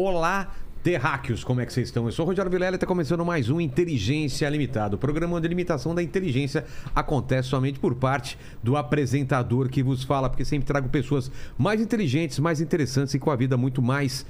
Olá, terráqueos, como é que vocês estão? Eu sou o Rogério Vilela e está começando mais um Inteligência Limitada. O programa a limitação da inteligência acontece somente por parte do apresentador que vos fala, porque sempre trago pessoas mais inteligentes, mais interessantes e com a vida muito mais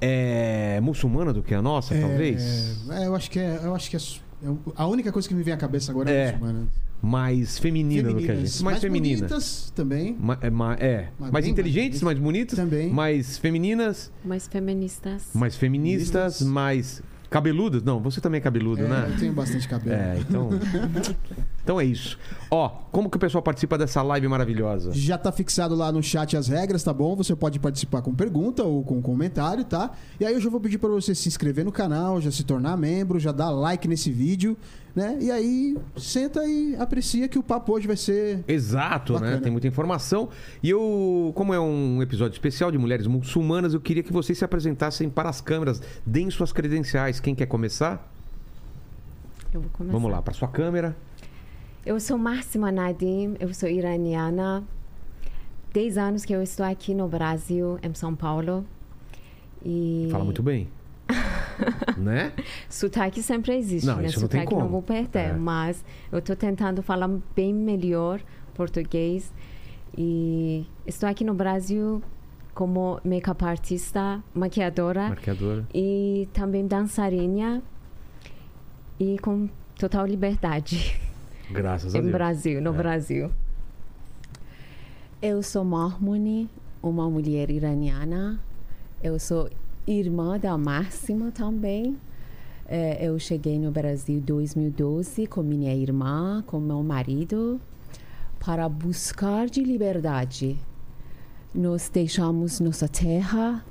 é, muçulmana do que a nossa, talvez. É, eu acho que é. Eu acho que é, é a única coisa que me vem à cabeça agora é, É. muçulmana. Mais feminina do que a Femininas. gente. Mais, feminina. bonitas também. Ma- é, ma- é. Mas mais bem inteligentes, mais mais bonitas, Também. mais femininas, Mais feministas. mais feministas, Feministas. mais cabeludas. Não, você também é cabeludo, É, né? Eu tenho bastante cabelo. É, então. então é isso. Ó, como que o pessoal participa dessa live maravilhosa? Já tá fixado lá no chat as regras, tá bom? Você pode participar com pergunta ou com comentário, tá? E aí eu já vou pedir para você se inscrever no canal, já se tornar membro, já dar like nesse vídeo, né? E aí senta e aprecia que o papo hoje vai ser Exato, né? Bacana. Tem muita informação. E eu, como é um episódio especial de mulheres muçulmanas, eu queria que vocês se apresentassem para as câmeras, deem suas credenciais. Quem quer começar? Eu vou começar. Vamos lá, para sua câmera. Eu sou Máxima Nadim, eu sou iraniana. Dez anos que eu estou aqui no Brasil, em São Paulo. E Fala muito bem. Né? sotaque sempre existe, Não, né? isso não tem sotaque como. não vou perder, É. mas eu estou tentando falar bem melhor português. E estou aqui no Brasil como make-up artista, maquiadora Marcadora. e também dançarina e com total liberdade Graças a em Deus. Brasil, no É. Brasil. Eu sou Mahmouni, uma mulher iraniana. Eu sou irmã da Máxima também. Eh, Eu cheguei no Brasil em 2012 com minha irmã, com meu marido, para buscar de liberdade. Nós deixamos nossa terra,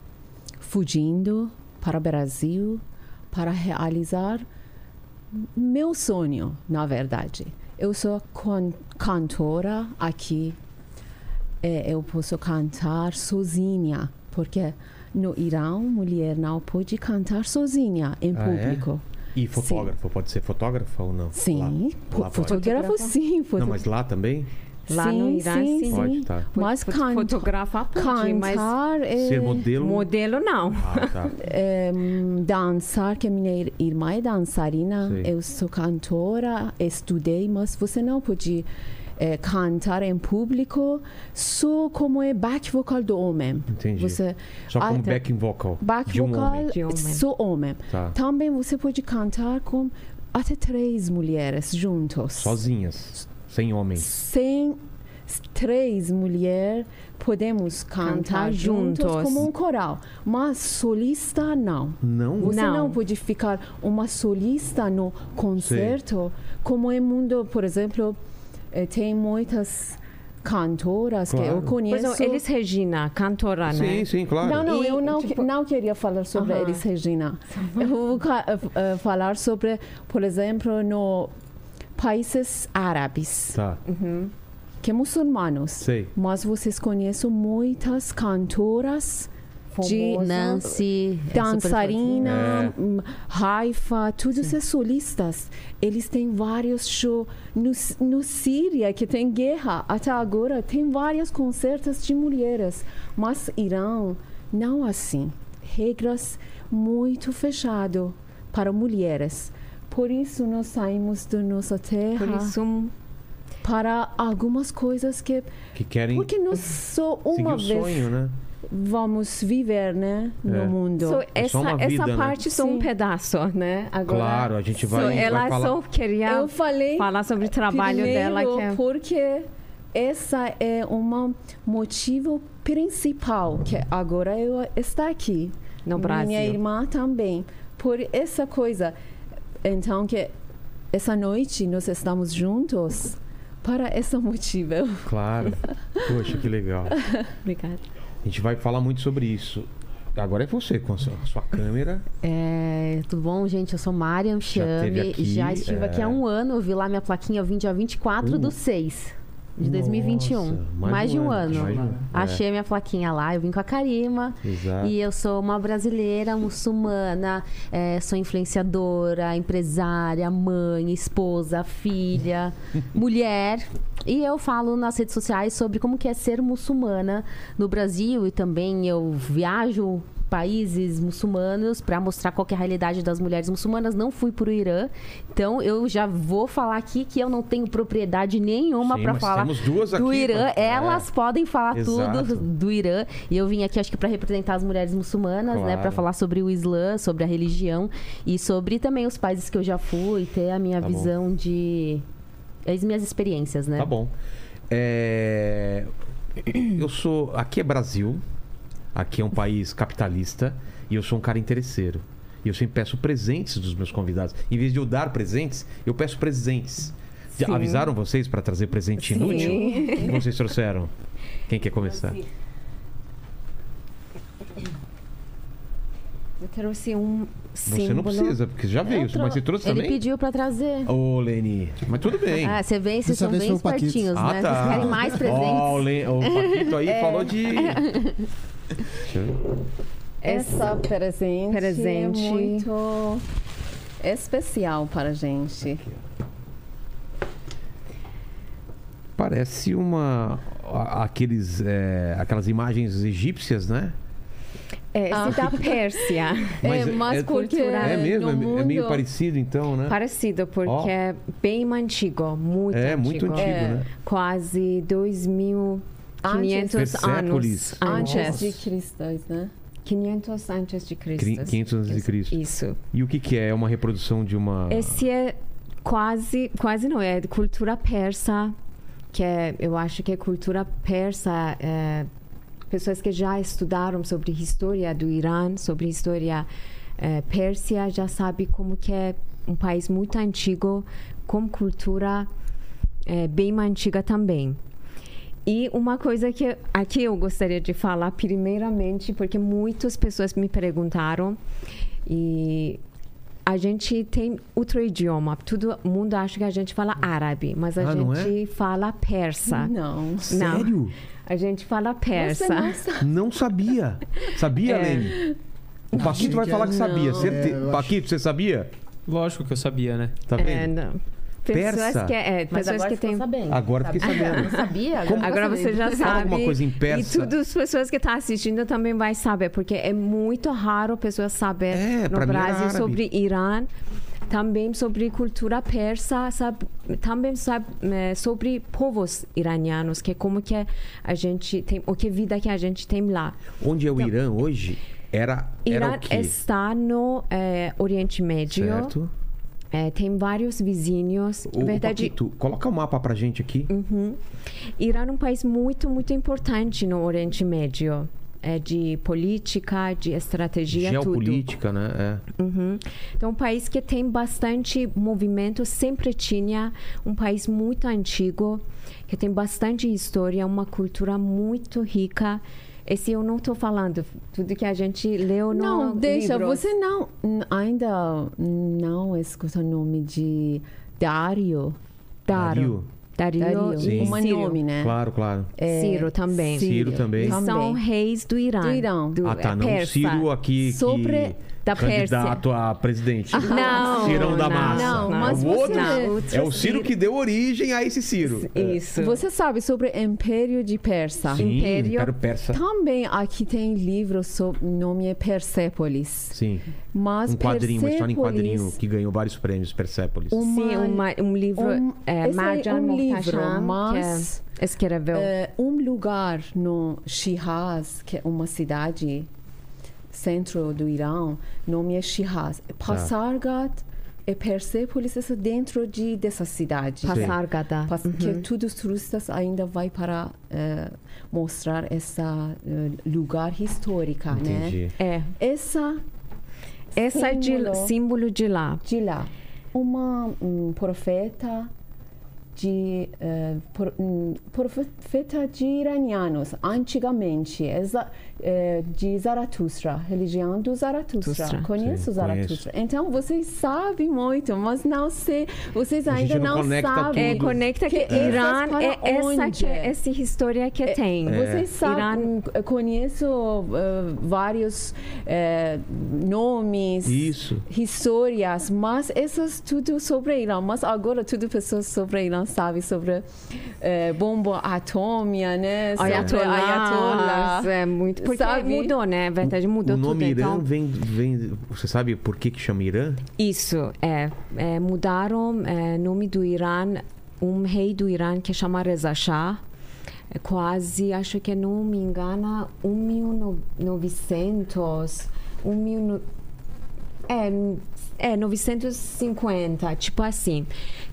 fugindo para o Brasil, para realizar meu sonho, na verdade. Eu sou cantora aqui é, eu posso cantar sozinha, porque no Irã, mulher não pode cantar sozinha em Ah, é? público. E fotógrafo? Pode ser fotógrafa ou não? Sim, Lá, lá fotógrafo Fotógrafo? sim. Foto... Não, mas lá também? Lá no Irã, sim. Pode, tá. Mas Fo- can- Fotografar pode, mas cantar, é, Ser modelo? modelo não. Ah, tá. é, dançar, que minha ir- irmã é dançarina, Sim. eu sou cantora, estudei, mas você não pode é, cantar em público só como é back vocal do homem. Entendi. Você Só como backing vocal. Back de um vocal homem. De homem. só homem. Tá. Também você pode cantar com até três mulheres juntos. Sozinhas. Sem homens. Sem três mulheres podemos cantar, Cantar juntos juntos. como um coral. Mas solista não. Não? Você não. Não. pode ficar uma solista no concerto, como é mundo, por exemplo, tem muitas cantoras que Claro. eu Por conheço. exemplo, Elis Regina, cantora, né? Sim, sim, claro. Não, não, E, eu não, tipo- não queria falar sobre Aham. Elis Regina. Eu vou eh, falar sobre, por exemplo, no países árabes, Tá, que muçulmanos. sei. Mas vocês conhecem muitas cantoras de Famosa. Nancy, é dançarina, É. hum, Haifa, todos esses solistas. Eles têm vários shows no, no Síria, que tem guerra. Até agora tem vários concertos de mulheres. Mas Irã, não assim. Regras muito fechado para mulheres. Por isso nós saímos da nossa terra Por isso, para algumas coisas que... Que querem Porque nós só uma vez sonho, né? Vamos viver, né? É. No mundo. so, É essa, uma vida, essa né? parte só um pedaço, né? Agora, Claro, a gente so, vai, vai ela falar. só queria Eu falei falar sobre o trabalho dela. Que é... porque essa é um motivo principal que agora eu está aqui No Brasil. Minha irmã também. Por essa coisa. Então que essa noite nós estamos juntos para esse motivo. Claro. Poxa, que legal. Obrigada. A gente vai falar muito sobre isso. Agora é você, com a sua, a sua câmera. É, tudo bom, gente? Eu sou Mariam Já Chame. aqui, Já estive é. aqui há um ano. Eu vi lá minha plaquinha. Eu vim dia 24 do 6 de 2021. Nossa, mais, de um ano. mais de um- Achei a minha plaquinha lá. Eu vim com a Karima. É, exato. E eu sou uma brasileira muçulmana, é, sou influenciadora, empresária, mãe, esposa, filha, mulher. E eu falo nas redes sociais sobre como que é ser muçulmana no Brasil e também eu viajo países muçulmanos para mostrar qual é a realidade das mulheres muçulmanas. Não fui para o Irã, então eu já vou falar aqui que eu não tenho propriedade nenhuma para mas falar do Irã. é. Elas podem falar Exato. tudo do Irã. E eu vim aqui, acho que para representar as mulheres muçulmanas, né, Claro. para falar sobre o Islã, sobre a religião e sobre também os países que eu já fui, ter a minha Tá bom. visão de as minhas experiências, né? Tá bom. É, Eu sou. Aqui é Brasil. Aqui é um país capitalista. E eu sou um cara interesseiro. E eu sempre peço presentes dos meus convidados. Em vez de eu dar presentes, eu peço presentes. Já Sim. avisaram vocês para trazer presente Sim. inútil? O que vocês trouxeram? Quem quer começar? Eu trouxe um Você símbolo. não precisa, porque já veio. Eu Mas você trouxe Ele também? pediu para trazer. Ô, Leni. Mas tudo bem. Ah, você vem, vocês Dessa são bem espertinhos, Ah, né? tá. Vocês querem mais presentes. Ó, o, Len- o Paquito aí É. falou de. Deixa eu ver. Essa presente, Presente. é muito especial para a gente. Parece uma. Aqueles, é, aquelas imagens egípcias, né? É, esse Ah. da Pérsia. Mas é, mas é- porque É mesmo? no É, é meio mundo- parecido, então, né? Parecido, porque Ó. é bem antigo, muito É, antigo. muito antigo, É. né? Quase 2.500 Persépolis. anos. Antes Nossa. de Cristo, né? 500 antes de Cristo. Cri- 500 antes de Cristo. Isso. E o que, que é? É uma reprodução de uma. Esse é quase, quase não, é de cultura persa, que é, eu acho que é cultura persa, é, pessoas que já estudaram sobre história do Irã, sobre história é, pérsia, já sabe como que é um país muito antigo, com cultura é, bem antiga também. E uma coisa que aqui eu gostaria de falar primeiramente, porque muitas pessoas me perguntaram e a gente tem outro idioma. Todo mundo acha que a gente fala árabe, mas a Ah, não gente fala persa. Não. Sério? A gente fala Você persa. não sabe. Não sabia. Sabia, É. Lene? O Paquito vai falar é- que sabia. não. Certe... É, Paquito, você sabia? Lógico que eu sabia, né? Tá É, vendo? não. Pessoas Persa? que, é, Mas pessoas agora que têm. sabendo. Agora fiquei Sabe- sabendo. Não sabia? Como- Agora tá você já sabe. alguma coisa em E persa. todas as pessoas que estão assistindo também vai saber, porque é muito raro pessoas saber É, no era Brasil sobre Irã, também sobre cultura persa, sabe, também sabe eh, sobre povos iranianos, que é como que a gente tem, o que vida que a gente tem lá. Onde é o Irã hoje? Era, era Irã está no eh, Oriente Médio. Certo. Eh, tem vários vizinhos. O, verdade, Paquito, coloca o mapa pra gente aqui. Uhum. Irã é um país muito, muito importante no Oriente Médio. É de política, de estratégia, tudo. Geopolítica, né? É. Uhum. Então, um país que tem bastante movimento, sempre tinha um país muito antigo, que tem bastante história, uma cultura muito rica. Esse eu não estou falando, tudo que a gente leu no Não, deixa. livros. Você não ainda não escuta o nome de Dário? Dario. Dario, Dario. e Um Ciro. nome, né? Claro, claro. Ciro também. Ciro também. Eles são reis do Irã. Do Irã. Ah, tá. Não persa. Ciro aqui Sobre- que... Da Pérsia. Candidato a presidente. Não, Cirão da não, massa. não, É mas o outro, Não, é o Ciro que deu origem a esse Ciro. Isso. Você sabe sobre o Império de Persa? Sim, Império- Império Persa. Também aqui tem livro sobre o nome é Persépolis. Sim. Mas Um quadrinho, uma história em quadrinho que ganhou vários prêmios, Persépolis. Um- Sim, uma, um livro, um- é, esse é Marjan um livro, Mortajam, mas- que é, escreveu. É, um lugar no Shiraz, que é uma cidade centro do Irã, nome é Shiraz. Pasargat e Persépolis é dentro de dessa cidade. Passargada. Pas- Que todos os turistas ainda vai para eh, mostrar essa eh, lugar histórica, né? Entendi. É, Essa essa é de, símbolo de lá. de lá, uma um, profeta de eh, por- um, profeta de iranianos antigamente é de Zaratustra, religião do Zaratustra. Tustra. Conheço Sim, Zaratustra. Então vocês sabem muito, mas não sei, vocês ainda não não, conecta sabem. É, conecta que, Que essas Irã é essa, que, essa história que tem. Vocês sabem, Irã- conheço eh, vários eh, nomes, Isso. histórias, mas essas tudo sobre Irã. Mas agora tudo pessoas sobre Irã sabe sobre eh, bomba atômica, né? Sobre Ayatollah. Ayatollah. É muito. Porque Sabe? mudou, né? Verdade, mudou o nome tudo. Irã Então, vem, vem. Você sabe por que, que chama Irã? Isso, é. é mudaram o nome do Irã, um rei do Irã que chama Reza Shah. É quase, acho que não me engana, 1900, 1900, é, é 950, tipo assim,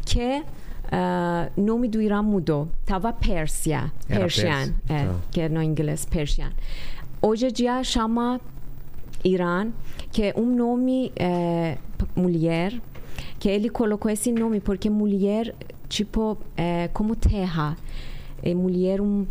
que ah, nome do Irã mudou. Tava Pérsia, Persian, Pérsia, é, tá. que é no inglês Persian. Hoje em dia chama Irã, que é um nome é, mulher, que ele colocou esse nome porque mulher, tipo, é, como terra. É mulher uma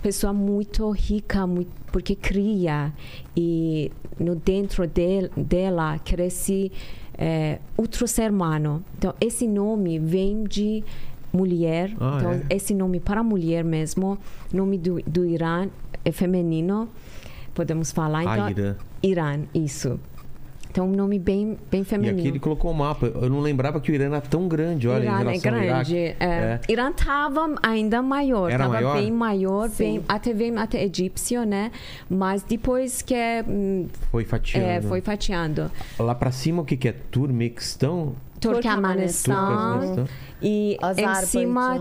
pessoa muito rica, muito, porque cria e no dentro del, dela cresce é, outro ser humano. Então, esse nome vem de mulher. Ah, então, é? esse nome para mulher mesmo, nome do, do Irã é feminino. Podemos falar. Então, Ah, Irã. Irã, isso. Então, um nome bem, bem E feminino. aqui ele colocou o mapa. Eu não lembrava que o Irã era tão grande, olha, em Irã é relação ao grande. Iraque. É. Irã estava ainda maior, Era estava maior? bem maior, Sim. bem, até bem até egípcio, né? Mas depois que hum, Foi fatiando. é, foi fatiando. Lá pra cima, o que, que é? Turmequistão? Turkmenistão e em cima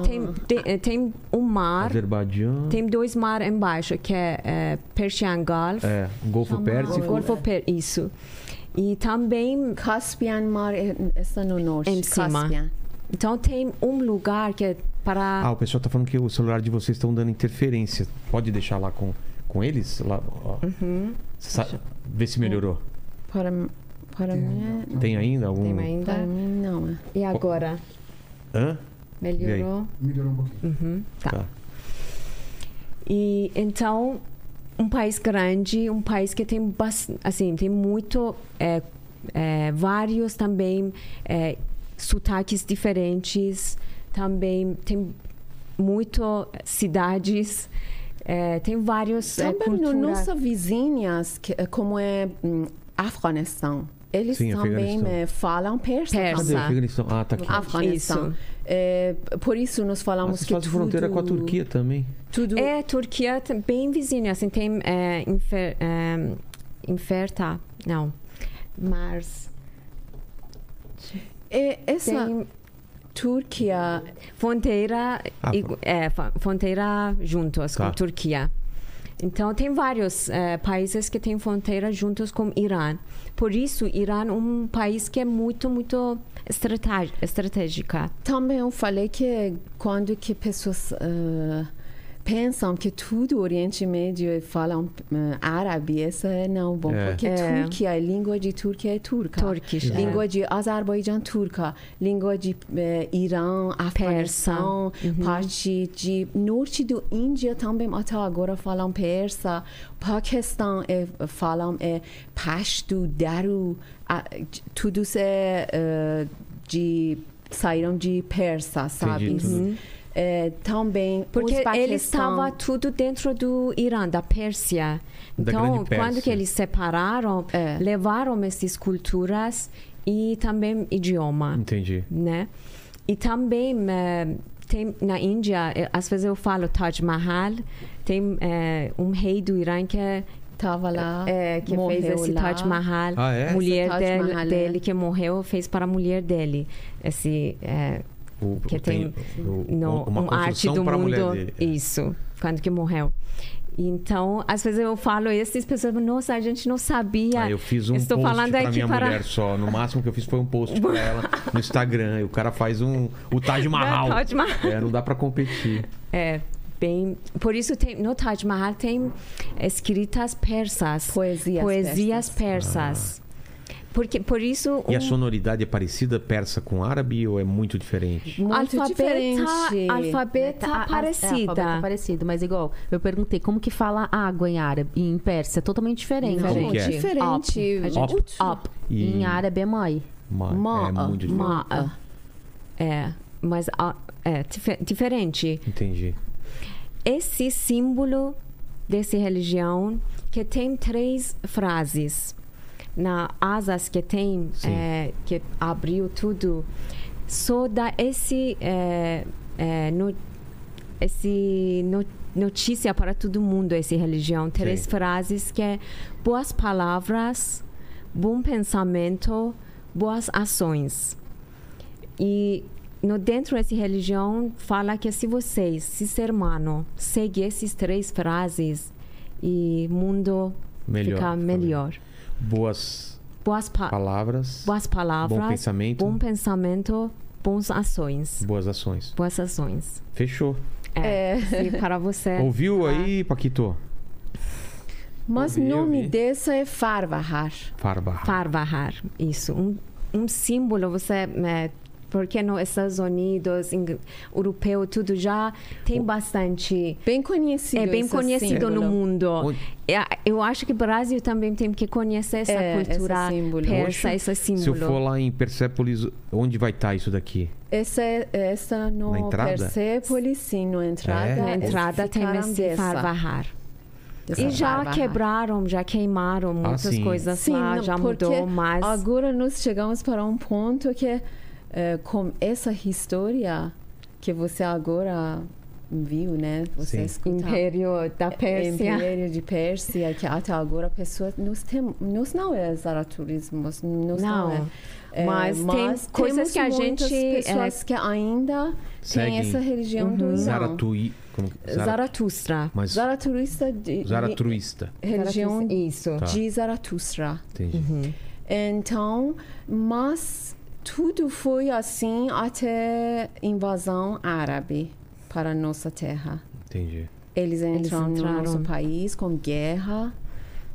tem, tem, um mar, Azerbaijão. tem dois mares embaixo, que é, é Persian Gulf, É, Golfo Pérsico. Golfo Per, isso. E também Caspian Mar é- está no norte. Em cima. Caspian. Então tem um lugar que é para. Ah, o pessoal tá falando que o celular de vocês estão dando interferência. Pode deixar lá com, com eles? Lá. Uhum. Sabe- vê se melhorou. Para, para mim, é- Tem ainda algum? Tem para ainda. mim não é. E agora? Hã? Melhorou? Melhorou um pouquinho. Uhum, tá. Tá. E então, um país grande, um país que tem assim, tem muito é, é, vários também é, sotaques diferentes, também tem muito cidades, é, tem vários é, Também no cultura. nossas vizinhas, que, é como é hum, Afeganistão, eles Sim, também Afeganistão. falam persa. Persa. Ah, tá aqui. Afeganistão. Isso. É, por isso nós falamos Vocês que fazem tudo, fronteira com a Turquia também. Tudo É, Turquia tem- bem vizinho, assim, tem é, infer, é, Inferta, não, Mars, é, essa tem Turquia fronteira, Ah, é, fronteira juntos Tá. com Turquia. Então, tem vários é, países que têm fronteira juntos com Irã. Por isso, Irã é um país que é muito, muito estratég- estratégica. Também eu falei que quando que pessoas eh, pensam que tudo Oriente Médio falam eh, árabe, isso é não bom, É. porque É. Turquia, a língua de Turquia é turca. Turkish, é. Língua de Azerbaijão turca, língua de eh, Irã, Afeganistão, parte de norte do Índia também até agora falam persa, Paquistão é, falam é, Pashto, Daru, de- tudo isso é eh, de saíram de persa, sabe? Entendi tudo. É, também Porque eles estavam tudo dentro do Irã, da Pérsia. Da Então, Pérsia. quando que eles separaram, É. levaram essas culturas e também idioma, Entendi. né? E também eh, tem na Índia, eh, às vezes eu falo Taj Mahal, tem eh, um rei do Irã que é Tava lá, é, que fez esse lá. Taj Mahal. Ah, é? Mulher Taj dele, Mahal, é. dele que morreu fez para a mulher dele. Esse é, O, que o- tem o- no, uma um arte do mundo. dele. Isso, quando que morreu. Então, às vezes eu falo essas pessoas, nossa, a gente não sabia. Ah, eu fiz um Estou post falando pra aqui minha para mulher só. No máximo que eu fiz foi um post pra ela no Instagram. E o cara faz um... O Taj Mahal. Taj Mahal. É, não dá pra competir. É, bem. Por isso tem, no Taj Mahal tem escritas persas, Poesias poesias persas. persas. Porque por isso E a um- sonoridade é parecida persa com árabe ou é muito diferente? Muito alfabeta, diferente. alfabeta Tá, a- a- É, parecida. alfabeto parecido, mas igual. Eu perguntei como que fala água em árabe e em persa. É totalmente diferente. Como Não, que é? diferente. A gente- Up. Up. E- Em árabe é mãe. Ma- Ma- é muito diferente. Ma- É, mas é dife- diferente. Entendi. Esse símbolo dessa religião que tem três frases na asas que tem é, que abriu tudo só dá esse é, é, no, esse no, notícia para todo mundo essa religião. Três Sim. frases que é boas palavras, bom pensamento, boas ações. E no dentro dessa religião fala que se vocês, se ser humano, seguir essas três frases, e mundo Melhor. fica melhor. Boas Boas, pa palavras, boas palavras, bom pensamento, bom pensamento, bons ações. boas ações. Boas ações. Fechou. É, sim, para você. Ouviu Ah. aí, Paquito? Mas Ouvi, nome ouvi. desse é Farvahar. Farba. Farvahar, isso. Um, um símbolo, você... É, porque nos Estados Unidos, em, europeu, tudo já tem bastante... Bem conhecido É bem conhecido no símbolo. mundo. É, Eu acho que o Brasil também tem que conhecer essa É, cultura esse símbolo. persa, esse Se eu símbolo. for lá em Persépolis, onde vai estar isso daqui? Essa, essa no Na entrada? Persepolis, sim, na entrada. É? Na entrada tem esse. Farvahar. E já quebraram, já queimaram muitas sim. coisas Sim, lá, já mudou, mas... Agora nós chegamos para um ponto que, eh, com essa história que você agora viu, né? Você Sim. escuta. Império da Pérsia. Império de Pérsia, que até agora pessoas nós tem, nós não é zaraturismo, nós não, Não, é, é, mas tem coisas temos que a gente, é, pessoas que ainda Seguem. têm essa religião do Irã. Zaratui. Como... Zara... Zaratustra. Mas Zaraturista de, Zaratruista. de religião Isso. Tá. de Zaratustra. Entendi. Uhum. Então, mas tudo foi assim até invasão árabe para nossa terra. Entendi. Eles entraram, entraram. no nosso país com guerra.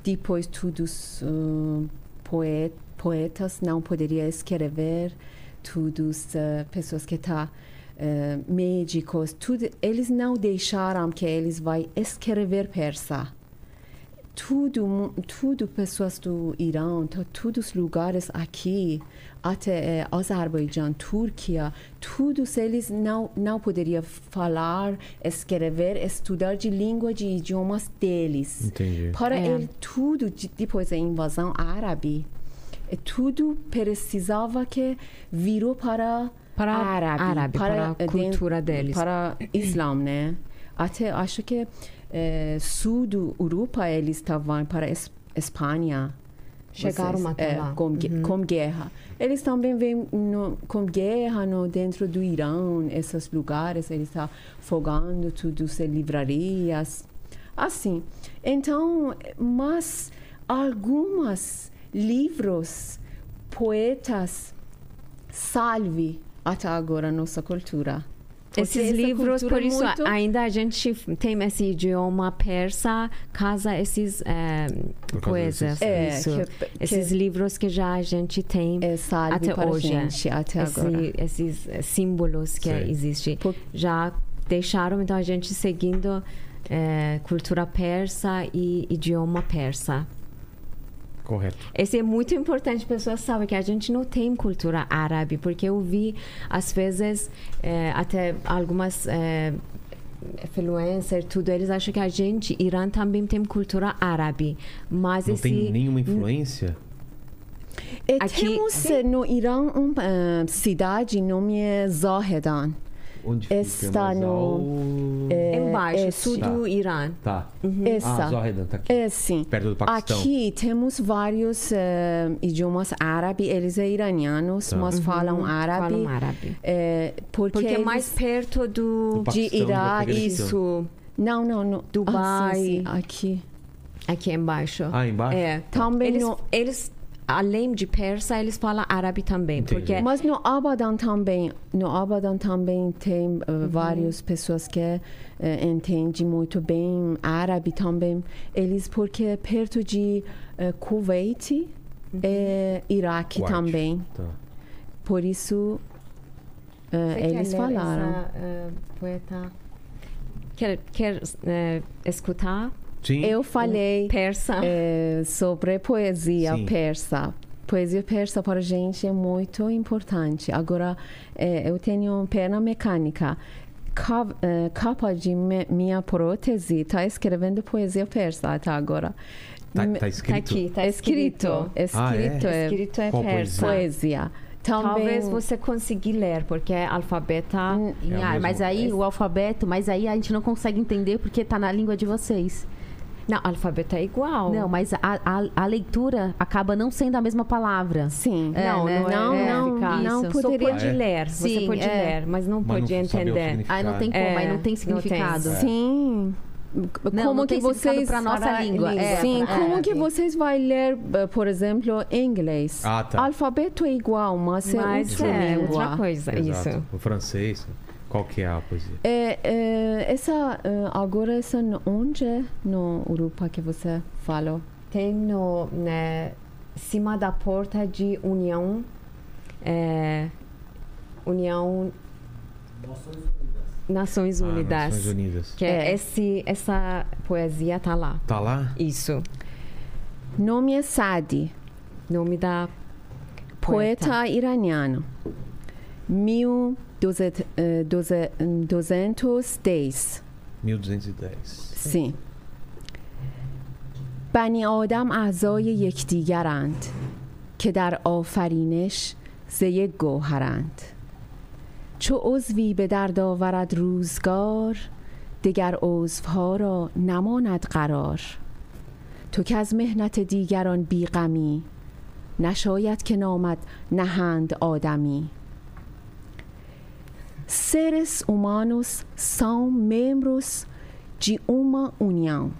Depois todos uh, poe- poetas não poderiam escrever. Todos uh, pessoas que tá uh, médicos, tudo, eles não deixaram que eles vai escrever persa. Tudo, tudo pessoas do Irã, to- todos os lugares aqui, até eh, Azerbaijão, Turquia, todos eles não não poderiam falar, escrever, estudar de língua de idiomas deles. Entendi. Para É. ele tudo de- depois da invasão árabe, eh, tudo precisava que virou para Para árabe, árabe, para a eh, cultura deles. para Islã, né? Até acho que eh, sul Europa eles estavam para es Espanha. Chegaram Vocês, até eh, lá. Com, gue- com guerra. Eles também vêm no, com guerra no, dentro do Irã, esses lugares, eles estão fogando tudo, as livrarias. Assim. Então, mas algumas livros, poetas, salve até agora nossa cultura. Esses livros, por isso, muito- ainda a gente tem esse idioma persa, casa esses é, causa poesias. desses- É, isso. que- esses que- livros que já a gente tem é até hoje. gente, até esse- agora. esses eh, símbolos que Sei. existem. Por- Já deixaram, então, a gente seguindo eh, cultura persa e idioma persa. Correto. Esse é muito importante, pessoas sabem que a gente não tem cultura árabe, porque eu vi, às vezes, eh, até algumas eh, influencers, tudo, eles acham que a gente, Irã, também tem cultura árabe. Mas Não esse. tem nenhuma influência? Aqui- temos eh, no Irã uma cidade nome é Zahedan. Onde Está no- ao- É, Embaixo, é, sul Tá. do Irã. Tá. Essa. Ah, tá aqui. É sim. Perto do Paquistão. Aqui temos vários eh, idiomas árabes. Eles são iranianos, Tá. mas falam árabe. Falam árabe. Eh, porque Porque é eles- mais perto do. Do Paquistão, de Afeganistão. Isso, Não, não, não. Dubai. Ah, sim, sim, aqui. aqui embaixo. Ah, embaixo? É. Também eles, no- eles, além de persa, eles falam árabe também. Entendi. Porque Mas no Abadan também, no Abadan também tem eh, Uhum. várias pessoas que eh, entendem muito bem árabe também. Eles porque é perto de eh, Kuwait Uhum. e Iraque também. Tá. Por isso quer eles falaram. essa, poeta? Quer, quer escutar Sim. Eu falei persa? eh, sobre poesia Sim. persa. Poesia persa para a gente é muito importante. Agora, eh, eu tenho perna mecânica. Ca- capa de me- minha prótese está escrevendo poesia persa até agora. Tá, Me- tá escrito. Tá aqui, tá escrito. escrito. Ah, é, Escrito é Qual persa. poesia. Também- talvez você conseguir ler, porque é alfabeta. É mesmo. mas aí o alfabeto, mas aí a gente não consegue entender porque tá na língua de vocês. Não, alfabeto é igual. Não, mas a, a, a leitura acaba não sendo a mesma palavra. Sim. É, não, né? não, é, Não, é não, não poderia- pode Ah, é? ler. Você Sim, pode é. ler, mas não Mas pode não entender. Aí não tem como, É, aí não tem não significado. tem. Sim. Não, como não que tem significado vocês pra nossa língua. É, Sim, pra- como é. que vocês vão ler, eh, por exemplo, inglês? Ah, tá. Alfabeto é igual, mas, Mas é outra é outra coisa, Exato. isso. O francês. Qual que é a poesia? É, é, essa, eh, agora, essa onde no Europa que você falou? Tem no né, cima da porta de União. é, União. Nações Ah, Unidas. Nações Unidas. Que é. É. Esse, essa poesia tá lá. Tá lá? Isso. Nome é Sadi, Nome da poeta iraniano. 1210. 1210. سی بنی آدم اعضای یکدیگرند که در آفرینش ز یک گوهرند چو عضوی به درد آورد روزگار دگر عضوها را نماند قرار تو که از مهنت دیگران بیغمی نشاید که نامد نهند آدمی seres humanos são membros de uma união,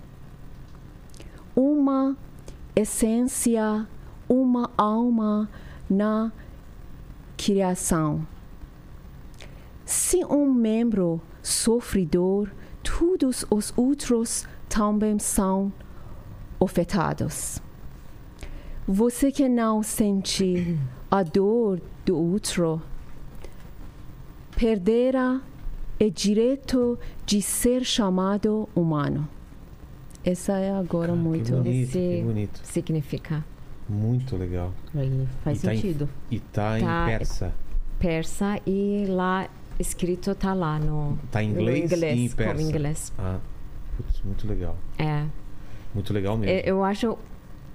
uma essência, uma alma na criação. Se um membro sofre dor, todos os outros também são afetados. Você que não sente a dor do outro, perdera o direito de ser chamado humano. Essa é agora muito. Que bonito, que bonito. significa Muito legal. Aí faz E tá em- sentido. E tá, Tá. em persa. persa e lá escrito tá lá no Tá em inglês, inglês e em persa. como inglês. Ah, putz, muito legal. É. Muito legal mesmo. É, Eu acho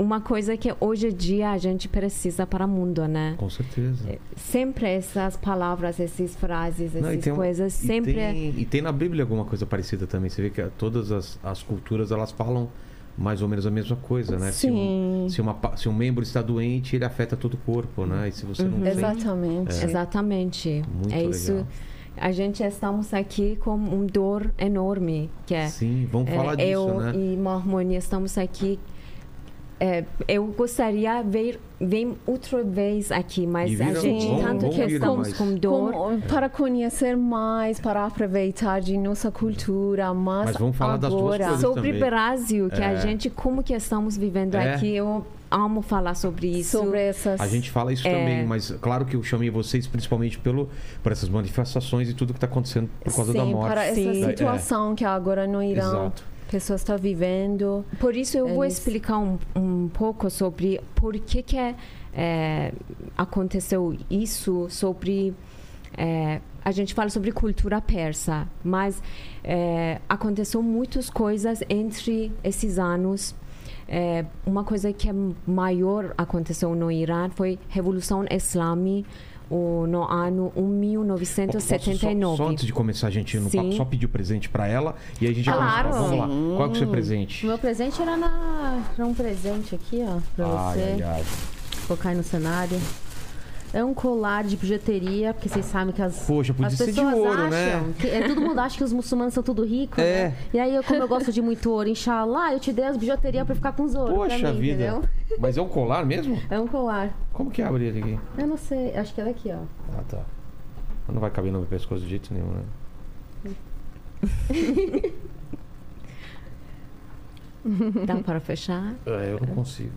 uma coisa que hoje em dia a gente precisa para o mundo, né? Com certeza. Sempre essas palavras, essas frases, Não, essas um- coisas, e sempre é tem, e tem na Bíblia alguma coisa parecida também. Você vê que todas as, as culturas elas falam mais ou menos a mesma coisa, né? Se um, Sim, se, uma, se um membro está doente, ele afeta todo o corpo, né? E se você não Uhum. sente, exatamente. exatamente. muito é legal. isso. A gente estamos aqui com um dor enorme, que é Sim, vamos É, falar disso, eu né? e Marmônia estamos aqui. É, eu gostaria de ver, ver outra vez aqui, mas a gente vamos- tanto vamos que estamos mais. com dor. Como- para conhecer mais, para aproveitar de nossa cultura, mas, Mas vamos falar das duas agora, coisas. sobre também. Brasil, que É. a gente como que estamos vivendo É. aqui, eu amo falar sobre isso. sobre essas A gente fala isso É. também, mas claro que eu chamei vocês principalmente pelo, por essas manifestações e tudo que está acontecendo por causa da Sim, morte. para essa Sim. situação que agora no Irã Exato. Pessoas estão vivendo. Por isso eu vou Eles- explicar um, um pouco sobre por que que é, é, aconteceu isso, sobre é, a gente fala sobre cultura persa, mas é, aconteceu muitas coisas entre esses anos. É, uma coisa que é maior aconteceu no Irã foi a Revolução Islâmica o- no ano Posso 1979. Só, só antes de começar, a gente no Sim. papo, só pedir o presente para ela e aí a gente já Claro. começa. Vamos lá. Qual é o seu O presente? meu presente era, na... era um presente aqui, ó, pra Ai, você. ai, ai. Colocar aí no cenário. É um colar de bijuteria, porque vocês sabem que as, Poxa, podia as ser de pessoas ouro, acham né? que é, todo mundo acha que os muçulmanos são tudo ricos, É. né? E aí, eu, como eu gosto de muito ouro, inshallah, eu te dei as bijuterias pra ficar com os ouros Poxa pra mim, vida. entendeu? Mas é um colar mesmo? É um colar. Como que abre ele aqui? Eu não sei, acho que é daqui, ó. Ah, tá. Não vai caber no meu pescoço de jeito nenhum, né? Dá para fechar? É, eu não consigo.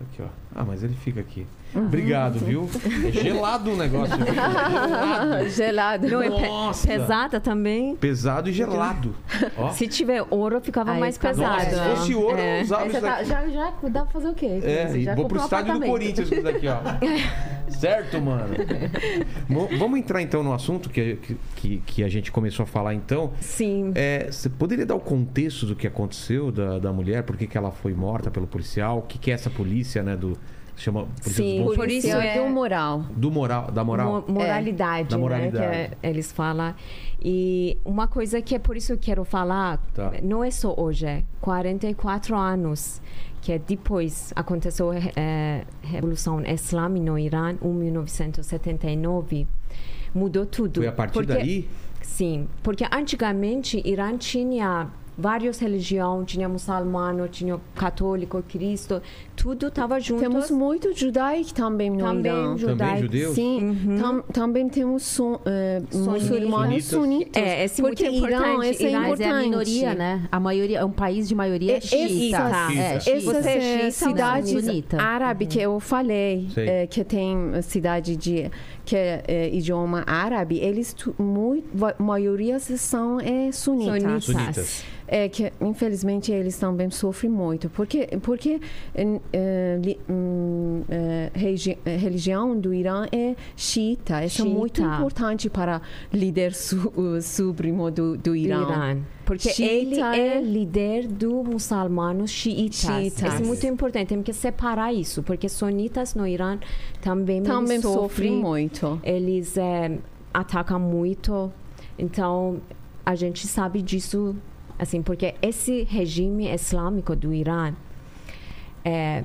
Aqui, ó. Ah, mas ele fica aqui. Uhum. Obrigado, viu? É gelado o negócio. viu? Gelado. Gelado. Não, é pe- Nossa. pesada também. Pesado e gelado. Ó. Se tiver ouro, ficava Aí mais pesado. Nossa, se né? fosse ouro, eu É. usava Aí isso tá, já, já dá pra fazer o quê? É, Você já vou pro um estádio do. Corinthians com isso daqui, ó. certo, mano? Mo- Vamos entrar então no assunto que, que, que a gente começou a falar então. Sim. É, você poderia dar o contexto do que aconteceu da, da mulher? Por que, que ela foi morta pelo policial? O que, que é essa polícia, né? Do, chama Sim, Bons por isso é- do moral. do moral, da moral. Mo- moralidade, Da né, moralidade. que é- eles falam. E uma coisa que é por isso que eu quero falar, Tá. não é só hoje, é 44 anos que é depois aconteceu a eh, Revolução Islâmica no Irã, em 1979, mudou tudo. Foi a partir Porque- daí? Sim, porque antigamente Irã tinha várias religiões, tinha muçulmano, tinha católico, cristo, tudo estava junto. Temos muito judaico também no também Irã. Também judaico. judeus? Sim, tam- também temos su, eh, muçulmanos Sunitas. É, esse é porque muito Irã, importante. esse é Irã, importante. é a minoria, né? A maioria é um país de maioria É, xiita. essas- É. Essas é eh, xiita ou cidades árabes que eu falei, eh, que tem cidade de que é eh, idioma árabe, eles muito, a maioria são é, sunitas. Sunitas. Sunitas. É que infelizmente eles também sofrem muito, porque porque li- hum, regi- eh, religião do Irã é xiita, isso é muito importante para líder su, o supremo do, do do Irã. Porque ele é é- líder do muçulmanos xiitas. Xiitas. Isso é muito importante, temos que separar isso, porque sunitas no Irã também, Também sofrem sofrem, muito. eles eh, atacam muito. Então, a gente sabe disso, assim, porque esse regime islâmico do Irã é,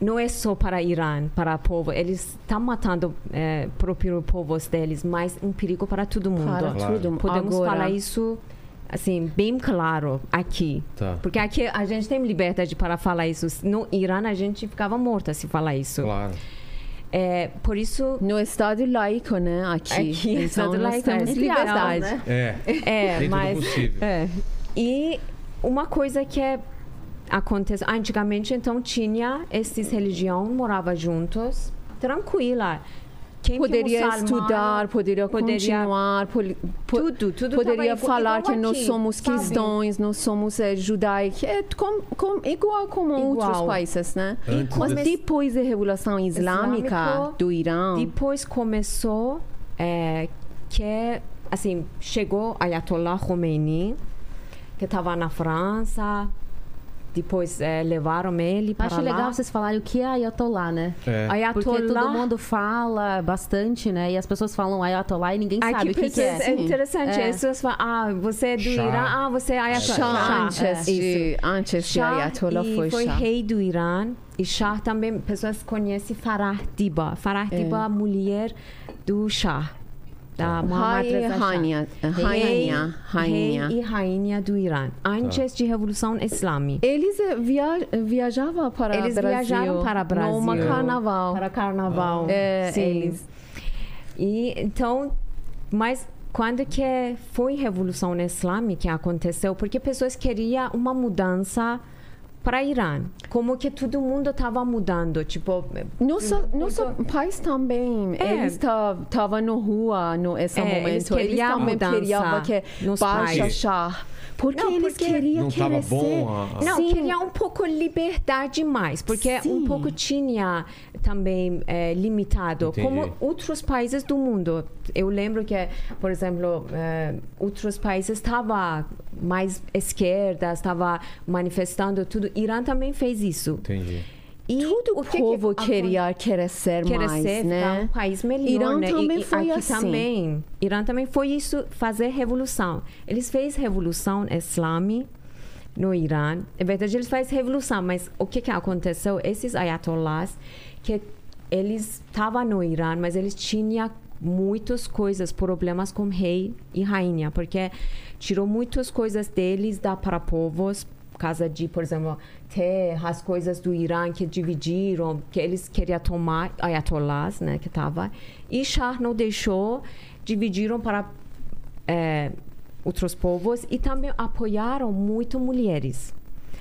não é só para Irã, para o povo. Eles estão matando é, próprios povos deles, mas um perigo para todo mundo. Para Claro. tudo. Podemos Agora, falar isso assim bem claro aqui. Tá. Porque aqui a gente tem liberdade para falar isso. No Irã a gente ficava morta se falar isso. Claro. É, por isso No estado laico, né? Aqui. Aqui, então, estado nós laico, temos é liberdade. né? É. é, mas é. E uma coisa que é acontece antigamente então tinha esses religiões morava juntos tranquila Quem que é Poderia muçulmano, estudar, poderia, poderia- continuar, poli- po- tudo, tudo poderia igual- falar que nós aqui, somos sabe? cristãos, nós somos eh, judaicos, é com, com, igual como Igual. outros países, né? Antes Mas desse- depois da Revolução Islâmica Islâmico, do Irã, Depois começou é, que assim chegou Ayatollah Khomeini que estava na França. Depois é, levaram ele para Acho lá. legal vocês falarem o que é Ayatollah, né? É. Porque Ayatollah todo mundo fala bastante, né? E as pessoas falam Ayatollah e ninguém Aqui sabe o que, que é. é interessante. É. As pessoas falam, ah, você é do Shah. Irã, ah, você é Ayatollah. Shah, antes, é. de, antes de Shah Ayatollah e foi foi Shah. rei do Irã. E Shah também, pessoas conhecem Farah Diba. Farah É. Diba, mulher do Shah. Da e Reza e rainha do Irã. Antes de Revolução Islâmica. Eles eh, via, viajavam para Eles Brasil. viajaram para Brasil. Numa carnaval. Para carnaval. É, Sim. eles- E então, mas quando que foi Revolução Islâmica que aconteceu? Porque pessoas queriam uma mudança para Irã. Como que todo mundo estava mudando, tipo... Nosso, nosso país também, É. eles estavam na rua nesse É, momento. eles Eles, queriam também mudança queriam que baixa chá. Porque Não, eles porque queriam Não bom a- Não, Sim. queria um pouco liberdade mais, porque Sim. um pouco tinha também é, limitado, Entendi. como outros países do mundo. Eu lembro que, por exemplo, é, outros países estavam mais esquerda, estava manifestando tudo. Irã também fez isso. Entendi. E Todo o que que povo acon- queria crescer querer mais, ser né? um país melhor, Irã né? também e, foi assim. também. Irã também foi isso, fazer revolução. Eles fez revolução islâmica no Irã. É verdade, eles fazem revolução, mas o que que aconteceu? Esses ayatollahs, que eles estavam no Irã, mas eles tinham muitas coisas, problemas com rei e rainha, porque tirou muitas coisas deles dá para povos, por causa de, por exemplo, terra, as coisas do Irã que dividiram, que eles queriam tomar, ayatollahs, né, que tava, e Shah não deixou, dividiram para eh, outros povos e também apoiaram muito mulheres.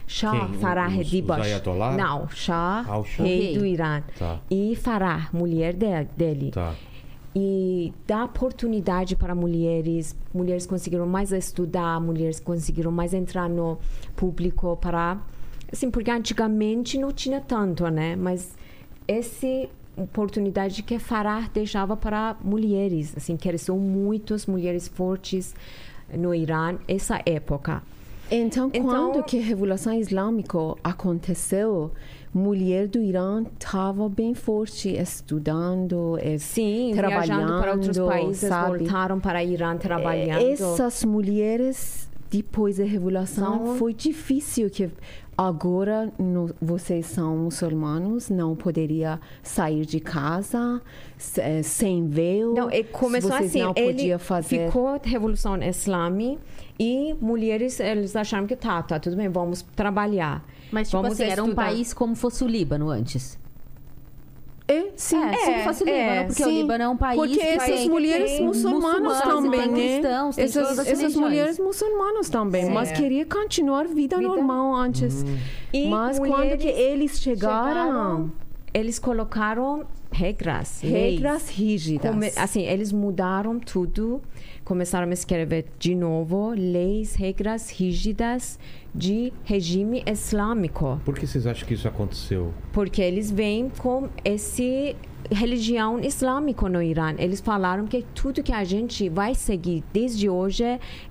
Shah, Quem? Farah Os- os Diba. ayatollah? Não, Shah, Ah, Shah. Rei. do Irã. Tá. E Farah, mulher de- dele. Tá. E dá oportunidade para mulheres. Mulheres conseguiram mais estudar, mulheres conseguiram mais entrar no público para... Assim, porque antigamente não tinha tanto, né? Mas essa oportunidade que Farah deixava para mulheres. Assim, cresceu muitas mulheres fortes no Irã essa época. Então, Então- quando que a Revolução Islâmica aconteceu, mulher do Irã estava bem forte, estudando, eh, Sim, trabalhando viajando para outros países, sabe? voltaram para Irã trabalhando. Essas mulheres, depois da Revolução, São- foi difícil que agora no- vocês são muçulmanos, não poderia sair de casa eh, sem véu. Não, e começou assim, não ele podia fazer. ficou Revolução Islâmica e mulheres, eles acharam que tá, tá, tudo bem, vamos trabalhar. Mas, tipo vamos assim, era um estudar. país como fosse o Líbano antes. É, sim. É, como fosse o é, Líbano, porque o sim. Líbano é um país Porque que essas tem, mulheres tem muçulmanas também, tem né? cristãos, tem essas todas as essas religiões. mulheres muçulmanas também, mas queria continuar vida, normal antes. E Mas quando que eles chegaram, eles colocaram regras, regras leis. rígidas. Come- assim, eles mudaram tudo, começaram a escrever de novo leis, regras rígidas de regime islâmico, Por que vocês acham que isso aconteceu? porque eles vêm com esse religião islâmica no Irã. Eles falaram que tudo que a gente vai seguir desde hoje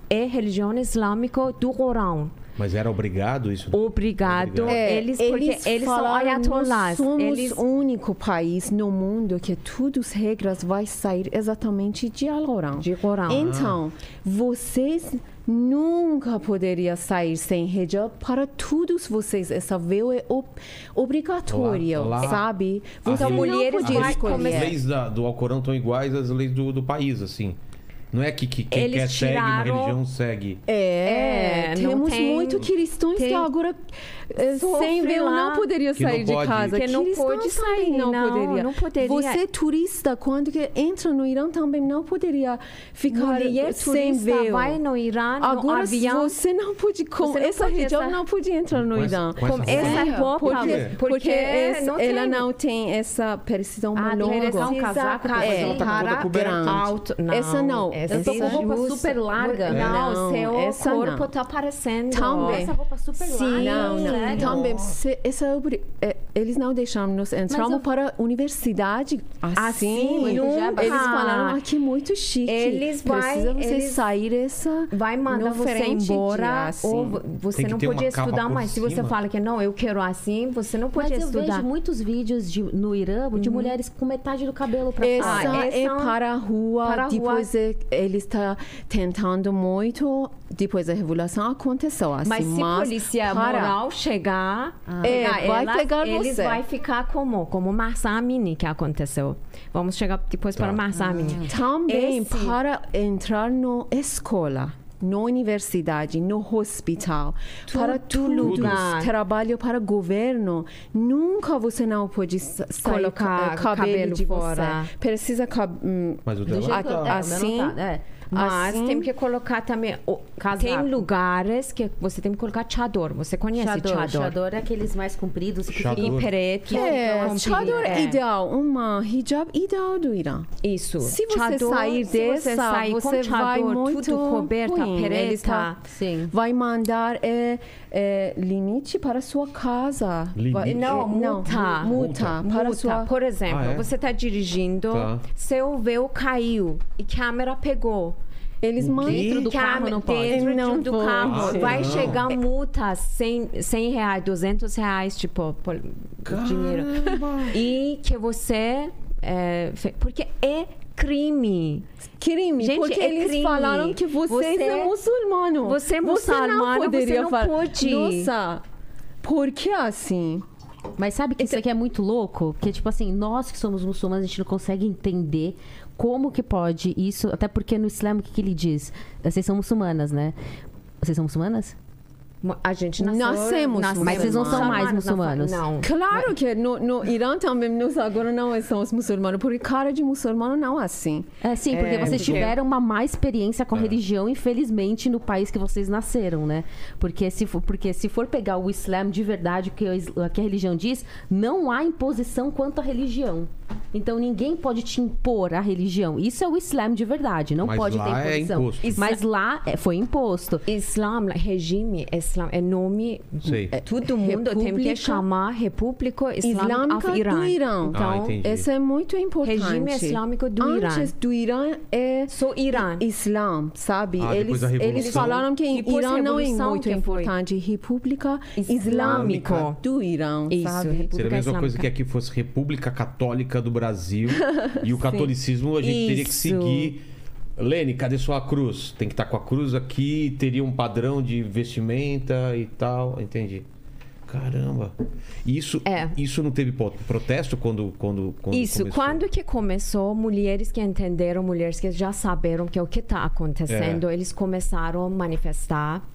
é religião islâmica do Corão. Mas era obrigado isso? Obrigado. Obrigado. É, eles, porque eles, são falaram, ayatollahs. Nós somos Eles o único país no mundo que todas as regras vai sair exatamente de Alcorão. de Corão. Então, vocês nunca poderiam sair sem hijab para todos vocês. Essa véu é ob- obrigatória, Lá- lá- sabe? A Você não mulheres podia vai escolher. As leis da- do Alcorão estão iguais às leis do, do país, assim. Não é que, que quem Eles quer segue uma tiraram- religião segue. É, É, não temos tem- muito cristãos tem- que agora sem véu lá. não poderia Que não sair de pode. casa. Que não pode sair, também não, não, poderia. não poderia. Você turista quando que entra no Irã também não poderia ficar mulher sem turista véu. vai no Irã, no Agora avião. você não pode com não essa pode região essa- não pode entrar no Com essa- Irã. com essa Com essa roupa? roupa, Porque, porque, porque essa- não ela tem- não tem essa precisão Ah, longa. precisa um casaco É, ela tá com alto. Não, Essa não. Essa Eu tô com roupa justa- super larga. Não, Não, seu essa corpo não. tá aparecendo. Também. Essa roupa super Sim, larga. Não, não. sério? Também, se, essa é é, eles não deixaram nos entramos eu- para a universidade assim. Assim, nunca. Eles falaram aqui muito chique. Eles vai- Precisa você eles- sair essa vai mandar você embora assim. ou vo- você não podia estudar mais. Se você cima. fala que não, eu quero assim, você não Mas podia eu estudar. vejo muitos vídeos de- no Irã de mulheres com metade do cabelo pra Essa fora. Ah, é essa- para a rua. para a depois é- ele está tentando muito. Depois da revolução aconteceu assim. Mas se mas polícia para. moral chegar, É, pegar vai elas, pegar eles você. vai ficar como como Marsa Amini que aconteceu. Vamos chegar depois Tá. para Marsa Amini. Também Esse- para entrar na escola, na universidade, no hospital, para tudo, lugar. trabalho para governo, nunca você não pode Colocar ca- cabelo, cabelo de fora. você. Precisa cab- hum, Mas o dela tá- é, assim, não tá, é. Mas assim, tem que colocar também. o-. Tem lugares que você tem que colocar chador. Você conhece Chador, chador? chador é aqueles mais compridos que Chador. ficam Em preto. é, chador é. ideal, uma hijab ideal do Irã. Isso. Se você Chador, sair se você dessa, sair com você vai chador, muito tudo coberto, ruim. Ele preta. tá- Sim. vai mandar é, é, limite para sua casa. Limite? Vai- Não, é, multa. multa para Multa. sua Por exemplo, Ah, é? você está dirigindo, Tá. seu véu caiu e câmera pegou. Eles mandam Dentro do carro não pode. Dentro Não do pode. carro. Ah, vai não. chegar multa 100, 100 reais, 200 reais, tipo, por, dinheiro. E que você... é, porque é crime. crime, Gente, porque é eles crime. falaram que vocês Você- é muçulmano. você é muçulmano, poderia você não falar. pode. Nossa, por que assim? Mas sabe que isso aqui é muito louco? Porque, tipo assim, nós que somos muçulmanos, a gente não consegue entender como que pode isso. Até porque no Islã, o que, que ele diz? Vocês são muçulmanas, né? Vocês são muçulmanas? A gente nasceu... Nascemos nasceu Mas vocês não são mais muçulmanos. Não. Claro que no, no Irã também nós agora não somos muçulmanos, porque cara de muçulmano não é assim. É, sim, porque É, vocês porque- tiveram uma má experiência com a religião, infelizmente, no país que vocês nasceram, né? Porque se for, porque se for pegar o Islã de verdade, o que que a religião diz, não há imposição quanto à religião. Então ninguém pode te impor a religião. Isso é o Islã de verdade. Não Mas pode lá ter é imposição. imposto. Mas lá é, foi imposto. Islam, regime, Islam é nome. Sei. é, Todo mundo tem que República chamar República Islâmica Islâmica do Irã. Irã. Então, Ah. Isso é muito importante. Regime islâmico do Irã. Antes do Irã é sou Irã. Islã, sabe? Ah, eles, eles falaram que Depois da Irã não é muito importante. República. Islâmica do Irã, Isso, sabe? República Seria a mesma Islâmica. coisa que aqui fosse República Católica do Brasil e o catolicismo a gente teria que Isso. seguir. Lene, cadê sua cruz? Tem que estar com a cruz aqui, teria um padrão de vestimenta e tal. Entendi. Caramba. Isso, É. isso não teve protesto quando, quando, quando Isso, começou? quando que começou, mulheres que entenderam, mulheres que já saberam que é o que está acontecendo, É. eles começaram a manifestar.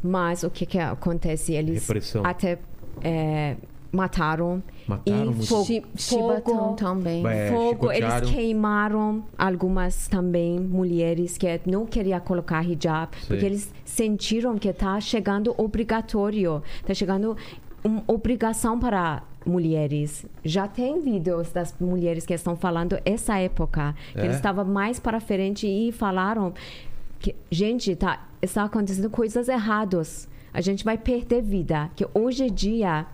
Mas o que que acontece? Eles Repressão. até é, mataram. Mataram e fogo, Chibatão também. É, fogo, chicotearam. eles queimaram algumas também mulheres que não queriam colocar hijab, porque eles sentiram que está chegando obrigatório, está chegando uma obrigação para mulheres. Já tem vídeos das mulheres que estão falando essa época, que É? eles estavam mais para frente e falaram que, gente, tá, está acontecendo coisas erradas. A gente vai perder vida. Que hoje em dia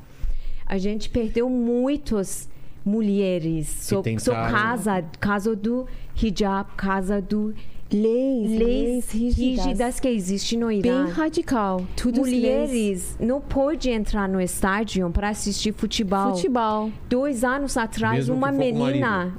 a gente perdeu muitas mulheres so, so tentaram- casa, casa do hijab, casa do Leis, leis leis rígidas. rígidas que existem no Irã. Bem radical. Tudo leis. Mulheres não podem entrar no estádio para assistir futebol. Futebol. Dois anos atrás, Mesmo uma menina,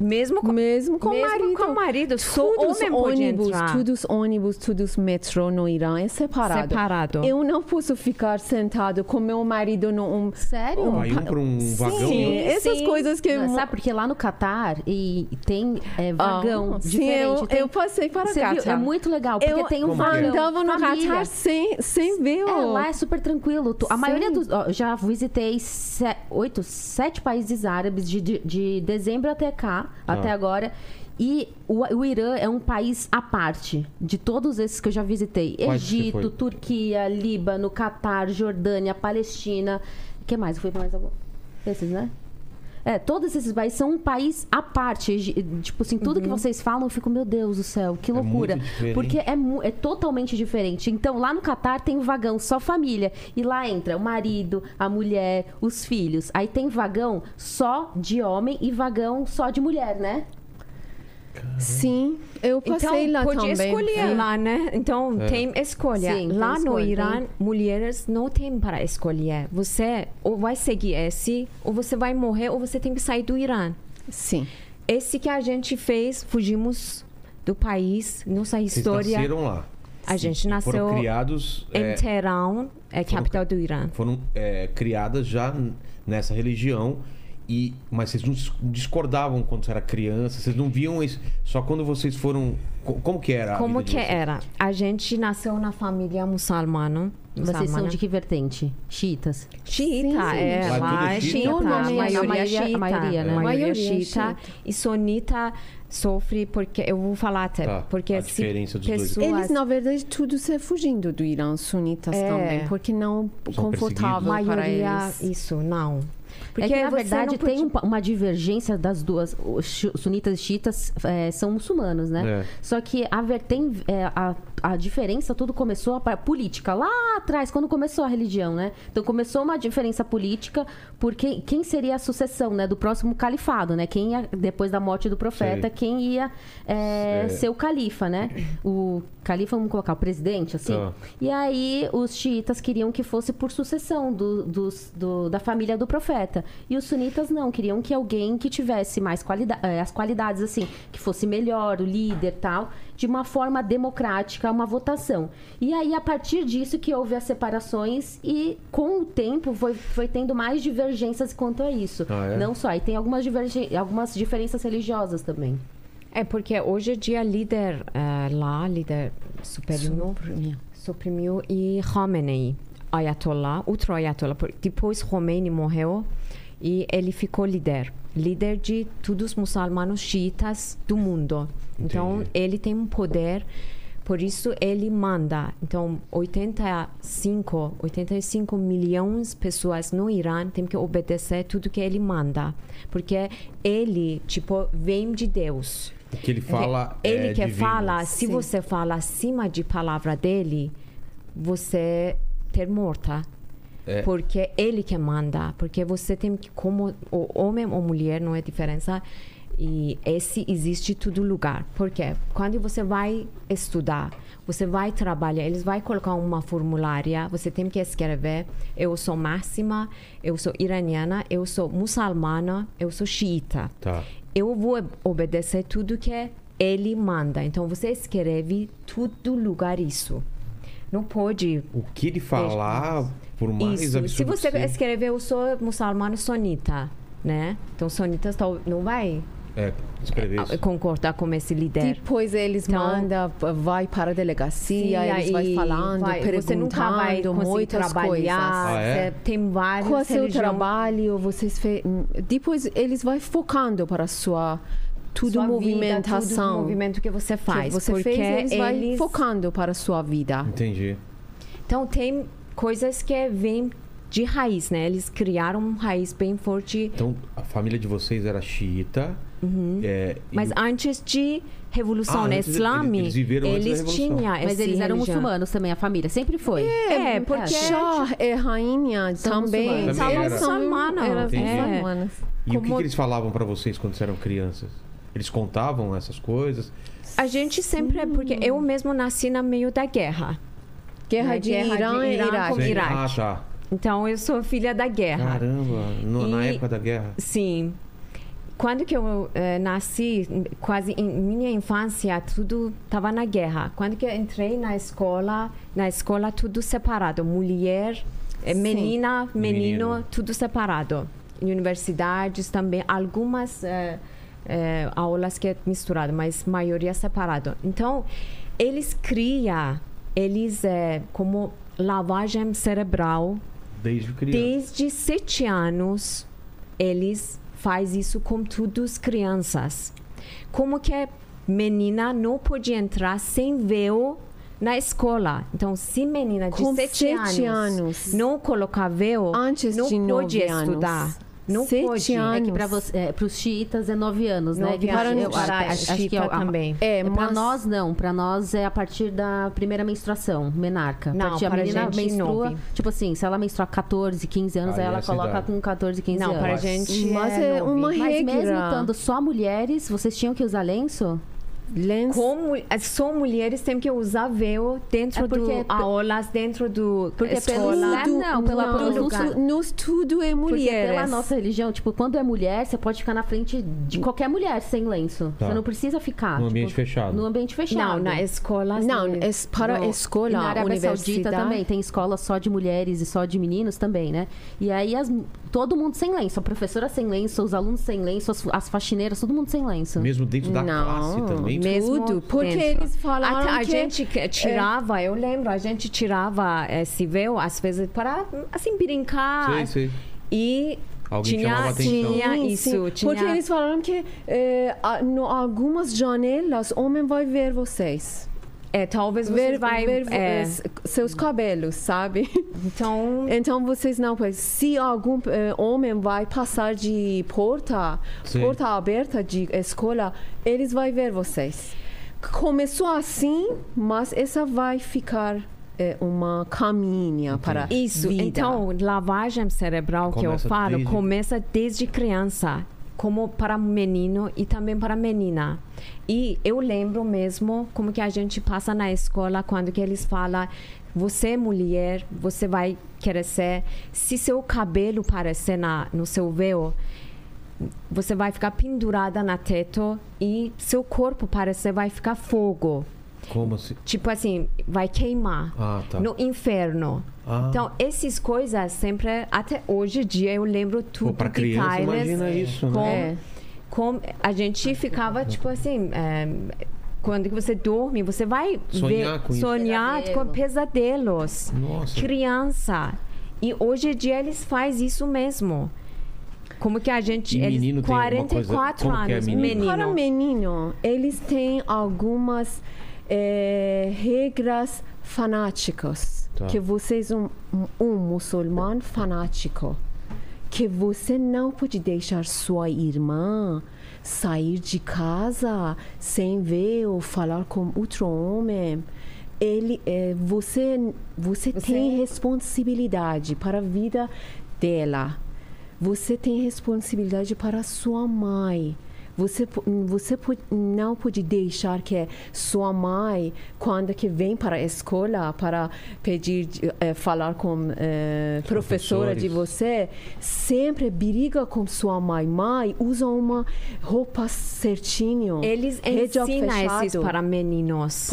mesmo com, Mesmo com mesmo marido. com marido, só Todos homem pode ônibus, entrar. todos ônibus, todos metrô no Irã é separado. Separado. Eu não posso ficar sentado com meu marido num... Sério? Um Aí um para um vagão. Sim, e outro- essas Sim. coisas que... Não, sabe, porque lá no Catar e tem é, vagão Ah, sim, diferente. eu, tem- eu passei para Você cá. viu? É muito legal, porque eu tem um é? vagão. andava no família. Catar sem, sem ver É, lá é super tranquilo. Tu- A Sim. maioria dos. ó, já visitei se- oito, sete países árabes de, de, de dezembro até cá, até agora. E o, o Irã é um país à parte de todos esses que eu já visitei: Quais Egito? Turquia, Líbano, Catar, Jordânia, Palestina. O que mais? Foi mais algum? Esses, né? É, todos esses países são um país à parte. Tipo assim, tudo que vocês falam, eu fico, meu Deus do céu, que Uhum. É muito loucura. diferente. Porque é, é totalmente diferente. Então, lá no Catar tem um vagão só família. E lá entra o marido, a mulher, os filhos. Aí tem vagão só de homem e vagão só de mulher, né? Sim, eu passei Então, lá pode também. escolher É. lá, né? Então, tem escolha. Sim, tem lá no escolha, Irã, tem. mulheres não têm para escolher. Você ou vai seguir esse, ou você vai morrer, ou você tem que sair do Irã. Sim. Esse que a gente fez, fugimos do país, nossa Vocês história. nasceram lá. A gente nasceu Foram criados. em é, Teherã, é a capital do Irã. foram é, criadas já nessa religião. E, mas vocês não dis- discordavam quando você era criança, vocês não viam isso. Só quando vocês foram. co- Como que era? a Como vida de que vocês? era? A gente nasceu na família muçulmana. Vocês são de que vertente? Chiitas. Xiita, é. Lá lá tudo é xiita? a maioria, a maioria- a maioria, né? a maioria Maioria xiita. E sonita sofre porque, eu vou falar até, Tá, porque a se diferença dos dois. pessoas... Eles, na verdade, tudo se fugindo do Irã, sunitas É. também, porque não São confortável para maioria, eles. isso, não. Porque, é que, na você verdade, tem podia- um- uma divergência das duas. Os sunitas e chiitas é, são muçulmanos, né? É. Só que a, tem, é, a, a diferença, tudo começou a política. Lá atrás, quando começou a religião, né? Então, começou uma diferença política porque quem seria a sucessão, né? Do próximo califado, né? Quem ia, depois da morte do profeta, Sei. quem ia é, É. ser o califa, né? O califa, vamos colocar, o presidente, assim. Tá. E aí os xiitas queriam que fosse por sucessão do, dos- do- da família do profeta. E os sunitas não, queriam que alguém que tivesse mais qualidade, as qualidades, assim, que fosse melhor, o líder tal, de uma forma democrática, uma votação. E aí, a partir disso que houve as separações e com o tempo foi, foi tendo mais divergências quanto a isso. Ah, é? Não só, e tem algumas, divergen- algumas diferenças religiosas também. É porque hoje em dia líder eh, lá, líder supremo, suprimiu e Khomeini, Ayatollah, outro Ayatollah. Depois Khomeini morreu e ele ficou líder. Líder de todos os muçulmanos xiitas do mundo. Então Entendi. ele tem um poder Por isso ele manda. Então, 85, 85 milhões de pessoas no Irã têm que obedecer tudo que ele manda, porque ele, tipo, vem de Deus. O que ele fala ele é que divino. fala, se Sim. você fala acima de palavra dele, você ter morta. É. Porque ele que manda, porque você tem que como homem ou mulher não é diferença e esse existe em todo lugar. Porque quando você vai estudar, você vai trabalhar, eles vão colocar uma formulária, você tem que escrever, eu sou máxima, eu sou iraniana, eu sou muçulmana, eu sou xiita Tá. eu vou obedecer tudo que ele manda. Então você escreve todo lugar isso. Não pode O que ele falar, por mais isso. absurdo Se você escrever eu sou muçulmano sunita, né? Então sunitas tal- não vai é, escrever isso. concordar com esse líder. Depois eles Então- mandam, vai para a delegacia, Sim, eles vai aí falando, vai- perguntando você nunca vai conseguir muitas trabalhar. coisas. Ah, é? tem vários Qual é o seu trabalho? Vocês fe... Depois eles vai focando para a sua tudo sua vida, movimentação tudo movimento que você faz. que você porque fez, eles, vai eles- focando para a sua vida. Entendi. Então tem coisas que vêm de raiz, né? Eles criaram uma raiz bem forte Então, a família de vocês era xiita. é, e Mas o- antes de Revolução Ah, né, Islâmica, eles- eles viveram tinham Mas eles eram religião. muçulmanos também, a família. Sempre foi. É, porque Shah é rainha também. Também era. são Muçulmana. Entendi. muçulmanas. e o que, como- que eles falavam pra vocês quando vocês eram crianças? Eles contavam essas coisas? A gente sempre é porque eu mesmo nasci no meio da guerra. Guerra Na de guerra Irã de e Irã Iraque. com Sim. Iraque. Ah, tá. Então eu sou filha da guerra. Caramba, no- na E- época da guerra. Sim. Quando que eu eh, nasci, quase em minha infância, tudo estava na guerra. Quando que eu entrei na escola, na escola tudo separado, mulher, eh, menina, menino, Menino. tudo separado. Em universidades também, algumas eh, eh, aulas que é misturado, mas maioria separado. Então, eles criam, eles eh, como lavagem cerebral Desde criança. Desde sete anos, eles faz isso com todas as crianças. Como que a menina não podia entrar sem véu na escola. Então, se menina de Com sete, sete anos, anos. não colocar véu, Antes não de pode nove anos. Não Sete pode. anos. É que para é, os xiitas é nove anos, né? Nove Que anos. eu- Para acho- acho que xiita é o- a- também. É, É, pra mas- nós não, pra nós é a partir da primeira menstruação, menarca. Não, a partir a para menina gente, menstrua, nove. tipo assim, se ela menstruar 14, 15 anos, Aí aí ela essa coloca idade. com 14, 15 Não, anos. para a gente Mas é é uma Mas regra. mesmo estando só mulheres, vocês tinham que usar lenço? Lenço. Como só mulheres têm que usar véu dentro É porque- do aulas, dentro do Porque pelo escola. Islã, não, pela- não, pelo- no, no tudo é Porque mulheres. pela nossa religião, tipo, quando é mulher, você pode ficar na frente de qualquer mulher sem lenço. Tá. Você não precisa ficar. No tipo, ambiente fechado. No ambiente fechado. Não, na escola. Não, sim. é para No- a E escola, na Arábia universidade. Saudita também tem escola só de mulheres e só de meninos também, né? E aí as- todo mundo sem lenço, a professora sem lenço, os alunos sem lenço, as, as faxineiras, todo mundo sem lenço. Mesmo dentro da Não, classe também. Mesmo Tudo, porque dentro. eles falaram Até a que- gente que tirava, eu lembro, a gente tirava esse véu às vezes para assim brincar Sei, sei. e Alguém tinha, atenção. tinha Sim, isso, sim. tinha Porque eles falaram que eh, a- no algumas janelas homem vai ver vocês. É, talvez você Ver, vai ver é, eh, seus cabelos, sabe? então Então vocês não. Se algum eh, homem vai passar de porta, Sim. porta aberta de escola, eles vão ver vocês. Começou assim, mas essa vai ficar eh, uma caminha para isso, vida. então lavagem cerebral que eu Começa falo desde- começa desde criança, como para menino e também para menina. E eu lembro mesmo como que a gente passa na escola quando que eles falam você é mulher, você vai crescer. Se seu cabelo parecer na, no seu véu, você vai ficar pendurada na teto e seu corpo parecer vai ficar fogo. Como assim? Tipo assim, vai queimar Ah, tá. no inferno. Ah. Então, essas coisas sempre, até hoje em dia, eu lembro tudo Pô, pra criança, detalhes. imagina isso, com, né? com- a gente ficava, tipo assim, é, quando que você dorme, você vai Sonhar ver, com isso. sonhar Pesadelo. com pesadelos. Nossa. Criança. E hoje em dia eles fazem isso mesmo. Como que a gente. E eles, menino tem alguma coisa- 44 como que é anos, menino? menino. Para menino, eles têm algumas é, regras fanáticas. Tá. Que vocês um, um muçulmano fanático. Que você não pode deixar sua irmã sair de casa sem ver ou falar com outro homem. Ele, é, você, você, Você- tem responsabilidade para a vida dela. Você tem responsabilidade para a sua mãe. Você, você não pode deixar que sua mãe, quando que vem para a escola para pedir, eh, falar com eh, professora de você, sempre briga com sua mãe. Mãe, usa uma roupa certinho. Eles ensinam esses para meninos.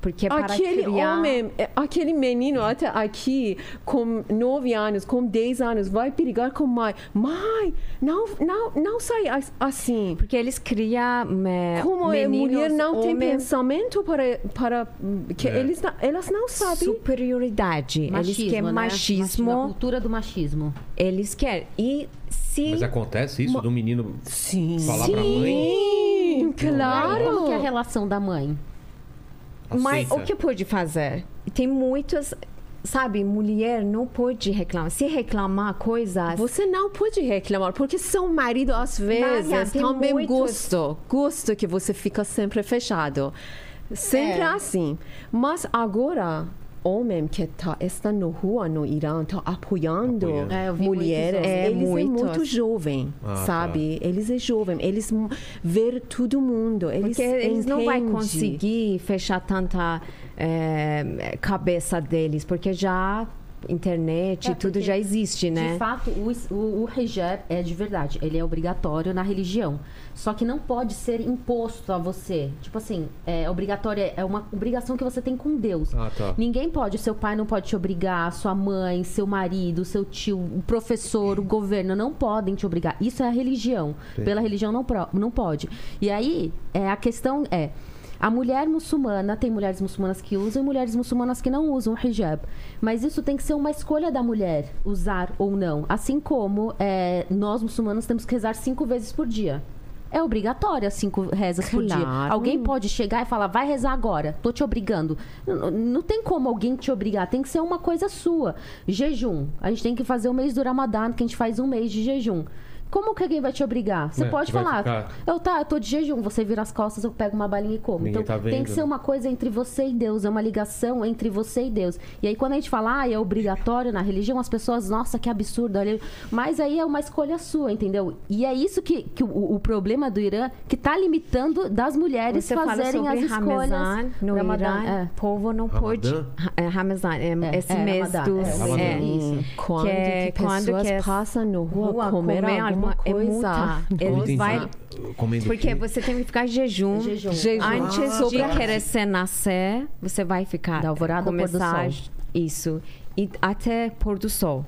Porque é para Aquele criar... homem, é, aquele menino até aqui, com 9 anos, com 10 anos, vai brigar com mãe. Mãe, não, não, não sai as- assim. Porque eles criam é, Como a meninos, mulher não tem homens, pensamento para, para que É. eles, não- elas não sabem. superioridade. eles querem né? machismo. A cultura do machismo. Eles querem. E se... Mas acontece isso do menino Sim. falar pra mãe? Sim, claro. como que é a relação da mãe? Mas o que pode fazer? Tem muitas... Sabe, mulher não pode reclamar. Se reclamar coisas... Você não pode reclamar, porque seu marido, às vezes, Maria, também muitos- gosta. Gosta que você fica sempre fechado. Sempre É. assim. Mas agora, homem que tá, está na rua no Irã, está apoiando, Apoiando. É, eu vi mulheres, muitos eles É, é muitos. muito jovem, Ah, sabe? Eles é jovem, eles ver todo mundo, eles Porque eles não vão entendem. conseguir fechar tanta é, cabeça deles, porque já internet É, tudo já existe, né? De fato, o, o, o hijab é de verdade. Ele é obrigatório na religião. Só que não pode ser imposto a você. Tipo assim, é obrigatório, é uma obrigação que você tem com Deus. Ah, tá. Ninguém pode, seu pai não pode te obrigar, sua mãe, seu marido, seu tio, o professor, o governo não podem te obrigar. Isso é a religião. Pela religião não, não pode. E aí, é, a questão é. A mulher muçulmana, tem mulheres muçulmanas que usam e mulheres muçulmanas que não usam hijab. Mas isso tem que ser uma escolha da mulher, usar ou não. Assim como é, nós muçulmanos temos que rezar cinco vezes por dia. É obrigatório as cinco rezas por dia. Claro. Alguém pode chegar e falar, vai rezar agora, tô te obrigando. N- Não tem como alguém te obrigar, tem que ser uma coisa sua. Jejum. A gente tem que fazer o mês do Ramadã, que a gente faz um mês de jejum. Como que alguém vai te obrigar? Você É, pode falar, ficar- eu tá, eu tô de jejum, você vira as costas, eu pego uma balinha e como. Ninguém então tá tem vendo, que ser né? uma coisa entre você e Deus, é uma ligação entre você e Deus. E aí quando a gente fala, ah, é obrigatório na religião, as pessoas, nossa, que absurdo, olha. Mas aí é uma escolha sua, entendeu? E é isso que, que o, o problema do Irã, que tá limitando das mulheres Você fala fazerem sobre as escolhas. Ramazan no Ramadã, Irã, é. o povo não pode... Ramadã? É, Ramazan, é, É, esse é, mês Ramadã, dos... é, é. Quando que é- quando pessoas que é- passam na rua, rua comer, comer alguma alguma- é coisa. Eles Entendi. vai- Comendo Porque o quê? você tem que ficar em jejum. Jejum. Jejum. Antes Ah, de se nascer, você vai ficar... Da alvorada pôr do começar sol. Isso. E até pôr do sol.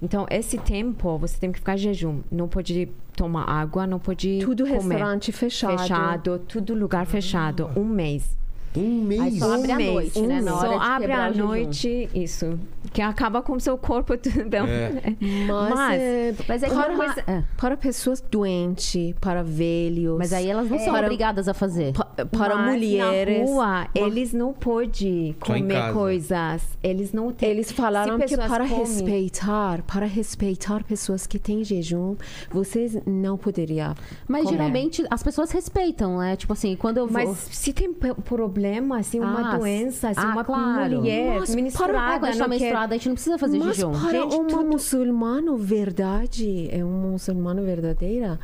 Então, esse tempo, você tem que ficar em jejum. Não pode tomar água, não pode Tudo comer. restaurante fechado. Fechado, tudo lugar fechado. Um mês. Um mês. Aí só abre um à mês. noite, né? Na hora Só de abre à noite, isso. Que acaba com o seu corpo tudo. É. Mas, Mas- é, Mas é que para, uma- é. para pessoas doentes, para velhos. Mas aí elas não são para, obrigadas a fazer. pa- para Mas mulheres. Na rua, eles não podem comer coisas. Eles não têm. Eles falaram que pessoas para comem- respeitar, para respeitar pessoas que têm jejum, vocês não poderiam. Mas comer. geralmente as pessoas respeitam, né? Tipo assim, quando eu vou. Mas se tem p- problema, assim, uma Ah, doença, assim, ah, uma claro. mulher Mas para- menstruada, quando a gente não quer- menstruada, a gente não precisa fazer Mas jejum. para Gente, uma tudo- muçulmano verdade, é um muçulmano verdadeira,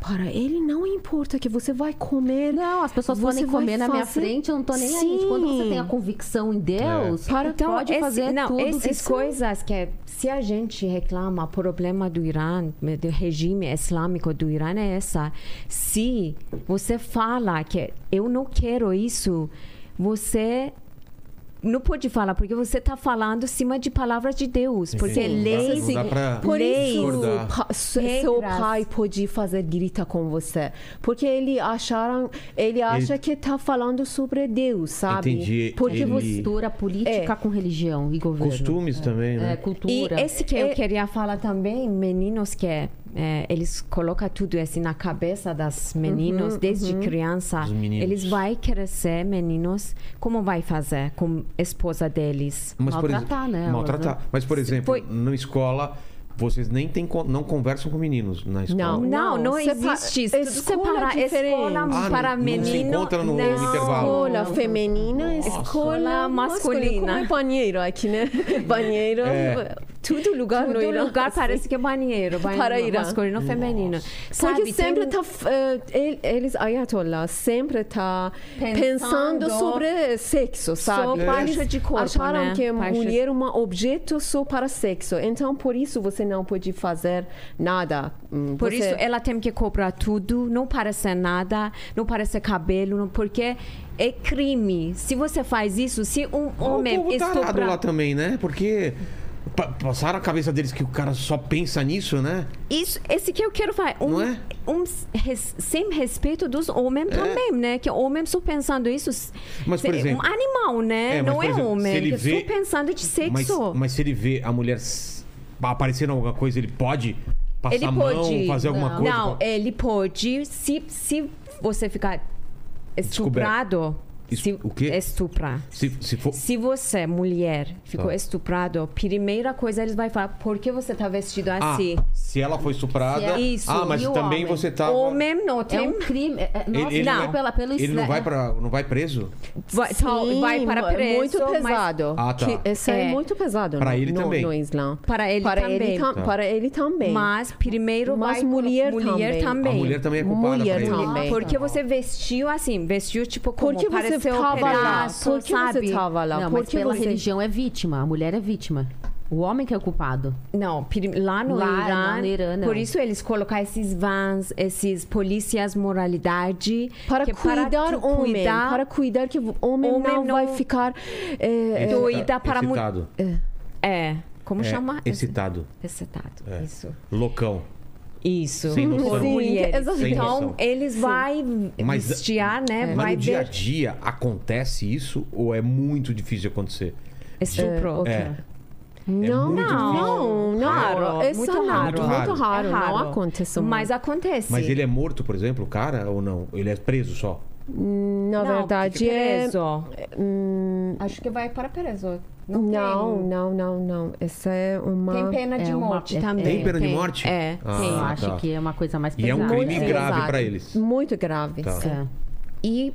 para ele não importa que você vai comer. Não, as pessoas podem comer na minha frente, eu não tô nem aí. Quando você Sim. tem a convicção em Deus, Para, então, pode esse- fazer não, tudo. essas coisas que é- se a gente reclama problema do Irã, do regime islâmico do Irã é essa. Se você fala que eu não quero isso, você não pode falar porque você está falando acima de palavras de Deus, porque Entendi. leis Não dá pra Por isso, se- seu regras. pai pode fazer grita com você, porque ele acharam, ele acha que tá falando sobre Deus, sabe? Entendi. Porque Ele- você Mistura política É. com religião e governo. Costumes também, É, né? cultura. E esse que eu É- queria falar também, meninos que é eles colocam tudo assim na cabeça das meninos desde criança. Os meninos. Eles vai crescer meninos. Como vai fazer com a esposa deles? Mas, por Maltratar, exemplo, né, Maltratar. né? Mas, por exemplo, Foi- na escola, vocês nem tem, não conversam com meninos na escola. Não. Não, não sepa- existe isso. Escola separa- diferente. escola Ah, para não se menino. encontra no- no não. intervalo. Escola feminina, escola masculina. Como é banheiro aqui, né? Banheiro, É. tudo lugar no Todo Irã. lugar assim. parece que é banheiro. banheiro Para Irã. masculino, feminino. Porque Sabe, sempre tem- tá, eh, el- eles, Ayatollah, sempre tá pensando, Pensando sobre sexo, sabe? Só parte de corpo, Acharam né? que a Parte- mulher é um objeto só para sexo. Então, por isso, você não pode fazer nada. Hum, Por você- isso ela tem que cobrar tudo, não parece nada, não parece cabelo, não- porque é crime. Se você faz isso, se um homem o povo tarado estupra... lá também, né? Porque passaram a cabeça deles que o cara só pensa nisso, né? Isso, esse que eu quero falar. Um, Não é? um res- sem respeito dos homens também, né? Que homem só pensando isso. Mas, por exemplo- um animal, né? É, mas, não é exemplo, homem. ele vê- Só pensando de Mas, sexo. mas se ele vê a mulher aparecendo alguma coisa, ele pode passar ele a mão, pode. fazer alguma coisa? Não, ele pode. Se, se você ficar estuprado. Se, o quê? Estuprar. Se, se for... Se você, mulher, ficou Tá. estuprado, primeira coisa eles vão falar, por que você tá vestido Ah, assim? se ela foi estuprada. É- Isso, Ah, mas e também homem? você tava. Homem não É tem... um crime. é- é- nossa, Ele, ele não. não, pela, pelo ele não vai para não vai preso? vai, Sim, vai para preso, muito mas pesado. Ah, tá. Que esse é, É. muito pesado no, ele no, também. no Islã. Para ele para também. Ele tam- Tá. Para ele também. Mas primeiro Mas vai mulher mulher também. também. A mulher também é culpada Mulher também. Porque você vestiu assim, vestiu tipo como Porque você pareceu tava lá. Por que sabe? você tava lá? Não, Por mas que pela você... religião é vítima. A mulher é vítima. O homem que é o culpado. Não, lá no Lá, Irã, lá no Irã, não. por isso eles colocam esses vans, esses polícias moralidade Para que cuidar tu homem, cuidar para cuidar que o homem, Homem não, vai não- ficar é, é, Doida para Excitado. é, como É, chama? excitado. Excitado. É. Isso. Loucão. Isso. Sem noção. Sim, mulheres. Sem Então, noção. eles vai Mas- vestir, né? Mas vai no dia a dia acontece isso ou é muito difícil de acontecer? estupro. ok. É. Não, muito não, não. Raro, Isso muito é raro. Muito, Raro. raro. É Não raro. acontece Mas muito. acontece. Mas ele é morto, por exemplo, o cara, ou não? Ele é preso só? Na Não, verdade, é... preso. Hum, Acho que vai para preso. Não, não, tem. não, não, não. Essa é uma... Tem pena de É uma- morte é- também. Tem pena de morte? É, Ah, tem. Eu tá. acho que é uma coisa mais E é pesada. um crime Muito grave pra eles. Muito grave. Tá. sim. É. E,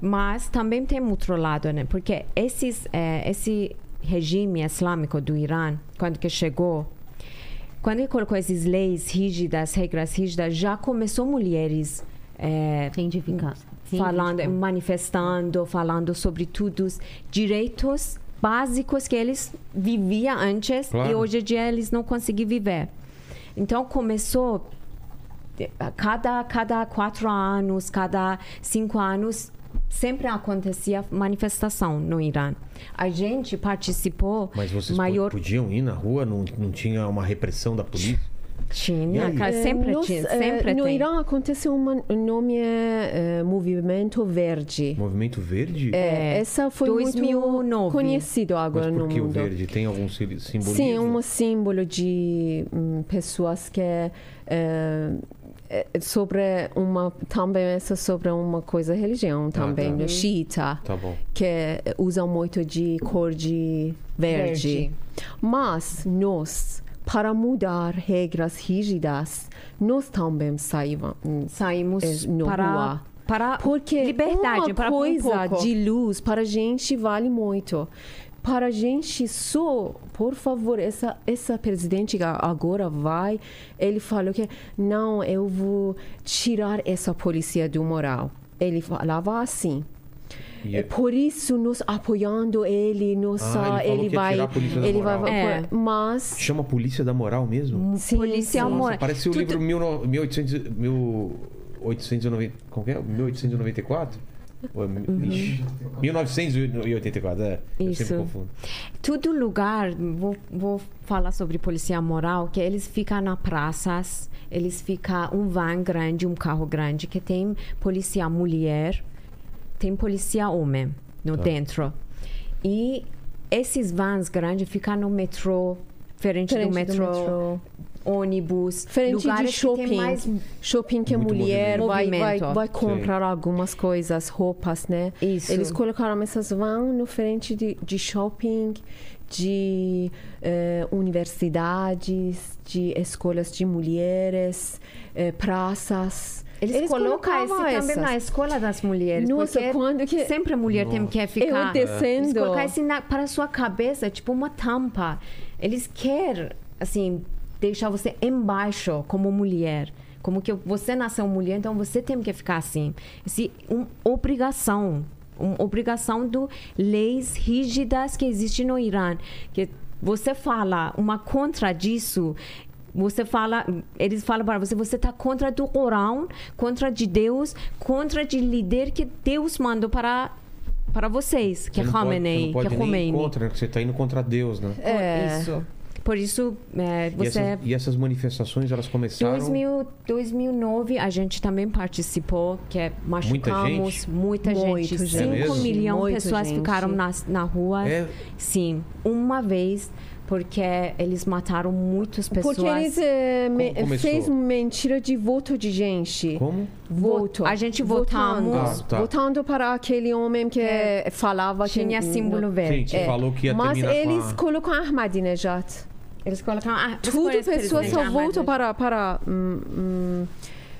mas também tem outro lado, né? Porque esses, eh, esse regime islâmico do Irã, quando que chegou, quando ele colocou essas leis rígidas, regras rígidas, já começou mulheres eh, Cientificar. falando, Científico. manifestando, falando sobre tudo os direitos básicos que eles viviam antes Claro. e hoje em dia eles não conseguem viver. Então começou cada cada quatro anos, cada cinco anos sempre acontecia manifestação no Irã. A gente participou Mas vocês maior po- podiam ir na rua? Não, não tinha uma repressão da polícia? Tinha, cara, sempre Nos- tinha, eh, sempre no tem. Irã acontece um nome é, eh, Movimento Verde. Movimento Verde? É, essa foi 2009. muito conhecido Mas agora por no que o mundo. verde? Tem algum sim- simbolismo? Sim, um símbolo de hum, pessoas que é, é, sobre uma também essa sobre uma coisa religião também, tá. né? Xiita, Tá bom. que é, usam muito de cor de verde. Verde. Mas nós para mudar regras rígidas, nós também saímos Saímos É, no para rua. para porque liberdade, uma para um coisa pouco. de luz para a gente vale muito. Para a gente só, por favor, essa essa presidente agora vai, ele falou que não, eu vou tirar essa polícia do moral. Ele falava assim. E É é- por isso nós apoiando ele, nossa, Ah, ele ele, vai, tirar a polícia da ele vai, moral. É. mas Chama Polícia da Moral mesmo? sim, policial sim. moral. Parece o Tudo- livro 19- 1800, 1890. Como que é? 1894? Ou é Ixi, 1984, é. Eu Uhum. Isso. todo lugar, vou, vou falar sobre polícia moral, que eles ficam na praças, eles ficam um van grande, um carro grande, que tem polícia mulher, tem polícia homem no Tá. dentro. E esses vans grandes ficam no metrô, diferente, do Diferente do metrô, metrô. ônibus, Frente de lugares que shopping. tem mais Shopping que a mulher vai, vai, vai comprar algumas coisas, roupas, né? Isso. Eles colocaram essas vão no frente de, de shopping, de eh, universidades, de escolas de mulheres, eh, praças. Eles, colocam esse colocavam também essas. na escola das mulheres. Nossa, quando que- sempre a mulher tem que ficar. Eu descendo. Eles colocam isso na, para a sua cabeça, tipo uma tampa. Eles querem, assim, deixar você embaixo como mulher. Como que você nasceu mulher, então você tem que ficar assim. Esse, uma obrigação. Uma obrigação de leis rígidas que existem no Irã. Que você fala uma contra disso, você fala, eles falam para você, você está contra do Corão, contra de Deus, contra de líder que Deus mandou para para vocês, que é Você pode- Khamenei, pode que é Khomeini. contra, que você está indo contra Deus, né? É. Isso. Por isso, é, E você essas, e essas manifestações, elas começaram... 2000, 2009 a gente também participou, que é machucamos gente? muita gente. Muito gente. 5 É mesmo? milhões de pessoas gente. ficaram nas, na rua. É? Sim, uma vez, porque eles mataram muitas pessoas. Porque eles eh, me- fez mentira de voto de gente. Como? Voto. A gente Votando. votamos. Ah, tá. Votando para aquele homem que É. falava que Tinha símbolo Sim, verde. que falou que ia Mas terminar eles com a... colocam Ahmadinejad. Eles colocaram. Ah, Tudo pessoas só voltam Ahmadinejad? para, para hum, hum,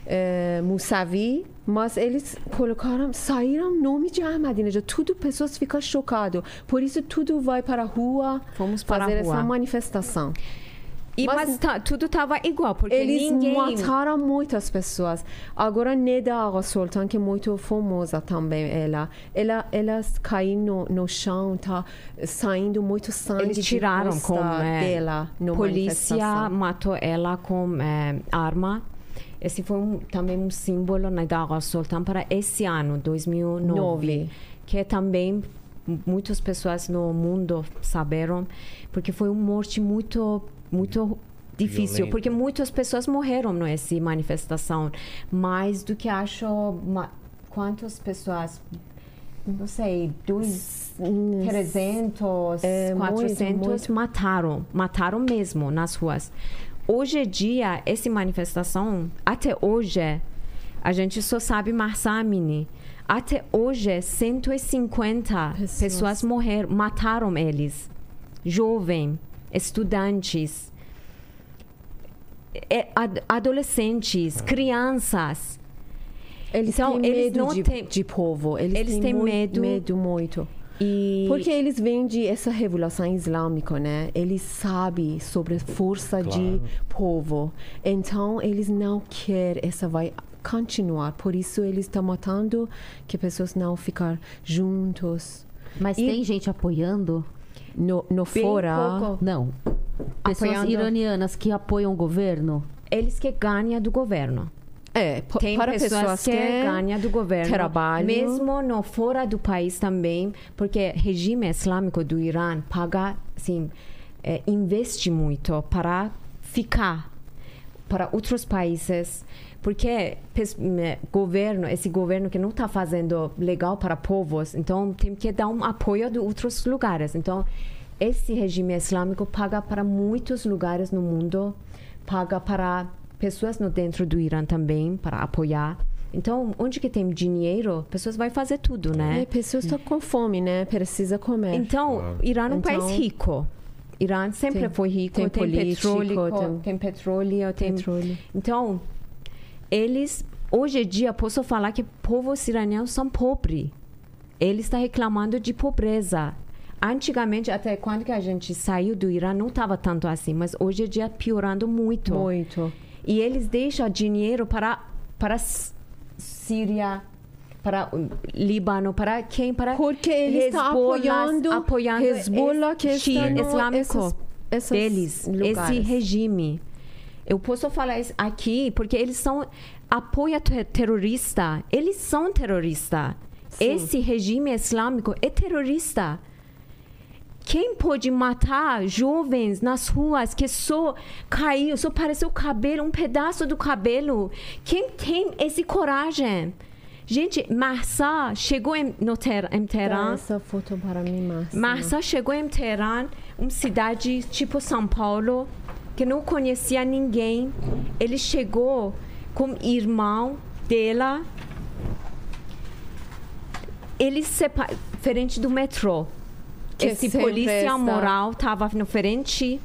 eh, Mousavi, mas eles colocaram, saíram nome de Ahmadinejad. Tudo pessoas ficam chocadas. Por isso tudo vai para a rua Fomos para fazer a rua. essa manifestação. E, Mas- mas tá- tudo estava igual, porque Eles ninguém. mataram muitas pessoas. Agora, Neda Agha Sultan, que é muito famosa também, ela, ela, elas caíram no, no chão, tá saindo muito sangue Eles de tiraram rosta com é, dela no polícia matou ela com é, arma. Esse foi um- também um símbolo na Daga Sultan para esse ano, 2009, Nove. que também muitas pessoas no mundo saberam, porque foi uma morte muito muito difícil, Violenta. porque muitas pessoas morreram nessa manifestação, mais do que acho ma- quantas pessoas não sei, dois, 300, É, muito, 400 muito. mataram, mataram mesmo nas ruas. Hoje em dia, essa manifestação, até hoje, a gente só sabe Mahsa Amini. Até hoje, 150 Pessoas. pessoas, morreram, mataram eles. Jovens, estudantes, é, ad- adolescentes, crianças. Eles Então, têm eles medo não de, têm- de povo. Eles, eles têm, têm medo. medo muito. E Porque eles vêm de essa revolução islâmica, né? Eles sabem sobre a força de Claro. povo. Então, eles não querem essa vai continuar. Por isso, eles estão matando que pessoas não ficar juntos. Mas E- tem gente apoiando? No, no Bem fora, pouco. Não. Pessoas Apoiando. iranianas que apoiam o governo? eles que ganham do governo. É, Tem para pessoas, pessoas que, que ganham do governo, trabalho. mesmo no fora do país também, porque o regime islâmico do Irã paga, assim, é, investe muito para ficar para outros países, porque governo, esse governo que não está fazendo legal para povos, então tem que dar um apoio de outros lugares. Então esse regime islâmico paga para muitos lugares no mundo, paga para pessoas no dentro do Irã também para apoiar. Então, onde que tem dinheiro, pessoas vai fazer tudo, É, né? pessoas estão com fome, né? Precisa comer. Então, Claro. Irã é um país Então- rico. Irã sempre Tem- foi rico, tem tem, político, petróleo, tem- tem, petróleo, tem Petróleo. então, eles, hoje em dia, posso falar que povos iranianos são pobres. Eles estão reclamando de pobreza. Antigamente, até quando que a gente saiu do Irã, não estava tanto assim, mas hoje em dia piorando muito. Muito. E eles deixam dinheiro para, para Síria, para Líbano, para quem? Para Porque ele está Hezbollah, apoiando, apoiando Hezbollah que esse está islâmico essas deles, esse lugares. regime. Eu posso falar isso aqui porque eles são apoia te- terrorista. Eles são terrorista. Esse regime islâmico é terrorista. Quem pode matar jovens nas ruas que só caiu, só apareceu o cabelo, um pedaço do cabelo? Quem tem esse coragem? Gente, Marsa chegou em, no Ter, em Dá Teherã. essa foto para mim, Márcia. Marsa chegou em Teherã, uma cidade tipo São Paulo, que não conhecia ninguém. Ele chegou com irmão dela. Ele separa frente do metrô. Que Esse polícia moral estava na frente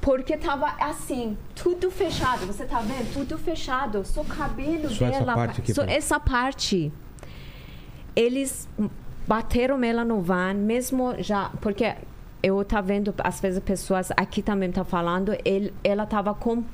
porque tava assim, tudo fechado. Você tá vendo? Tudo fechado. Só o cabelo Só essa dela. parte aqui, só pera. essa parte. Eles bateram ela no van, mesmo já. Porque eu tá vendo, às vezes, pessoas aqui também tá falando, ele, ela tava com.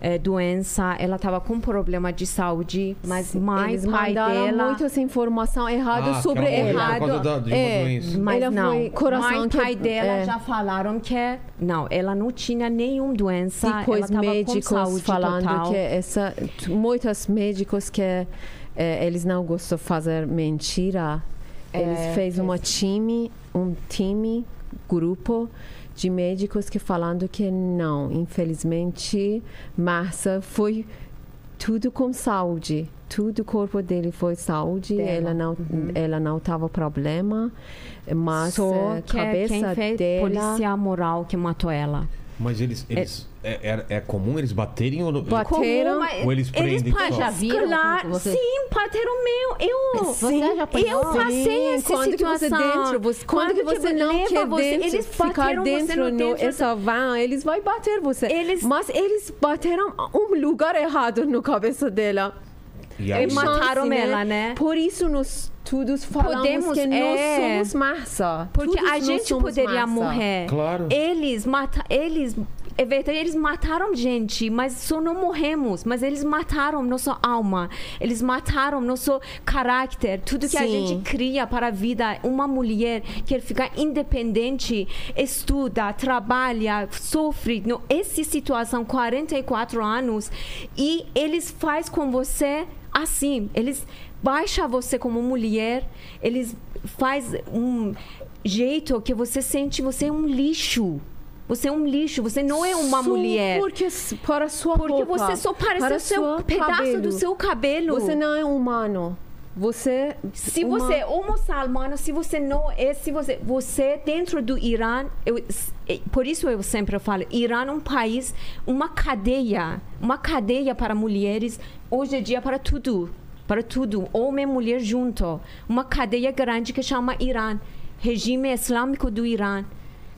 Eh, doença, ela tava com problema de saúde, mas mãe, Eles pai mandaram dela. muito essa informação errada Ah, sobre que ela morreu ela. por causa da- de uma É. doença. Mas Ela não, foi coração mãe e que- pai dela é. já falaram que não, ela não tinha nenhuma doença, Depois ela tava com médicos saúde falando total. que essa muitos médicos que eh, eles não gostam de fazer mentira eles É, fez uma time um time grupo de médicos que falando que não infelizmente Marcia foi tudo com saúde tudo o corpo dele foi saúde Dela. ela não ela não tava problema mas Só a que é quem cabeça fez dela polícia moral que matou ela. Mas eles. eles é, é, é comum eles baterem ou não? Bateram. mas Ou eles prendem pa- só? Já viram Claro, você? sim, bateram meu. Eu, já apanhou? eu passei Sim, essa quando que você situação. dentro, você, quando, que você não leva quer você, dentro, eles ficar dentro no no dentro essa van, eles vão bater você. Eles- Mas eles bateram um lugar errado no cabeça dela. E E aí, mataram Chance, ela, né? Por isso nós todos falamos Podemos- que nós é. somos massa. Porque Todos a nós gente poderia massa. morrer. Claro. Eles mata eles é verdade, eles mataram gente, mas só não morremos. Mas eles mataram nossa alma. Eles mataram nosso caráter. Tudo que a Sim. gente cria para a vida. Uma mulher quer ficar independente, estuda, trabalha, sofre. No, essa situação, 44 anos. E eles faz com você assim. Eles baixa você como mulher. Eles faz um jeito que você sente você é um lixo. Você é um lixo, você não é uma mulher. Porque para sua Porque roupa, você só parece o seu pedaço cabelo. do seu cabelo. Você não é humano. Você Se uma- você é muçulmano, se você não é, se você, você dentro do Irã, eu, é, por isso eu sempre falo, Irã é um país, uma cadeia, uma cadeia para mulheres, hoje em dia para tudo, para tudo, homem e mulher junto, uma cadeia grande que chama Irã, regime islâmico do Irã,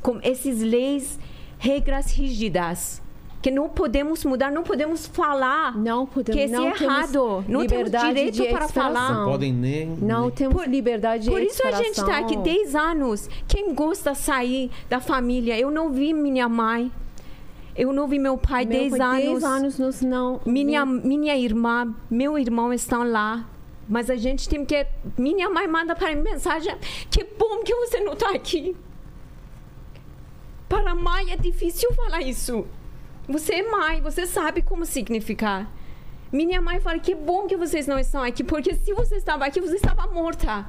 com essas leis, regras rígidas. Que não podemos mudar, não podemos falar Não podemos, que não é temos errado. Não temos liberdade direito de para falar. expressão. não podem nem. Não nem- temos liberdade de Por isso a gente expressão. está aqui 10 anos. Quem gosta de sair da família? Eu não vi minha mãe. Eu não vi meu pai Meu 10 pai, anos. 10 anos nós não. Minha, minha irmã, meu irmão estão lá. Mas a gente tem que. Minha mãe manda para mim mensagem: Que bom que você não está aqui. Para a mãe é difícil falar isso. Você é mãe, você sabe como significar. Minha mãe fala: Que bom que vocês não estão aqui, porque se você estava aqui, você estava morta.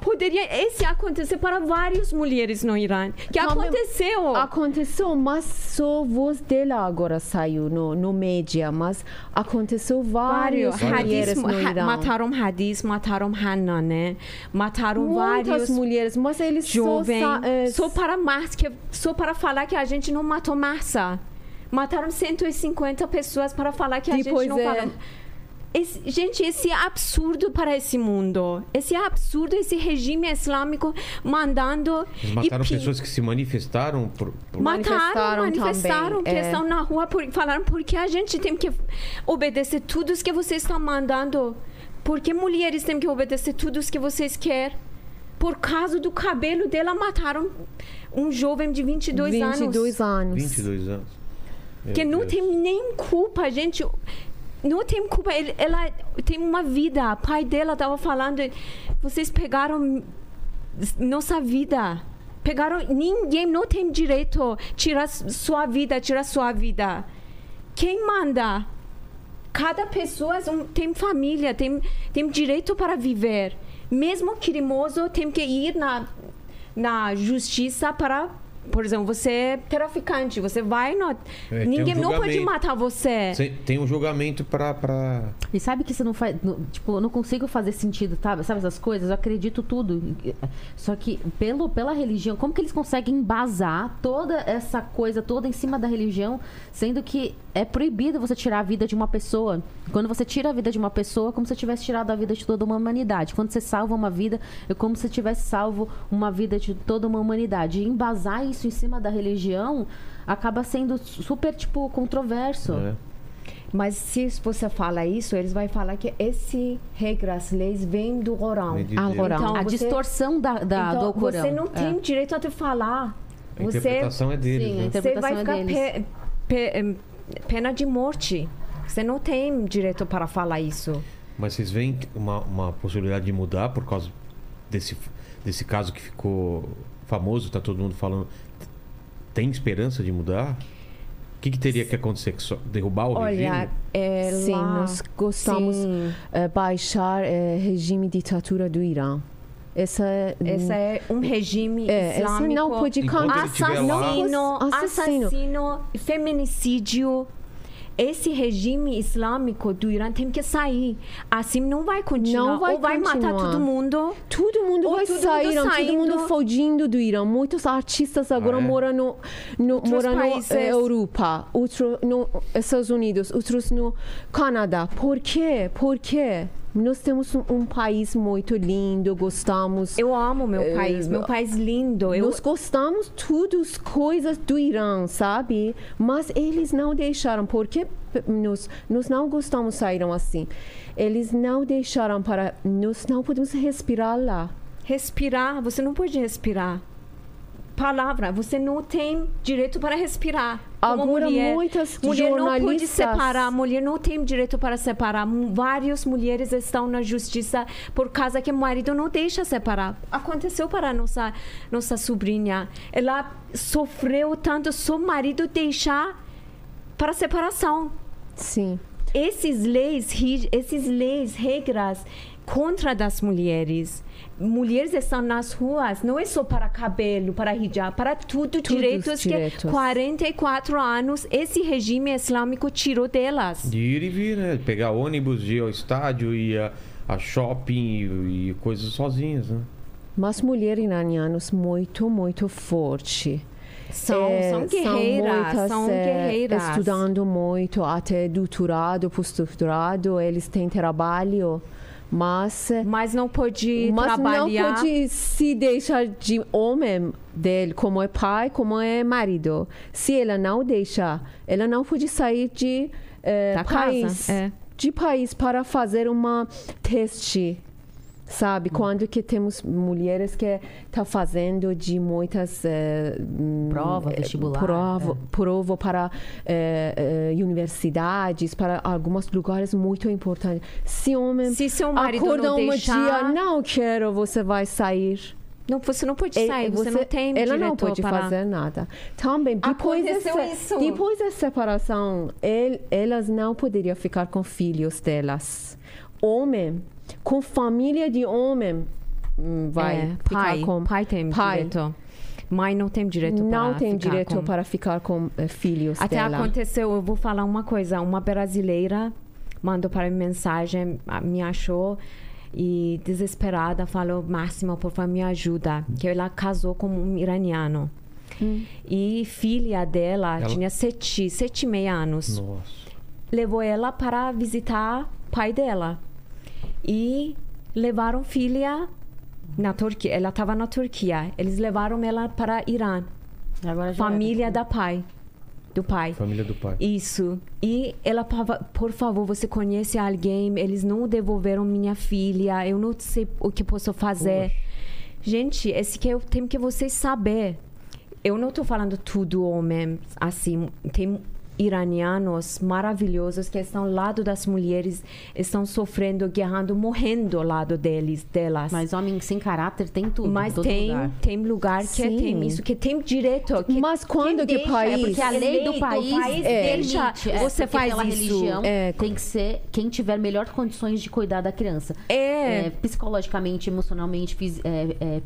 Poderia esse acontecer para várias mulheres no Irã. Que Como- aconteceu. Aconteceu, mas só voz dela agora saiu no, no mídia, mas aconteceu vários Vários. mulheres Hadis, no ha- Irã. mataram Hadis, mataram Hannah, né? Mataram Muitas vários mulheres, mas eles jovens. só, eh, Só para que só para falar que a gente não matou massa. Mataram 150 pessoas para falar que a Depois gente não é- fala. Esse- gente, esse é absurdo para esse mundo. Esse é absurdo, esse regime islâmico mandando. Eles mataram e pessoas que se manifestaram por. por- Mataram, Manifestaram manifestaram, que é. estão na rua, por, falaram porque a gente tem que obedecer tudo que vocês estão mandando. Porque mulheres têm que obedecer tudo que vocês querem. Por causa do cabelo dela, mataram um jovem de 22, 22 anos. anos. 22 anos. Meu Que não Deus. tem nem culpa, gente. Não tem culpa. Ele- ela tem uma vida. O pai dela estava falando. Vocês pegaram nossa vida. Pegaram. Ninguém não tem direito tirar sua vida, tirar sua vida. Quem manda? Cada pessoa é tem família, tem, tem direito para viver. Mesmo criminoso tem que ir na, na justiça para Por exemplo, você é traficante, você vai no... tem Ninguém um não pode matar você. Cê- Tem um julgamento pra. pra... E sabe que você não faz. no- tipo, eu não consigo fazer sentido, tá? Sabe essas coisas? Eu acredito tudo. Só que pelo, pela religião, como que eles conseguem embasar toda essa coisa toda em cima da religião, sendo que é proibido você tirar a vida de uma pessoa. Quando você tira a vida de uma pessoa, é como se você tivesse tirado a vida de toda uma humanidade. Quando você salva uma vida, é como se você tivesse salvo uma vida de toda uma humanidade. E embasar isso em cima da religião acaba sendo super, tipo, controverso. né? Mas se você fala isso, eles vão falar que esse regras, leis vêm do Corão. Vem de Ah. Corão. Então, a você- distorção da, da- então, do Corão. você não É. tem direito a te falar. A Você, interpretação é deles. Sim, a né? inter- você vai interpretação é ficar deles. pe- pe- pena de morte. Você não tem direito para falar isso. Mas vocês veem uma, uma possibilidade de mudar por causa desse, desse caso que ficou famoso, tá todo mundo falando. Tem esperança de mudar? O que, que teria que acontecer? Que só derrubar o Olha, regime? é Sim, lá- nós gostamos Sim. eh, baixar eh, regime ditadura do Irã. Essa é, Esse é um regime é, essa islâmico. não pode assassino, Assassino. assassino, feminicídio. Esse regime islâmico do Irã tem que sair. Assim não vai continuar. Não vai Ou vai matar continuar. todo mundo. Todo mundo vai todo sair, mundo todo mundo fugindo do Irã. Muitos artistas agora Ah, é? moram no, no, Outros moram na países. Europa, outros no Estados Unidos, outros no Canadá. Por quê? Por quê? Nós temos um, um país muito lindo, gostamos. Eu amo meu É, país, meu país lindo. Eu, Nós gostamos tudo as coisas do Irã, sabe? Mas eles não deixaram, porque nós, nós não gostamos saíram assim. Eles não deixaram para nós não podemos respirar lá. respirar, você não pode respirar. Palavra, você não tem direito para respirar. Como Agora mulher, muitas mulher não pode separar, mulher não tem direito para separar. Várias mulheres estão na justiça por causa que o marido não deixa separar. Aconteceu para nossa nossa sobrinha. Ela sofreu tanto seu marido deixar para separação Sim. esses leis, esses leis, regras contra das mulheres. Mulheres estão nas ruas, não é só para cabelo, para hijab, para tudo, direitos, direitos. que 44 anos esse regime islâmico tirou delas. De ir e vir, né? Pegar ônibus, ir ao estádio, ir a, a shopping e, e coisas sozinhas, né? Mas mulheres iranianas muito, muito forte. São, É, são guerreiras, muitas, são é, guerreiras. Estudando muito, até doutorado, pós-doutorado, eles têm trabalho, mas Mas não pode mas trabalhar. não pode se deixar de homem dele, como é pai, como é marido. Se ela não deixa, ela não pode sair de eh, país, é. de país para fazer uma teste. Hum. Sabe, quando que temos mulheres que tá fazendo de muitas eh, hum, Prova, vestibular, prova, é. prova para eh, eh, universidades, para alguns lugares muito importantes. Se homem Se seu marido acorda não um deixar- dia, não quero, você vai sair. Não, você não pode Ele- sair, você, não tem ela não pode para... fazer nada. Também, depois, dessa, isso. depois da separação, el- elas não poderiam ficar com filhos delas. Homem, com família de homem, hum, vai É, ficar pai, com... pai tem pai. direito. Mãe não tem direito Não para tem ficar direito com... para ficar com eh, filhos Até dela. aconteceu, eu vou falar uma coisa, uma brasileira mandou para mim mensagem, a- me achou e desesperada falou, Máxima, por favor, me ajuda, que ela casou com um iraniano. E filha dela Ela- tinha sete, sete e meia anos. Nossa. Levou ela para visitar pai dela. E levaram filha na Turquia. Ela estava na Turquia. Eles levaram ela para Irã. Agora já Família era. da pai. Do pai. Família do pai. Isso. E ela, pava- por favor, você conhece alguém? Eles não devolveram minha filha. Eu não sei o que posso fazer. Gente, esse que eu tenho que vocês saber. Eu não estou falando tudo homem assim. Tem iranianos maravilhosos que estão ao lado das mulheres, estão sofrendo, guerrando, morrendo ao lado deles, delas. Mas homem sem caráter tem tudo. Mas todo tem, lugar. tem lugar que Sim. tem isso, que tem direito. Que, Mas quando que deixa, país- É porque a lei do país, é, deixa, é, você faz pela isso. religião É. tem que ser quem tiver melhor condições de cuidar da criança. É. É, psicologicamente, emocionalmente, é, é,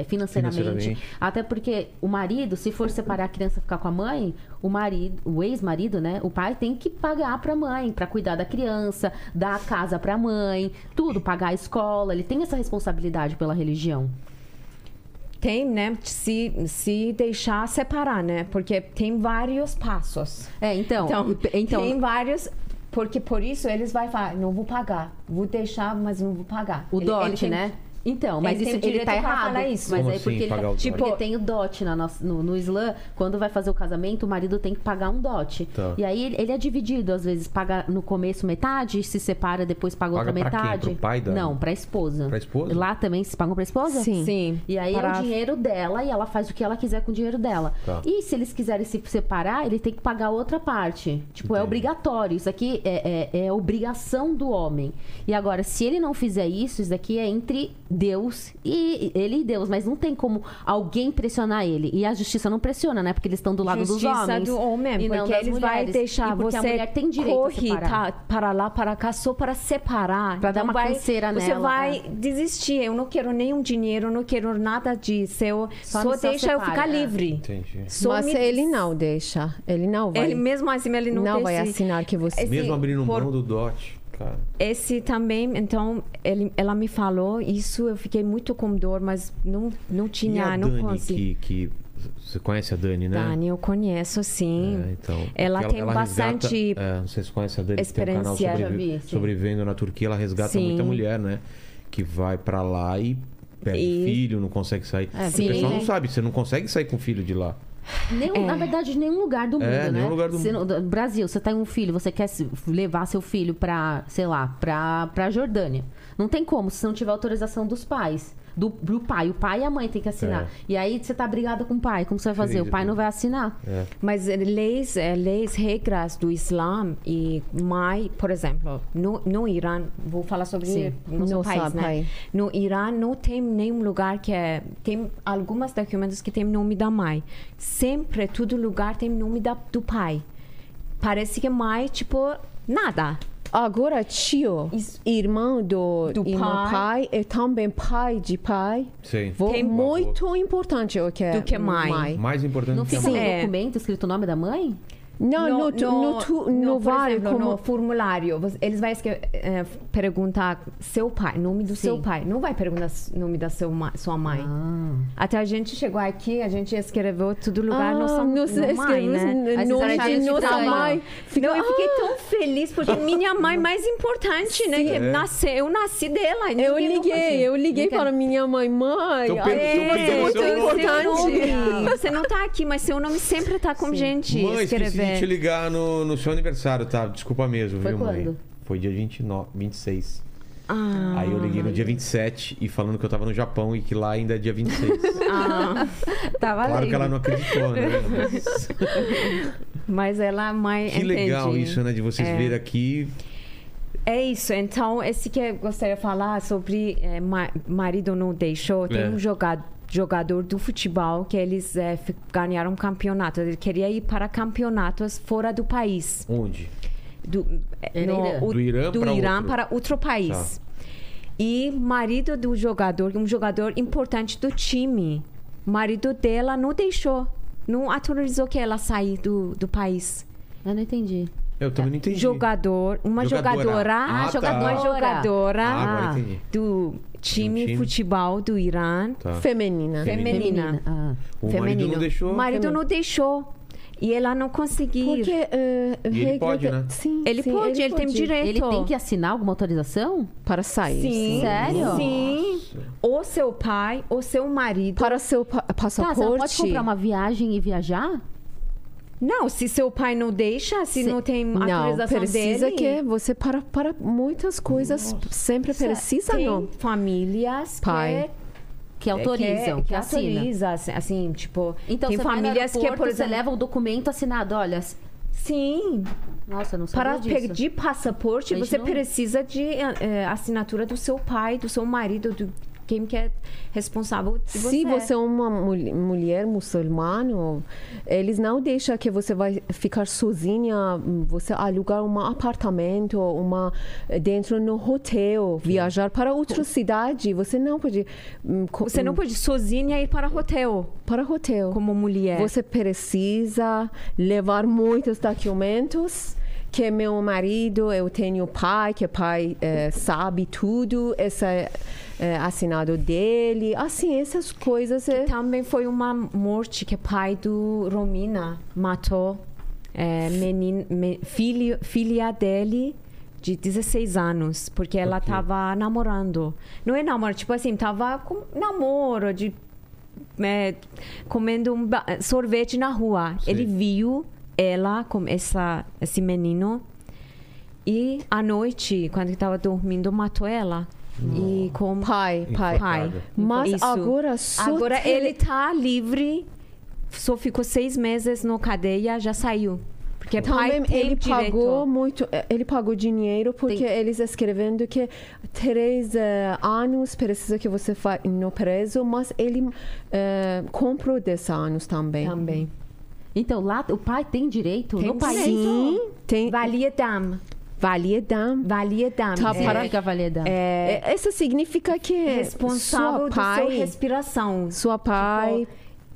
é, financeiramente. Financeiramente. Até porque o marido, se for separar a criança e ficar com a mãe, o marido, o ex-marido, né? O pai tem que pagar pra mãe, pra cuidar da criança, dar a casa pra mãe, tudo, pagar a escola. Ele tem essa responsabilidade pela religião. Tem, né? Se, se deixar separar, né? Porque tem vários passos. É, então, Então, então tem vários. Porque por isso eles vão falar, não vou pagar. Vou deixar, mas não vou pagar. O Ele- ele dote, tem- né? Então, mas ele isso ele tá pra errado. falar isso. Mas Como é assim, porque ele tá- tipo, porque tem o dote na nossa, no, no Islã, quando vai fazer o casamento, o marido tem que pagar um dote. Tá. E aí ele, ele é dividido, às vezes paga no começo metade, se separa, depois paga, Paga outra pra quem? metade. Pro pai da- Não, pra esposa. Pra esposa? Lá também se pagam pra esposa? Sim. Sim. E aí é para- o dinheiro dela e ela faz o que ela quiser com o dinheiro dela. Tá. E se eles quiserem se separar, ele tem que pagar outra parte. Tipo, é Entendi. obrigatório. Isso aqui é, é, é obrigação do homem. E agora, se ele não fizer isso, isso daqui é entre Deus e ele e Deus. Mas não tem como alguém pressionar ele. E a justiça não pressiona, né? Porque eles estão do lado Justiça dos homens. do homem, e não porque eles vão mulheres. deixar E porque você a mulher tem direito corre tá, para lá, para cá, só para separar. Pra dar Não uma vai, canseira Você nela, vai é. desistir. Eu não quero nenhum dinheiro, eu não quero nada disso. Eu, Só só deixa eu separa, ficar é. livre. Entendi. Só Mas me- ele não deixa. Ele não vai. Ele mesmo assim, ele não, não vai assinar que você. Mesmo abrindo por- mão do dote, cara. Esse também, então, ele, ela me falou isso, eu fiquei muito com dor, mas não, não E tinha, a não consegui. que, que... Você conhece a Dani, né? Dani, eu conheço, sim. É, então, Ela tem resgata- bastante é, não sei se conhece a Dani, que tem um canal sobrevi- sobrevivendo na Turquia. Ela resgata Sim. muita mulher, né? Que vai pra lá e perde E- filho, não consegue sair. É, o pessoal não sabe, você não consegue sair com o filho de lá. Nenhum, Na verdade, de nenhum lugar do mundo, É, né? nenhum lugar do Você mundo. Brasil, você tem um filho, você quer levar seu filho pra, sei lá, pra, pra Jordânia. Não tem como, se não tiver autorização dos pais. Do, do pai. O pai e a mãe tem que assinar. É. E aí você tá brigada com o pai. Como você vai fazer? Sim, O pai não vai assinar. É. Mas eh, leis, eh, leis, regras do Islã e mãe, por exemplo, no, no Irã, vou falar sobre Sim. nosso Nossa, país, né? pai. No Irã não tem nenhum lugar que é, tem algumas documentos que tem nome da mãe. Sempre todo lugar tem nome da, do pai. Parece que mãe tipo nada. Agora, tio, Isso. irmão do, Do irmão pai. pai, é também pai de pai. Sim. Vô, Tem- muito importante o que é Do que mãe. Mais importante Não que a fica mãe. no É. documento escrito o nome da mãe? Não, no, tu- no, tu- no, vale exemplo, como... no formulário, eles vão eh, perguntar seu pai, nome do seu Sim. pai. Não vai perguntar o nome da seu sua mãe. Ah. Até a gente chegou aqui, a gente escreveu todo lugar Ah, nossa, nos no mãe, né? escrevemos Aí nome de nossa mãe. Fica, Não, eu fiquei ah, tão feliz porque minha mãe mais importante, né? Que nasceu, eu nasci dela. Eu liguei, eu liguei para minha mãe, mãe. Pedindo é muito seu importante. Você não tá aqui, mas seu nome sempre tá com gente Mãe, esqueci de te ligar no, no seu aniversário, tá? Desculpa mesmo, Foi viu, mãe? quando? Foi dia 29, 26. Ah, Aí eu liguei no dia 27 e falando que eu tava no Japão e que lá ainda é dia 26. ah, valendo. claro que ela não acreditou, né? Mas mas ela mãe que legal entende. isso, né? De vocês É. verem aqui. É isso, então, esse que eu gostaria de falar sobre ma- marido não deixou. Tem É. um jogador, jogador do futebol que eles fi- ganharam um campeonato. Ele queria ir para campeonatos fora do país. Onde? Do, eh, Era Irã. Do Irã do para Irã outro. para outro país. E marido do jogador, um jogador importante do time, marido dela não deixou, não autorizou que ela sair do, do país. Eu não entendi. Eu também não entendi. Jogador, uma Jogadora. jogadora, Ah, tá. uma jogadora Ah, agora entendi. do time, time. futebol do Irã, Tá. Feminina. feminina. Ah. O marido não deixou. O marido não deixou. E ela não conseguiu. Porque E ele pode, né? Sim, Ele sim, pode, ele tem pode. direito. Ele tem que assinar alguma autorização? Para sair. Sim. Sério? Sim. Ou seu pai, ou seu marido. Para seu pa- Tá, passaporte. você não pode comprar uma viagem e viajar? Não, se seu pai não deixa, se Se- não tem Não, autorização precisa dele. que você para para muitas coisas sempre precisa tem não. famílias Pai. Que autorizam, que, que, assinam. autoriza, assim, assim, tipo, Então tem você famílias que, aeroporto, por você exemplo, leva o documento assinado. Olha, Sim, Nossa, não sabia para disso. pedir passaporte, você não- precisa de eh, assinatura do seu pai, do seu marido, do quem que é responsável de você. Se você é uma mul- mulher muçulmana, eles não deixam que você vai ficar sozinha, você alugar um apartamento, uma dentro no hotel, viajar para outra cidade, você não pode hum, Você não pode sozinha ir para hotel para hotel. como mulher. Você precisa levar muitos documentos. Que meu marido, eu tenho pai, que pai eh, sabe tudo, esse é eh, assinado dele. Assim, essas coisas. É, Também foi uma morte que o pai do Romina matou é, menin, me- filho, filha dele de 16 anos, porque ela quê? estava namorando. Não é namoro, tipo assim, tava com namoro de é, comendo um sorvete na rua. Sim. Ele viu ela com essa, esse menino e à noite, quando estava dormindo, matou ela. E com pai, pai. pai. Mas Isso. agora só Agora ele tá livre, só ficou seis meses no cadeia, já saiu. Porque pai Também tem ele direito. pagou muito, eh, ele pagou dinheiro porque eles escrevendo que três eh, anos precisa que você vá no preso, mas ele eh, comprou 10 anos também. também. Então, lá o pai tem direito Tem no país. Sim, tem Valia dam. validade. Valia dam. Tá, É, para- fica validando. é, É, Isso significa que responsável sua do seu pai, respiração. sua pai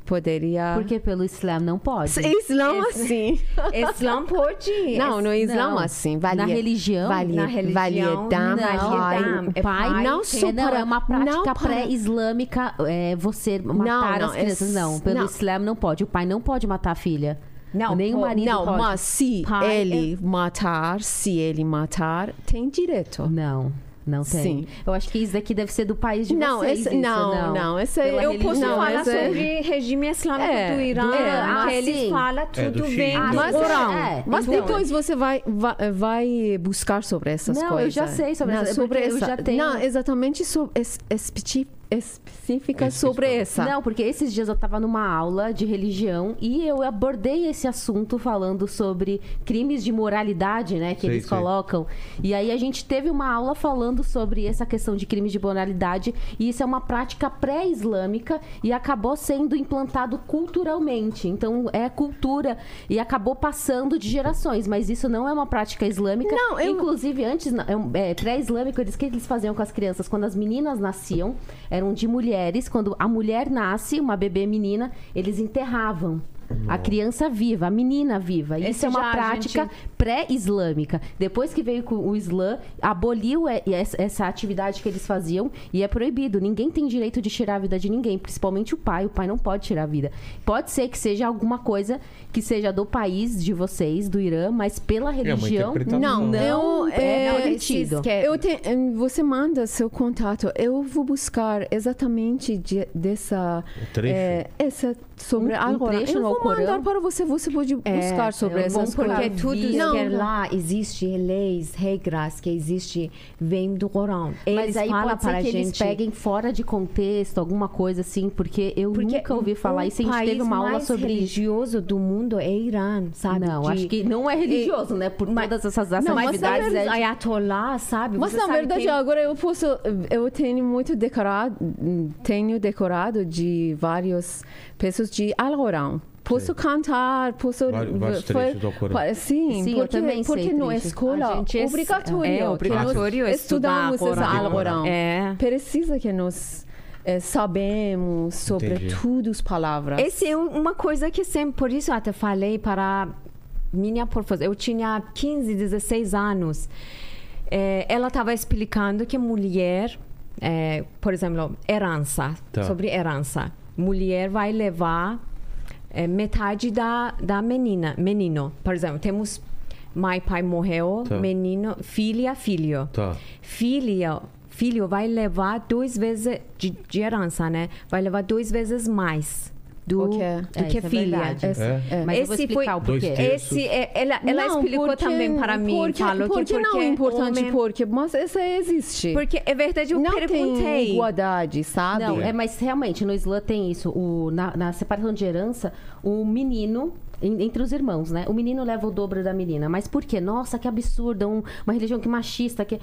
poderia. Porque pelo Islã não pode. Islã assim. Islã pode. Não, no Islã Não. assim. Valia, Na religião? valia, Na religião, validade, não. Validade. o É pai, não é, só não, é uma prática não pré-islâmica é, você matar não, as crianças. é- Não, pelo não. Islã não pode. O pai não pode matar a filha. Não, Nem o marido Não, pode. mas se Pai ele matar, se ele matar, tem direito. Não, não tem. Sim. Eu acho que isso daqui deve ser do país de Não, vocês. esse- isso, não, não, esse Pela é- eu Eu posso Não, falar esse é- sobre regime islâmico É, do Irã, do Irã, que ah, eles sim. falam É, do tudo Chile. bem Ah, Mas, é, mas então- depois você vai, vai, vai buscar sobre essas Não, eu coisas. já sei sobre Não, essa- sobre porque eu essa. já tenho- Não, exatamente sobre, es, especi- específica Esse sobre essa. Não, porque esses dias eu tava numa aula de religião e eu abordei esse assunto falando sobre crimes de moralidade, né, que Sei, eles sei. colocam. E aí a gente teve uma aula falando sobre essa questão de crimes de moralidade e isso é uma prática pré-islâmica e acabou sendo implantado culturalmente. Então é cultura e acabou passando de gerações, mas isso não é uma prática islâmica. Não, eu- Inclusive, antes, é é, pré-islâmico, eles, o que eles faziam com as crianças? Quando as meninas nasciam, eram de mulheres. Quando a mulher nasce, uma bebê menina, eles enterravam. A criança viva, a menina viva. Isso Esse é uma prática gente- pré-islâmica. Depois que veio com o Islã, aboliu e essa atividade que eles faziam e é proibido. Ninguém tem direito de tirar a vida de ninguém, principalmente o pai. O pai não pode tirar a vida. Pode ser que seja alguma coisa que seja do país de vocês, do Irã, mas pela uma religião, interpretação. Não, não eu, é, é, permitido. que- Eu te, você manda seu contato. Eu vou buscar exatamente de- dessa O trecho. é, essa sobre Um- um trecho Eu vou mandar para você. Você pode buscar sobre é essas bom. Porque tudo Não, que não. lá existe leis, regras que existe vem do Corão. Eles Mas aí falam para que a gente eles peguem fora de contexto, alguma coisa assim, porque eu porque nunca ouvi falar isso. A gente teve uma aula sobre isso. religioso do mundo é Irã, sabe? Não, De- acho que não é religioso, né? Por Mas- todas essas, Não, mas atividades. é de- Ayatollah, sabe? Mas Você na sabe verdade quem- agora eu posso eu tenho muito decorado tenho decorado de várias pessoas de Alcorão. Posso cantar, posso Vários- vários foi- pa- Sim, Sim, eu porque, também sei porque na trechos. escola é- obrigatório, é que obrigatório estudar estudamos esse. Alcorão. É. Precisa que nós eh, sabemos sobre Entendi. tudo as palavras. Essa é uma coisa que sempre, por isso eu até falei para minha professora, eu tinha 15, 16 anos, Eh, ela estava explicando que mulher, eh, por exemplo, herança, Tá. sobre herança, mulher vai levar eh, metade da, da menina, menino, por exemplo, temos mãe, pai morreu, Tá. menino, filha, filho Tá. filha, filho vai levar duas vezes de, de herança, né? Vai levar duas vezes mais do, Ok. do É, que isso é filha. É. é. Mas eu vou Esse explicar foi- o porquê. Esse, é- ela, ela Não, explicou porque- também para mim, porque, falou porque que não porque é importante, homem- porque, mas isso existe. porque é verdade, eu não perguntei. tem igualdade, sabe? Não, é, mas realmente no Islã tem isso. O, na, na separação de herança, o menino. en- Entre os irmãos, né? O menino leva o dobro da menina. Mas por quê? Nossa, que absurdo. um- uma religião que machista. Que...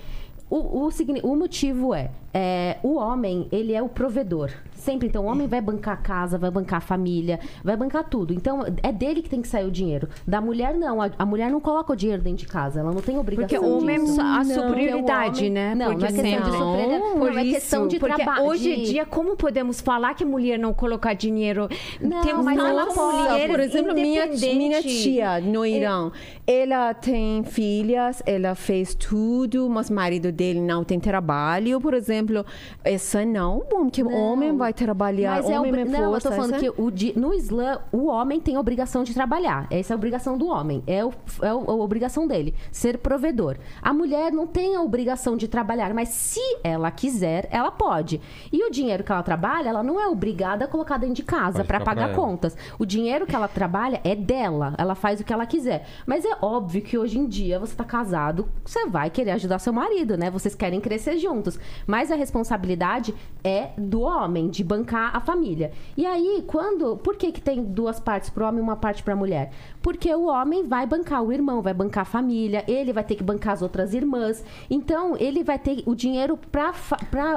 O, o, o motivo é, é: o homem, ele é o provedor. Sempre. Então, o homem vai bancar a casa, vai bancar a família, vai bancar tudo. Então, é dele que tem que sair o dinheiro. Da mulher, não. A, a mulher não coloca o dinheiro dentro de casa. Ela não tem obrigação Porque o homem disso. a Não, superioridade, porque o homem- né? Não, porque não é questão de senão- superioridade. Por Não, é questão de porque trabalho. hoje em dia, como podemos falar que mulher não coloca dinheiro? Não, Temos mas ela mulheres por exemplo, minha, minha tia no Irã, ela tem filhas, ela fez tudo, mas o marido dele não tem trabalho, por exemplo. Essa não, bom, que o homem vai trabalhar, Mas é homem é Não, eu tô falando essa- que o di- no Islã, o homem tem a obrigação de trabalhar. Essa é a obrigação do homem. É, o, é a obrigação dele, ser provedor. A mulher não tem a obrigação de trabalhar, mas se ela quiser, ela pode. E o dinheiro que ela trabalha, ela não é obrigada a colocar dentro de casa para pagar contas. O dinheiro que ela trabalha é dela. Ela faz o que ela quiser. Mas é óbvio que hoje em dia você tá casado, você vai querer ajudar seu marido, né? Vocês querem crescer juntos. Mas a responsabilidade é do homem, de bancar a família. E aí, quando. Por que, que tem duas partes pro homem e uma parte pra mulher? Porque o homem vai bancar o irmão, vai bancar a família, ele vai ter que bancar as outras irmãs. Então, ele vai ter o dinheiro pra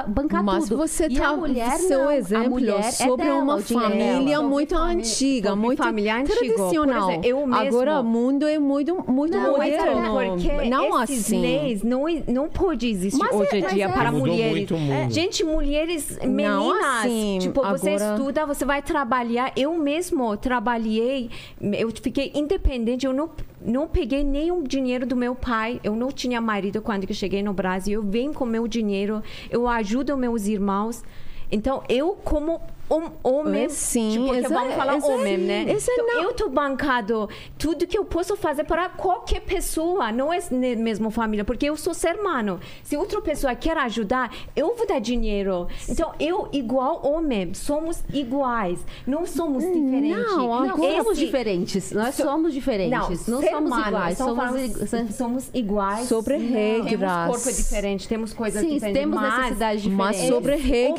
bancar Mas tudo. você E tá a mulher seu não. a exemplo mulher é sobre dela, uma o é família dela. muito família- antiga, muito família tradicional. Exemplo, eu mesmo- Agora o mundo é muito muito Não, mas é moderno. porque não esses assim. leis não, não pode existir Mas hoje é- em mas dia é- para mulheres. muito o. Gente, mulheres meninas, assim, tipo, você agora- estuda, você vai trabalhar. Eu mesmo trabalhei, eu fiquei independente, eu não não peguei nenhum dinheiro do meu pai. Eu não tinha marido quando eu cheguei no Brasil. Eu venho com meu dinheiro, eu ajudo meus irmãos. Então, eu como hom- homem, É, sim, tipo, porque vamos falar homem, né? essa Então, não- eu tô bancado tudo que eu posso fazer para qualquer pessoa, não é mesmo família, porque eu sou ser humano. Se outra pessoa quer ajudar, eu vou dar dinheiro. Então, eu, igual homem, somos iguais, não somos diferentes. Não, Não, somos Esse- diferentes. Nós So- somos diferentes. Não, ser somos humano, iguais. Somos, ig- somos iguais. Sobre Não. regras. Temos corpo diferente, temos coisas Sim, diferentes. temos mas necessidades mas diferentes. sobre regras,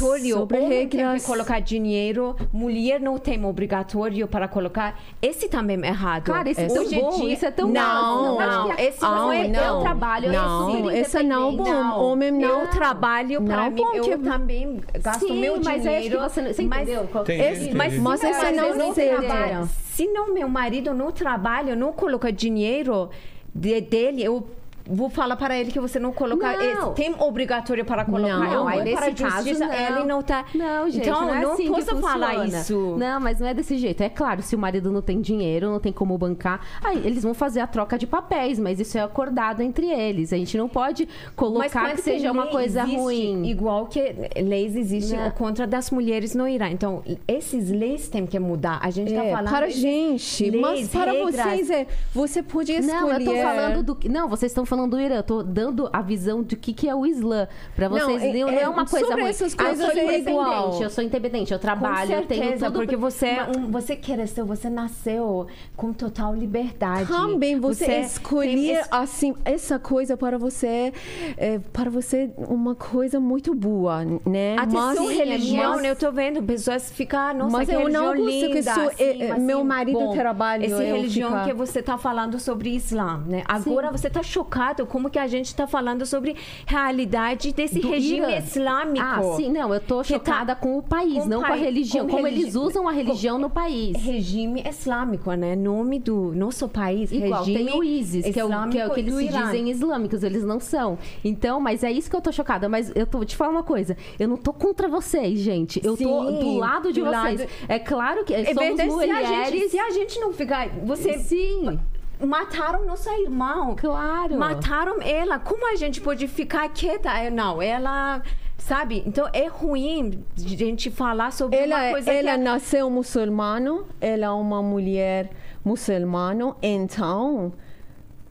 Obrigatório. sobre regras. Colocar dinheiro, mulher não tem obrigatório para colocar. Esse também é errado. Cara, isso é tão bom, dia- isso é tão não, bom. não, que- esse Ah, não é não. eu trabalho, Não, esse não, bom, independente. homem não. Eu trabalho para Não, mim, bom, eu que- também gasto Sim, meu mas é acho que dinheiro. você, você mas- entendeu? Entendi, Esse- entendi. mas- mas se esse não seja. trabalha, Se não meu marido não trabalha, não coloca dinheiro de- dele, eu vou falar para ele que você não coloca. Não. Tem obrigatório para colocar. Não, aí nesse caso, justiça, não. ele não tá. Não, gente, então não é assim posso que falar isso. Não, mas não é desse jeito. É claro, se o marido não tem dinheiro, não tem como bancar, aí eles vão fazer a troca de papéis, mas isso é acordado entre eles. A gente não pode colocar quando que seja tem uma coisa ruim. Igual que leis existem Não. contra das mulheres no Irã. Então, esses leis têm que mudar. A gente está É, falando. para gente, leis, mas para regras. vocês é, você pode escolher. Não, eu tô falando do. que- Não, vocês estão falando do Irã. Eu tô dando a visão do que, que é o Islã. Pra Não, vocês. é- Não, é- é uma coisa sobre ruim. essas Ah, eu coisas sou é independente. Eu sou independente. Eu Com trabalho, eu tenho certeza, tudo. porque você é um, você cresceu, você nasceu com total liberdade. Também você, tem escolher esse- assim essa coisa para você é, para você uma coisa muito boa, né? Até mas sua religião, mas- eu tô vendo pessoas ficar, nossa, Mas que eu não consigo, que sou- assim, é, é, assim, meu marido bom, trabalha, Essa eu religião ficar- que você tá falando sobre Islã, né? Agora você tá chocado como que a gente tá falando sobre realidade desse do regime Irã. islâmico. Ah, sim, não, eu tô tá- chocada com o país, com não com a religião. com como religi- eles usam a religião no país. Regime islâmico, né? Nome do nosso país, Igual regime tem o ISIS, que é o, que é o que eles dizem islâmicos, eles não são. Então, mas é isso que eu tô chocada. Mas eu tô vou te falar uma coisa, eu não tô contra vocês, gente. Eu tô Sim, do lado de do vocês. lado- É claro que É somos verdade, se a, mulheres. gente, se a gente não ficar... Você Sim, mataram nossa irmã. claro. Mataram ela. Como a gente pode ficar quieta? Eu, Não, ela. Sabe? Então é ruim a gente falar sobre ela uma coisa ela que. é nasceu muçulmano, ela é uma mulher muçulmana, então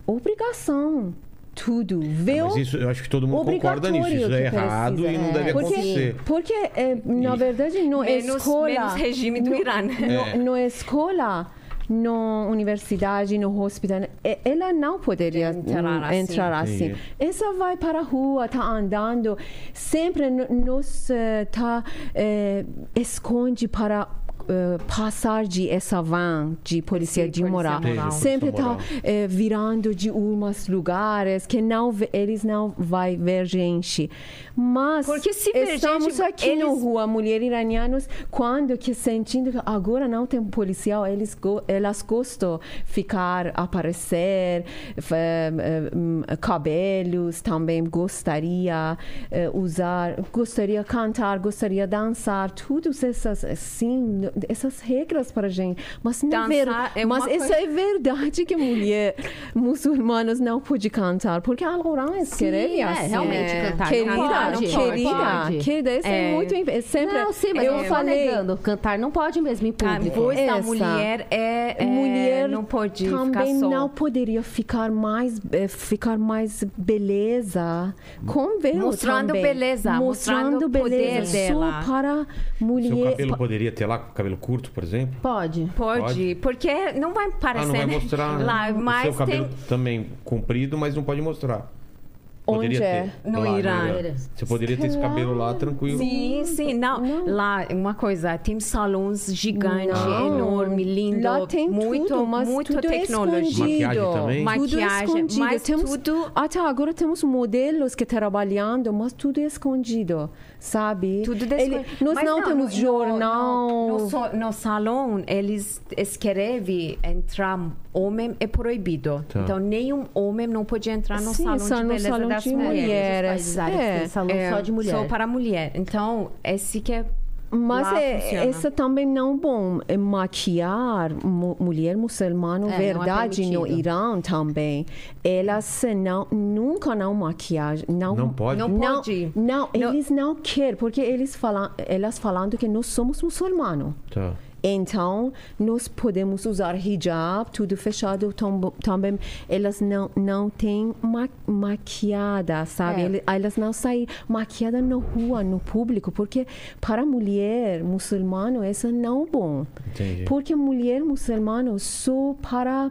obrigação tudo. Viu? Mas isso, eu acho que todo mundo concorda nisso. Isso Obrigatório é que errado precisa. e não É. deve Porque, acontecer. porque é, na verdade, não é escola. menos regime do Irã. É. No, no escola, na universidade, no hospital, ela não poderia Entrar hum, assim. entrar assim. Essa vai para a rua, tá andando, sempre no- nos eh, tá eh, esconde para eh, passar de essa van de polícia Sim, de moral. Sempre tá eh, virando de umas lugares que não eles não vai ver gente. Mas Porque se ver estamos gente, aqui eles- rua, mulheres iranianas, quando que sentindo que agora não tem policial, eles go- elas gostam ficar aparecer, eh, hum, cabelos também gostaria eh, usar, gostaria cantar, gostaria dançar, todas essas assim, essas regras para a gente. Mas não ver, Dançar é mas coisa- é verdade que mulher muçulmanas não pode cantar, porque Alcorão escreve é, assim. realmente, cantar Querida, pode, não querida, pode. querida, isso é, É. muito imp- sempre Não, sim, mas eu eu não tô falei negando. Cantar não pode mesmo em A público. voz da mulher é, é mulher não pode ficar também só. não poderia ficar mais eh, ficar mais beleza com velo Mostrando também. beleza, mostrando o poder dela. só para Seu mulher cabelo poderia ter lá cabelo curto, por exemplo? Pode. Pode, Pode. porque não vai Ah, parecer não vai mostrar lá, o mas seu cabelo tem também comprido, mas não pode mostrar. Onde Poderia é? ter. No lá Irã. Você poderia ter esse cabelo lá tranquilo. Sim, sim, não. Lá, uma coisa, tem salões gigantes, Não. enorme, lindo, Lá tem muito, tudo, mas muito tudo tecnologia. escondido. Maquiagem também? Tudo Maquiagem, escondido. mas temos, tudo- Até agora temos modelos que trabalhando, mas tudo escondido, sabe? Tudo Ele- nós Mas não, temos no- jornal. No, no, no salão, eles escrevem entrar homem é proibido. Tá. Então, nenhum homem não pode entrar no Sim, salão só de no beleza salão das de mulheres. mulher. Os países árabes É, têm salão É, só de mulher. Só para mulher. Então, esse que é Mas é, essa também não bom é maquiar mu- mulher muçulmana, É, não é verdade no permitido. Irã também. Elas não nunca não maquiagem, não Não pode? Não não, pode. não, eles não querem porque eles falam, elas falando que nós somos muçulmanos. Tá. Então, nós podemos usar hijab, tudo fechado tam- também. Elas não, não têm ma maquiada, sabe? É. Elas não saem maquiada na rua, no público, porque para mulher muçulmana isso não é bom. Entendi. Porque mulher muçulmana só para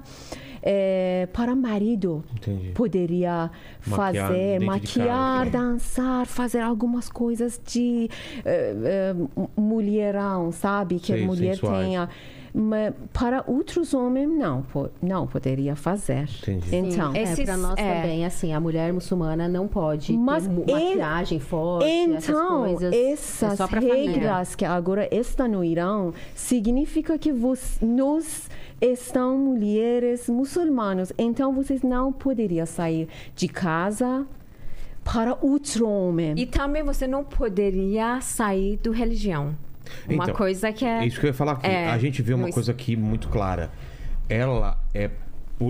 eh, para marido Entendi. poderia Maquiar fazer, maquiar, casa. dançar, fazer algumas coisas de eh, eh, mulherão, sabe? Que Sei, a mulher sensuais. tenha. Mas para outros homens, não, não poderia fazer. Entendi. Então, É, Esses- pra nós é. também, assim, a mulher muçulmana não pode Mas ter maquiagem forte, essas Então, coisas. essas é só pra família. regras que agora estão no Irã significa que vos, nós estamos mulheres muçulmanas, então vocês não poderiam sair de casa para outro homem. E também você não poderia sair do religião. Uma Então, coisa que é. É isso que eu ia falar aqui. É, a gente vê uma coisa aqui muito clara. Ela é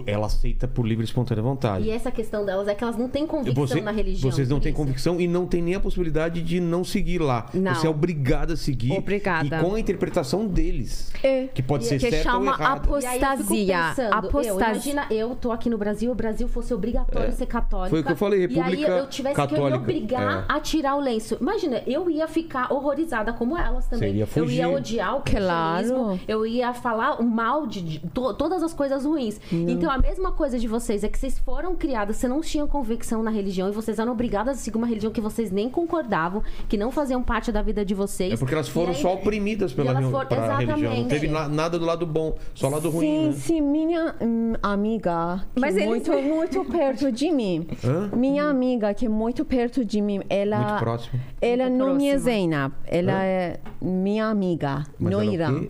ela aceita por livre e espontânea vontade. E essa questão delas é que elas não têm convicção Você- na religião. vocês não têm convicção e não tem nem a possibilidade de não seguir lá. Não. Você é obrigada a seguir. Obrigada. E com a interpretação deles. É. Que pode ser que certa chama ou errada. apos- E aí eu fico Apostasia. pensando, eu, Apostasia. imagina, eu tô aqui no Brasil, o Brasil fosse obrigatório ser católica. Foi o que eu falei, E República aí eu tivesse que Católica, me obrigar é. a tirar o lenço. Imagina, eu ia ficar horrorizada como elas também. Você ia eu ia fugir. odiar o Claro. cristianismo, eu ia falar o mal de, de to- todas as coisas ruins. Então a mesma coisa de vocês é que vocês foram criadas, vocês não tinham convicção na religião e vocês eram obrigadas a seguir uma religião que vocês nem concordavam, que não faziam parte da vida de vocês. É porque elas foram aí- só oprimidas pela, pra religião. Não exatamente. teve na- nada do lado bom, só lado ruim. Sim, né? sim, minha hum, amiga, que Mas eles- muito, muito perto de mim. Hã? Minha amiga, que é muito perto de mim, ela. Muito próximo. Ela Muito não me é próxima. Zainab, ela Hã? é minha amiga Mas no ela é o Irã.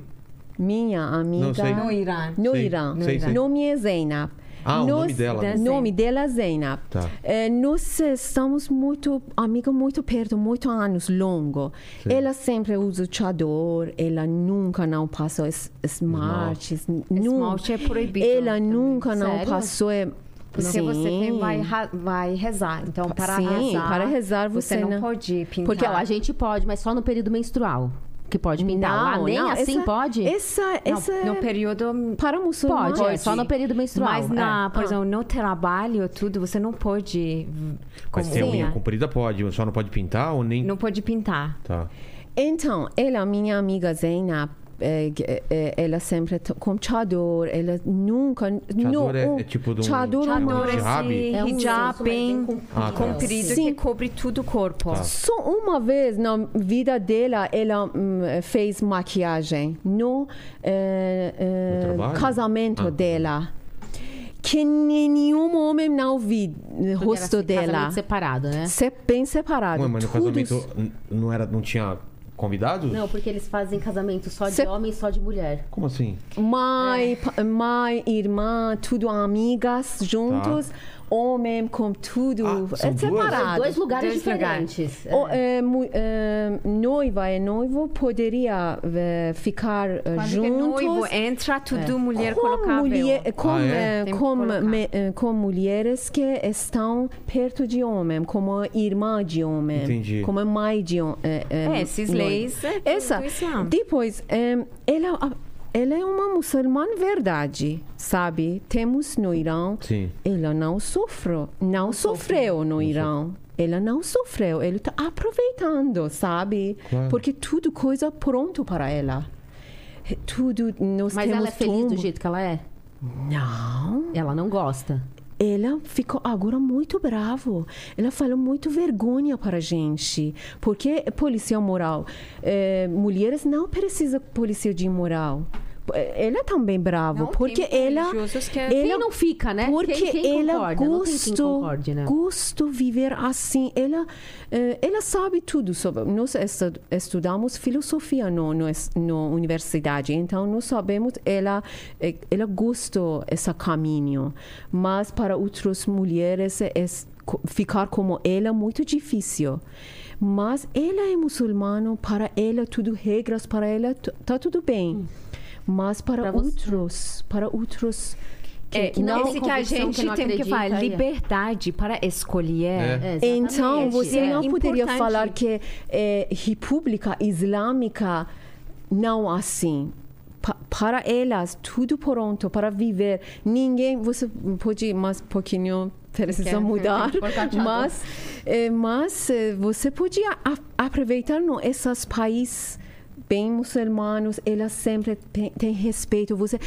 Minha amiga Não. No Irã. no Sei, Irã. sei, sei. Nome é Zainab. Ah, o nome dela. O nome dela é Zainab. Tá. Eh, nós estamos muito, amiga muito perto, muito anos longo. Ela sempre usa chador, ela nunca não passou es- smart. nunca. Esmalte é proibido Ela também. nunca não Sério? passou. eh, Porque sim. você tem, vai, vai rezar. Então, para Sim, rezar. para rezar você não não- pode pintar. Porque ó, a gente pode, mas só no período menstrual. Que pode pintar. Lá Não, nem não, assim essa- pode? Essa, Não, essa no é período para muçulmanos. Pode, é só no período menstrual. Mas, na, é. por Ah. exemplo, no trabalho, tudo, você não pode. Mas ter a unha comprida pode, só não pode pintar ou nem. Não pode pintar. Tá. Então, ela, minha amiga Zena, ela sempre com chador, ela nunca... Chador é- é tipo de um- Chador, Chador uma- é hijab? É um hijab bem Ah, tá. comprido Sim. que cobre tudo o corpo. Tá. Só uma vez na vida dela, ela hum, fez maquiagem no, eh, eh, No casamento Ah. dela. Que nenhum homem não viu o rosto era dela. separado, né? Se- bem separado. Ué, mas no Tudo- casamento não, era, não tinha convidados? Não, porque eles fazem casamento só de Cê- homem e só de mulher. Como assim? Mãe, pa- mãe, irmã, tudo amigas juntos. Homem com tudo. Ah, são é duas? separado. Dois lugares Dois lugares. diferentes. O, eh, mu- eh, noiva e noivo poderia eh, ficar eh, Quando que juntos. noivo entra, tudo mulher com, colocável. mulher, com, Ah, é? eh, com, me- eh, com mulheres que estão perto de homem, como irmã de homem, Entendi. como mãe de homem. É, esses leis é Essa. Depois, eh, ela, ela é uma muçulmana verdade, sabe? Temos no Irã, Sim. ela não sofreu, não, sofreu no Irã. Ela não sofreu, ele está aproveitando, sabe? Claro. Porque tudo coisa pronto para ela. Tudo nós Mas temos ela é feliz do jeito que ela é? Não. Ela não gosta. Ela ficou agora muito bravo. Ela falou muito vergonha para a gente. Porque polícia moral. eh, mulheres não precisam de polícia de moral. Eh, Ela também bravo. Não, porque religiosos que- ela Quem não fica, né? Porque quem, quem quem gostou, concorde, né? viver assim. Ela, eh, ela sabe tudo sobre. Nós estu- estudamos filosofia no, no, universidade, então nós sabemos ela eh, ela gostou esse caminho, mas para outras mulheres é, ficar como ela é muito difícil. Mas ela é muçulmana, para ela tudo regras, para ela tá tudo bem. Mas para Pra você- outros, para outros É, que não esse que a gente que não tem que falar, é. liberdade para escolher. É. É, Então, exatamente. você É não poderia importante. falar que é, República Islâmica não assim. Pa- para elas, tudo pronto para viver. Ninguém, você pode mais um pouquinho precisa mudar, mas, é, mas é, você podia aproveitar no, esses países bem muçulmanos, elas sempre têm, respeito. Você,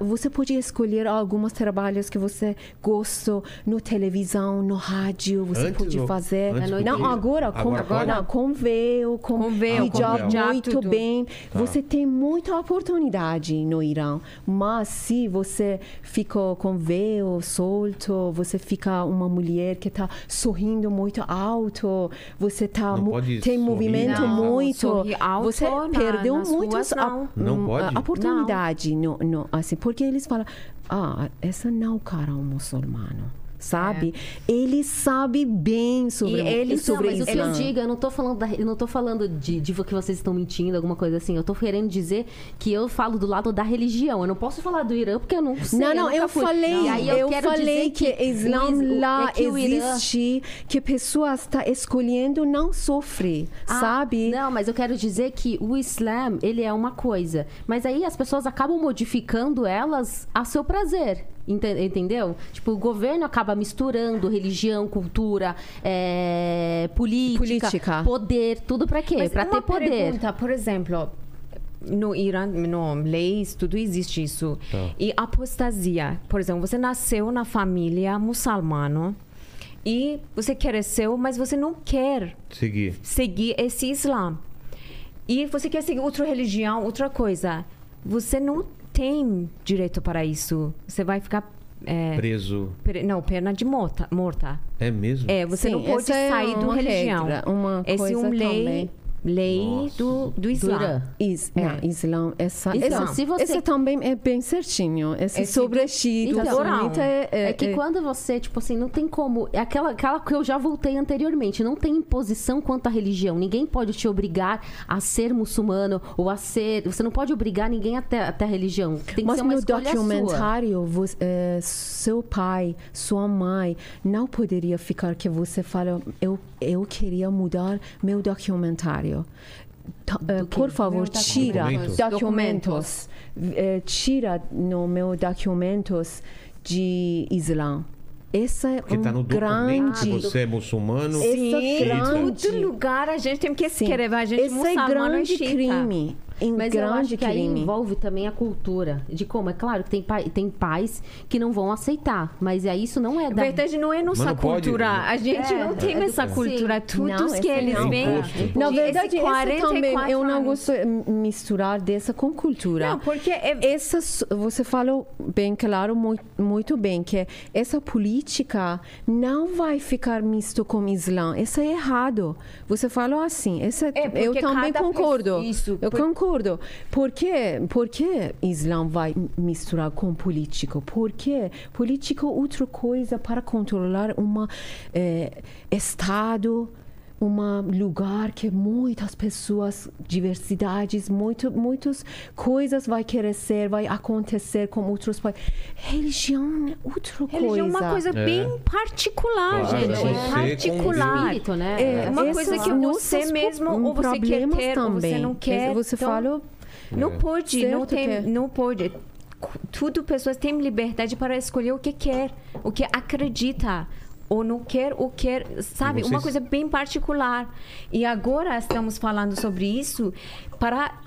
você pode escolher alguns trabalhos que você gosta no televisão, no rádio, você Antes pode ou- fazer. antes não, agora, com, Agora não, com véu, com, Com véu, com hijab. Já muito tudo. bem. Tá. Você tem muita oportunidade no Irã, mas se você fica com véu solto, você fica uma mulher que está sorrindo muito alto, você tá tem sorrir. movimento Não, muito, alto você perdeu nas muitas ruas, não. Não hum, pode? a- oportunidade no, no, assim, porque eles falam, ah, essa não é o cara um muçulmano. Sabe? Ele sabe bem sobre, E ele- sobre Não, mas o que eu Islã. digo, eu não tô falando, da- eu não tô falando de, de que vocês estão mentindo, alguma coisa assim. Eu tô querendo dizer que eu falo do lado da religião. Eu não posso falar do Irã porque eu não sei. Não, não, eu fui. falei, aí eu, quero falei que, o Islã is- o- lá é que o Irã- existe, que pessoas estão escolhendo não sofrer, Ah, sabe? Não, mas eu quero dizer que o Islã, ele é uma coisa. Mas aí as pessoas acabam modificando elas a seu prazer. Ente- Entendeu? Tipo, o governo acaba misturando religião, cultura, é, política, Política. poder, tudo pra quê? Uma ter poder. pergunta, por exemplo, no Irã, no leis, tudo existe isso. Tá. E apostasia, por exemplo, você nasceu na família muçulmana e você cresceu, mas você não quer Seguir. seguir esse Islã. E você quer seguir outra religião, outra coisa. Você não tem direito para isso. Você vai ficar. é, Preso. pre- não, pena de morta. morta. É mesmo? É, você Sim, não pode é sair do uma religião. regra, uma Esse é coisa um lei, também. Lei Nossa. do, do Do Islã. Is, É. não, Islã, essa, Então, essa, se você- essa também é bem certinho. Esse, Esse sobre do- Chiito, Então, sunita é, É que quando você, tipo assim, não tem como. É aquela, aquela que eu já voltei anteriormente. Não tem imposição quanto à religião. Ninguém pode te obrigar a ser muçulmano ou a ser. Você não pode obrigar ninguém até, até a religião. Tem que Mas ser uma no escolha sua. documentário, você, eh, seu pai, sua mãe, não poderia ficar que você fala, eu, eu queria mudar meu documentário. eh, Do quê? por favor, tira documentos. documentos. eh, tira no meu documentos de Islã. Essa é Porque um tá no documento grande... que você é muçulmano. Sim, grande... todo lugar a gente tem que Sim. escrever. A gente Esse é muçulmano grande crime. Em Mas eu acho grande que aí crime. envolve também a cultura. De como, é claro que tem, pai, tem pais que não vão aceitar. Mas aí isso não é Na da. verdade, não é nossa não pode, cultura. né? A gente É, não tem é essa do- cultura. Tudo que eles vêm. Na de verdade, esse esse 44 também, eu não gosto de misturar dessa com cultura. Não, porque é, Essa, você falou bem claro, muito, muito bem, que essa política não vai ficar misto com o Islã. Isso é errado. Você falou assim. Essa, É, eu também concordo. isso, eu por- concordo. Por quê? Por que Islã vai misturar com político? Por quê? Político é outra coisa para controlar um Estado um lugar que muitas pessoas, diversidades, muito, muitas coisas vai crescer, vai acontecer com outros países. Religião é outra religião é coisa. uma coisa bem particular, Claro, gente. é particular. espírito, né? É uma Essas coisa que você mesmo ou você quer ter ou você também. não quer. Você Então, falou Não pode, não tem, que- não pode. Tudo pessoas têm liberdade para escolher o que quer, o que acredita ou não quer ou quer, sabe? E Uma vocês- coisa bem particular. E agora estamos falando sobre isso para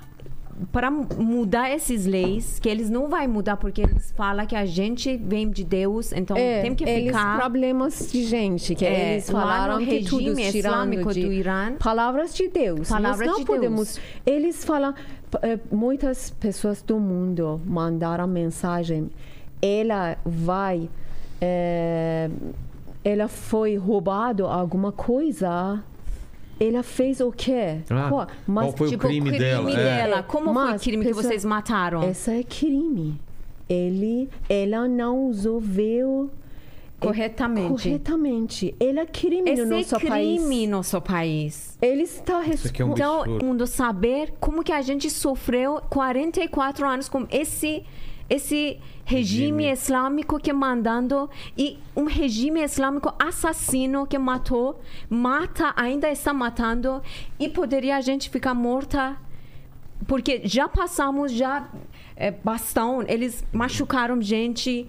para mudar essas leis, que eles não vai mudar porque eles falam que a gente vem de Deus, então é, tem que eles ficar problemas de gente que É, eles falaram que tudo regime tirando islâmico de do Irã. palavras de Deus Palavras Nós não de podemos Deus. eles falam eh, muitas pessoas do mundo mandaram mensagem ela vai eh, ela foi roubado alguma coisa ela fez o quê Ah, Qual- qual foi o tipo, crime dela? É. dela. Como foi o Mas, crime que pessoa- vocês mataram? essa é crime ele ela não resolveu Corretamente. corretamente ele é crime Esse no nosso é crime país no nosso país. ele está Isso aqui é um respondendo Então, mundo saber como que a gente sofreu 44 anos com esse esse regime, Regime. islâmico que mandando e um regime islâmico assassino que matou, mata, ainda está matando e poderia a gente ficar morta porque já passamos já é, bastão, eles machucaram gente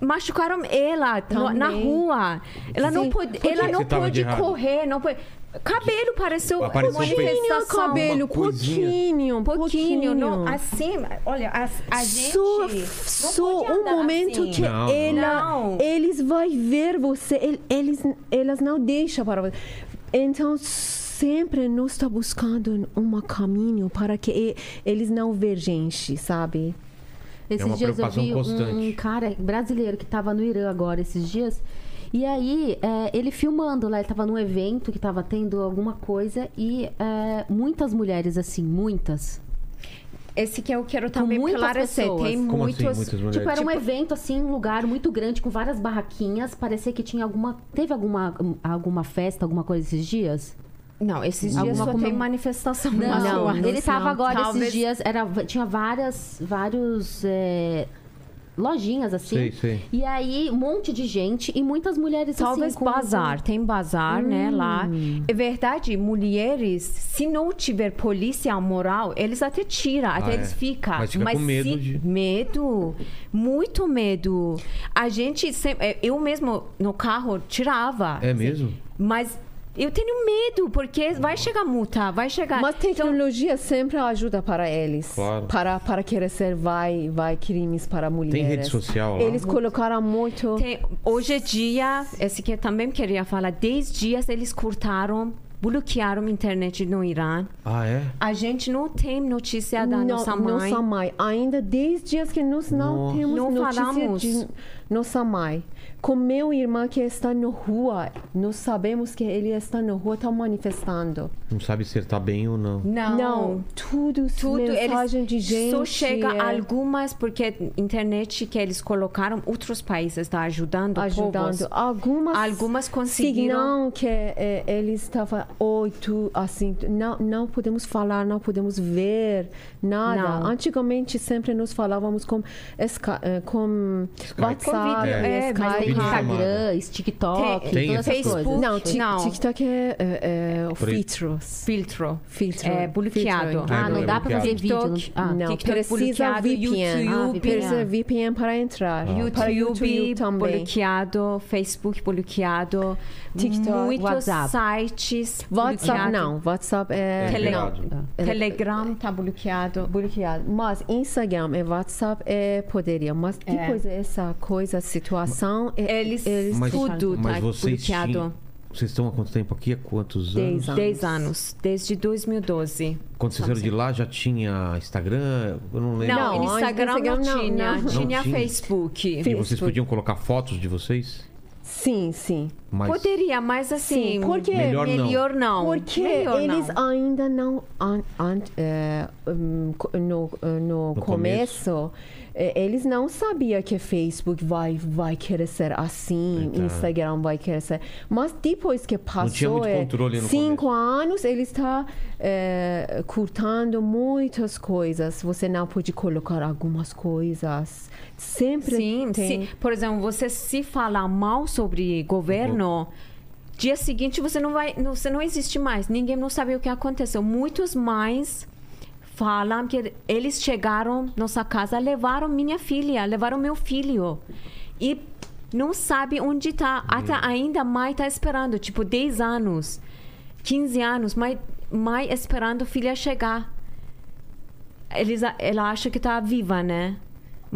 machucaram ela no- na Também. rua. Ela não Sim. pode, Por ela não pode correr, não pode. Cabelo pareceu Apareceu manifestação. cabelo, Uma coisinha. pouquinho, pouquinho, não, pouquinho. assim, olha, a, a gente Só, um momento assim. que Não, ela, não. eles vão ver você, el- eles, elas não deixam para você. Então, sempre nós está buscando um caminho para que eles não vejam gente, sabe? Esses É uma dias eu vi um, constante. um cara brasileiro que tava no Irã agora esses dias. E aí, é, ele filmando lá, ele tava num evento que tava tendo alguma coisa e é, muitas mulheres, assim, muitas. Esse que eu quero também muitas esclarecer. pessoas. Tem Como muitos. assim, muitas mulheres? Tipo, era um Tipo- evento, assim, um lugar muito grande, com várias barraquinhas. Parecia que tinha alguma. Teve alguma, alguma festa, alguma coisa esses dias? Não, esses dias Alguma só comem- tem manifestação Não, nas ruas. ele tava Não, agora talvez- esses dias, era, tinha várias, vários é, lojinhas assim. Sei, sei. E aí, um monte de gente e muitas mulheres Talvez assim. com- bazar, tem bazar, né, lá. Hum. É verdade, mulheres, se não tiver polícia moral, eles até tiram, até Ah, eles é. ficam. Mas fica com medo se- de- Medo, muito medo. A gente, sempre, eu mesmo no carro tirava. É mesmo? Mas eu tenho medo, porque vai chegar multa, vai chegar... Mas tecnologia sempre ajuda para eles. Claro. Para, para crescer, vai, vai crimes para mulheres. rede social lá? Eles colocaram muito... Tem- hoje em dia, esse que eu também queria falar, 10 dias eles cortaram, bloquearam a internet no Irã. Ah, é? A gente não tem notícia da não, nossa mãe. Nossa mãe. Ainda 10 dias que nós não Nossa. temos Não notícia falamos. de nossa mãe. Com meu irmão que está na rua, nós sabemos que ele está na rua, está manifestando. Não sabe se ele tá bem ou não. Não. Não, tudo, Tudo, mensagem eles de gente. só chega é, algumas porque internet que eles colocaram outros países está ajudando, ajudando. povos. Algumas, Algumas conseguiram. Signam que é, eles estavam, oi, tu, assim, não, não podemos falar, não podemos ver nada. Não. Antigamente sempre nós falávamos com, eh, com Skype. WhatsApp, WhatsApp, vídeo, é, Skype. mas Tem Instagram, TikTok, Tem todas essas Facebook. coisas. Não, Não. TikTok é, é, é Por aí. filtros. Filtro. Filtro. É, bloqueado. Filtro, Ah, não É dá pra fazer vídeo. Não, TikTok, ah, Não, TikTok precisa VPN. Ah, YouTube, Precisa VPN para entrar. Ah. Para YouTube, YouTube também. bloqueado, Facebook bloqueado, TikTok, muitos WhatsApp. sites WhatsApp bloqueado. não. WhatsApp é... Tele- não. Bloqueado. Telegram tá bloqueado. bloqueado. Mas Instagram e WhatsApp é poderia. Mas É. depois dessa coisa, situação, é- Eles, Mas- tudo Mas tá vocês bloqueado. tinham- Vocês estão há quanto tempo aqui? Há quantos Dez anos? anos. 10 anos, desde 2012. Quando vocês saíram de lá, já tinha Instagram? Eu não lembro. Não, Não, Instagram, Instagram não, não, tinha, não. tinha tinha. Facebook. E vocês podiam colocar fotos de vocês? Sim, sim. Mas Poderia, mas assim, Sim, porque- Melhor não. melhor não. Porque Melhor eles não. ainda não an- an- é, hum, no, no, No começo, é, eles não sabiam que Facebook vai vai querer ser assim, Então. Instagram vai querer ser. Mas depois que passou é, cinco anos, ele está é, curtando muitas coisas. Você não pode colocar algumas coisas. Sempre Sim, tem. sim. Por exemplo, você se falar mal sobre governo, dia seguinte você não vai, você não existe mais. Ninguém não sabe o que aconteceu. Muitos mais falam que eles chegaram nossa casa, levaram minha filha, levaram meu filho e não sabe onde está. Até ainda mãe está esperando, tipo 10 anos, 15 anos, mãe, mãe esperando filha chegar. Eles, ela acha que está viva, né?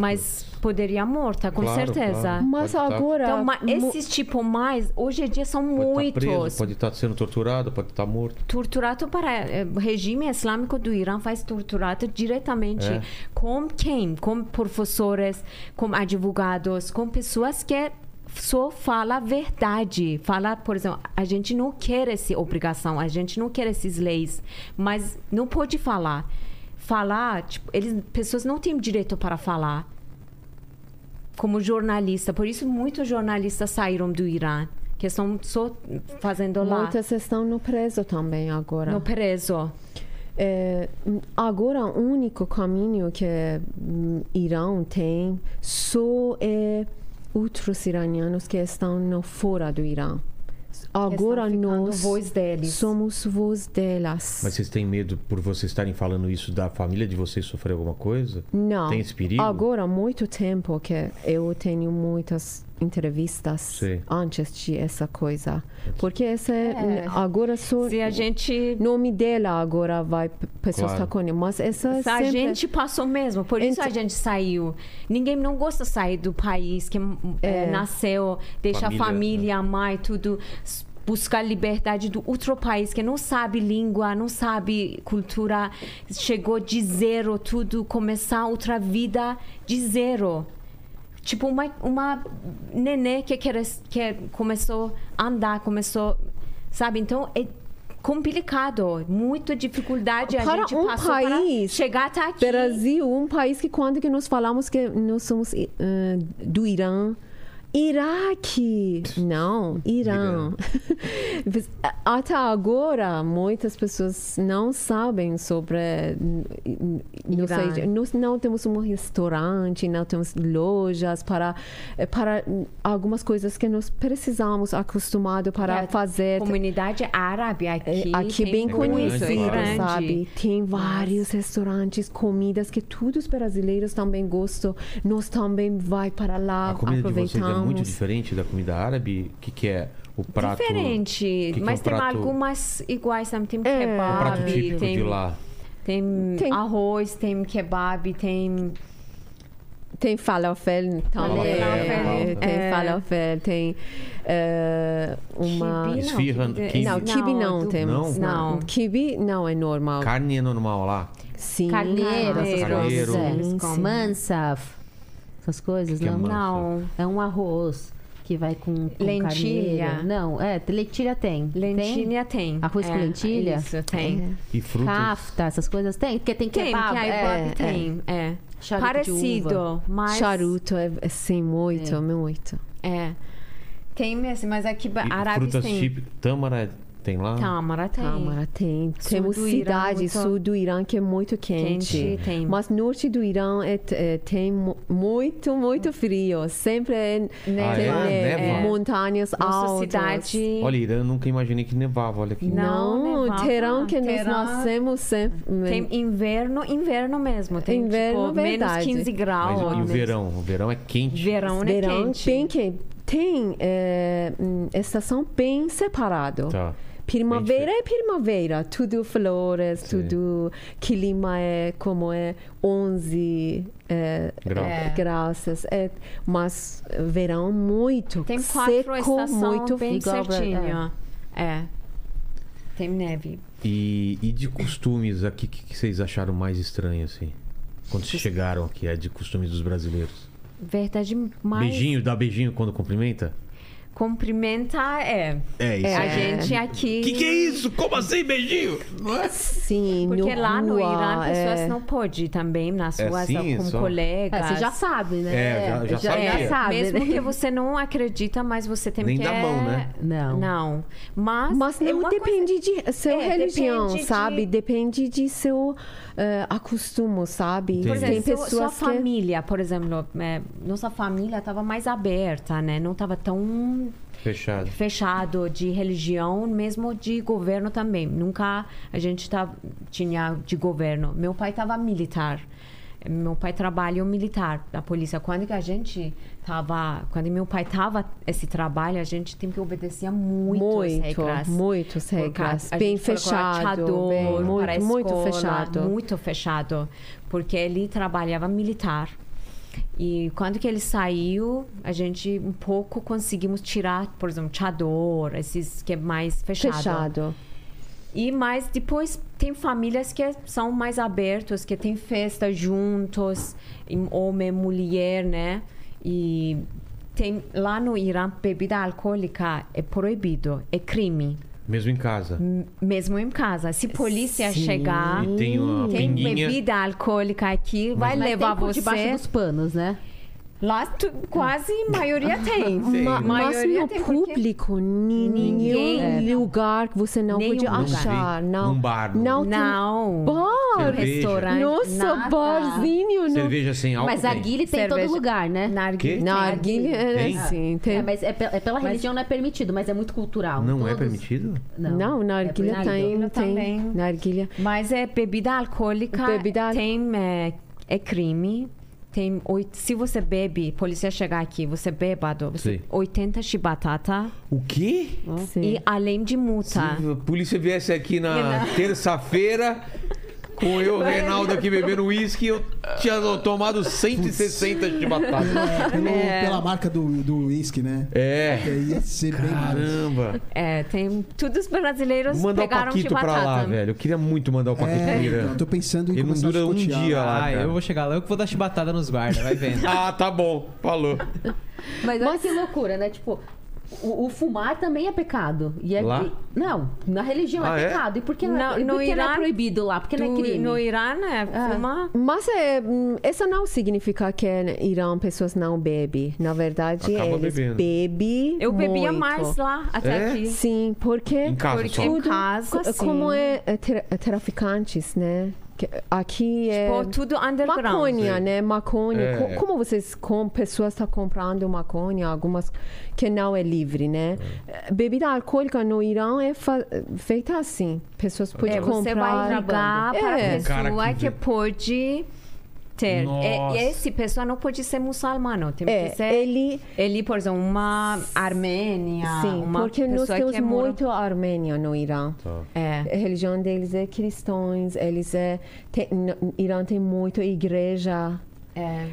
Mas poderia morta, com Claro, certeza. claro. Mas Pode tá- agora. Então, mas esses tipo mais, hoje em dia são Pode estar muitos. preso, pode estar sendo torturado, pode estar morto. Torturado para eh, o regime islâmico do Irã faz torturado diretamente É. com quem? Com professores, com advogados, com pessoas que só fala a verdade. Fala, por exemplo, a gente não quer essa obrigação, a gente não quer essas leis, mas não pode falar. Falar, tipo, eles, pessoas não têm direito para falar como jornalista. Por isso, muitos jornalistas saíram do Irã, que estão só fazendo lá, Muitas estão no preso também agora. no preso. É, agora, o único caminho que hum, Irã tem só é outros iranianos que estão no, fora do Irã. Agora nós voz deles. somos voz delas. Mas vocês têm medo por vocês estarem falando isso da família de vocês sofrer alguma coisa? Não. Tem esse perigo? Agora, há muito tempo que eu tenho muitas entrevistas Sim. antes de essa coisa. Porque essa é, É. agora só Se a gente nome dela agora vai pessoas Claro. tá com mas essa é Se a sempre gente passou mesmo, por isso a Ent- gente saiu. Ninguém não gosta de sair do país que eh, É. nasceu, deixa Família, a família, a mãe, tudo, buscar liberdade do outro país que não sabe língua, não sabe cultura, chegou de zero, tudo, começar outra vida de zero. Tipo uma, uma nenê que, quer, que começou a andar, começou, sabe? Então é complicado, muita dificuldade a Para gente um passou país, para chegar até aqui. Brasil, um país que quando que nós falamos que nós somos eh, do Irã, Iraque, não, Irã. Até agora, muitas pessoas não sabem sobre. Não Irã. sei, nós não temos um restaurante, não temos lojas para, para algumas coisas que nós precisamos acostumado para É, fazer. comunidade árabe É, aqui. aqui bem claro. sabe? Tem vários restaurantes, comidas que todos os brasileiros também gostam. Nós também vai para lá, A comida de vocês é aproveitamos. Muito diferente da comida árabe? O que, que é o prato? Diferente, que que é mas um tem prato- algumas iguais também. Tem É. O kebab, prato típico tem, de lá. tem, Tem. arroz, tem kebab, tem Tem falafel também. Falafel, é, tem é. falafel, tem eh, uma... Não, Esfirra, kibe-. Não, kibe não, do- temos. Não. Kibe não é normal. Carne é normal lá? Sim. Carneiro, essas Carneiro. coisas. Eles É. comem. Mansa, essas coisas, Que que é não. Não, É um arroz que vai com, com Lentilha. carneiro. Não, é, lentilha tem. Tem? lentilha tem. Arroz com É, lentilha? Isso, tem. E frutas? Kafta, essas coisas tem? Porque tem Tem, kebab. kebab é, tem, é. Charuto Parecido, mas... Charuto é, é sim, muito, muito. É. Tem mesmo, mas aqui E árabes frutas tem. típicas. Tâmara é Tem lá? Câmara tem. Câmara tem. Sul Temos cidade muito- sul do Irã que é muito quente. Quente, tem. Mas norte do Irã é, é- tem mu- muito, muito frio. Sempre é, Ah, tem é? neve, Neva? montanhas Nossa altas. cidade. Olha, Irã, nunca imaginei que nevava. Olha aqui. Não, Não, nevava. Teherã que nós nascemos sempre. Tem inverno, inverno mesmo. Tem Inverno, tipo, menos verdade. 15 graus. Mas e o menos- verão? O verão é quente. Verão, né? verão quente. bem quente. Tem é, hum, estação bem separado. Tá. Primavera é primavera, tudo flores, Sim. tudo clima é como é 11 é, Grau. É. graus, é, mas verão muito Tem quatro seco, estações muito bem igual pra- certinho. É. Tem neve. E, e de costumes aqui, o que, que vocês acharam mais estranho, assim? Quando vocês chegaram aqui, é de costumes dos brasileiros. Verdade, mais Beijinho, dá beijinho quando cumprimenta? cumprimenta é. É isso. A É. gente aqui. Que que é isso? Como assim, beijinho? Não é? Sim, Porque no lá no Irã, pessoas é, não podem também nas É ruas assim, com só? colegas. É, você já sabe, né? É, já- já sabia. já sabe. Mesmo né? que você não acredita, mas você tem Nem que... dá mão, né? Não. Não. Mas, Mas é não uma depende de seu É, religião, depende de- sabe? Depende de seu eh, acostumo, sabe? Por exemplo, Tem sua- pessoas sua que família, por exemplo, é, nossa família estava mais aberta, né? Não estava tão Fechado. fechado de religião, mesmo de governo também. Nunca a gente tá, tinha de governo. Meu pai estava militar. Meu pai trabalhou militar da polícia. Quando que a gente tava, quando meu pai tava esse trabalho, a gente tem que obedecer muito, muito, regras. muitas Por regras, bem fechado, bem, muito, muito escola, fechado. Muito fechado. Porque ele trabalhava militar. E quando que ele saiu, a gente um pouco conseguimos tirar, por exemplo, chador, esses que é mais fechado. Fechado. E mas depois tem famílias que são mais abertas, que tem festa juntos, em homem, mulher, né? E tem lá no Irã bebida alcoólica é proibido, é crime, Mesmo em casa. m- mesmo em casa. Se polícia Sim. chegar, E tem uma tem bebida alcoólica aqui, vai Mas levar tem por você. debaixo dos panos, né? Lá tu- quase a maioria tem. Ma- mas Maioria no tem porque- público, ni- Ninguém- nenhum lugar que você não Nenhum pode lugar. achar. Não Não, num bar, não. não, tem Não. bar. Cerveja. Restaurante. Nossa, nada. barzinho. no- Cerveja sem álcool. Mas a guile tem em todo lugar, né? Na Quê? arguilha. Na tem é Tem? assim. Tem, É, mas é, pe- é pela religião não é permitido, mas é muito cultural. Não é Todos- permitido? não, na É arguilha proibido. tem, tem. Na arguilha. Mas é bebida alcoólica. Bebida tem é, é crime. Tem oit- se você bebe, polícia chegar aqui, você bêbado, você Sim. 80 chibatata O quê? Sim. e além de multa. Se a polícia viesse aqui na terça-feira com eu, Reinaldo, aqui bebendo uísque, eu tinha tomado 160 de batata. Pelo- É. Pela marca do do uísque, né? Que É. ia ser bem. Caramba. É, tem todos os brasileiros mandar o Paquito pra lá, velho. Eu queria muito mandar o Paquito pro É, Irã. então, tô pensando em Ele não dura um dia lá. Ah, eu vou chegar lá, eu que vou dar chibatada nos guardas, vai vendo. Ah, tá bom. Falou. Mas olha que loucura, né? Tipo, o, o fumar também é pecado. E é, Lá? e- não, na religião Ah, é é? pecado. E por que não, Não, é, e no por que não Irã, é proibido lá? Porque não é crime. No Irã, né? Ah. Fuma. Mas é, hum, isso não significa que no Irã pessoas não bebem. Na verdade, Acaba eles bebendo. bebem Eu bebia muito. mais lá até É? aqui. Sim, porque Em casa Porque só. em casa, sim. como é, é é traficantes, né? Aqui é Tipo, tudo underground. maconha, né? Maconha. É. Co- Como vocês, com pessoas estão comprando maconha, algumas que não é livre, né? Bebida alcoólica no Irã é feita assim. Pessoas podem É, você comprar. vai ligar para a É. O cara pessoa que que, pode ter. Nossa. E, esse pessoa não pode ser muçulmano, tem É, que ser ele ele, por exemplo, uma armênia, Sim, uma porque nós temos que mora- muito Armênia no Irã. Tá. É. A religião deles é cristãos, eles é tem, no Irã tem muita igreja. É.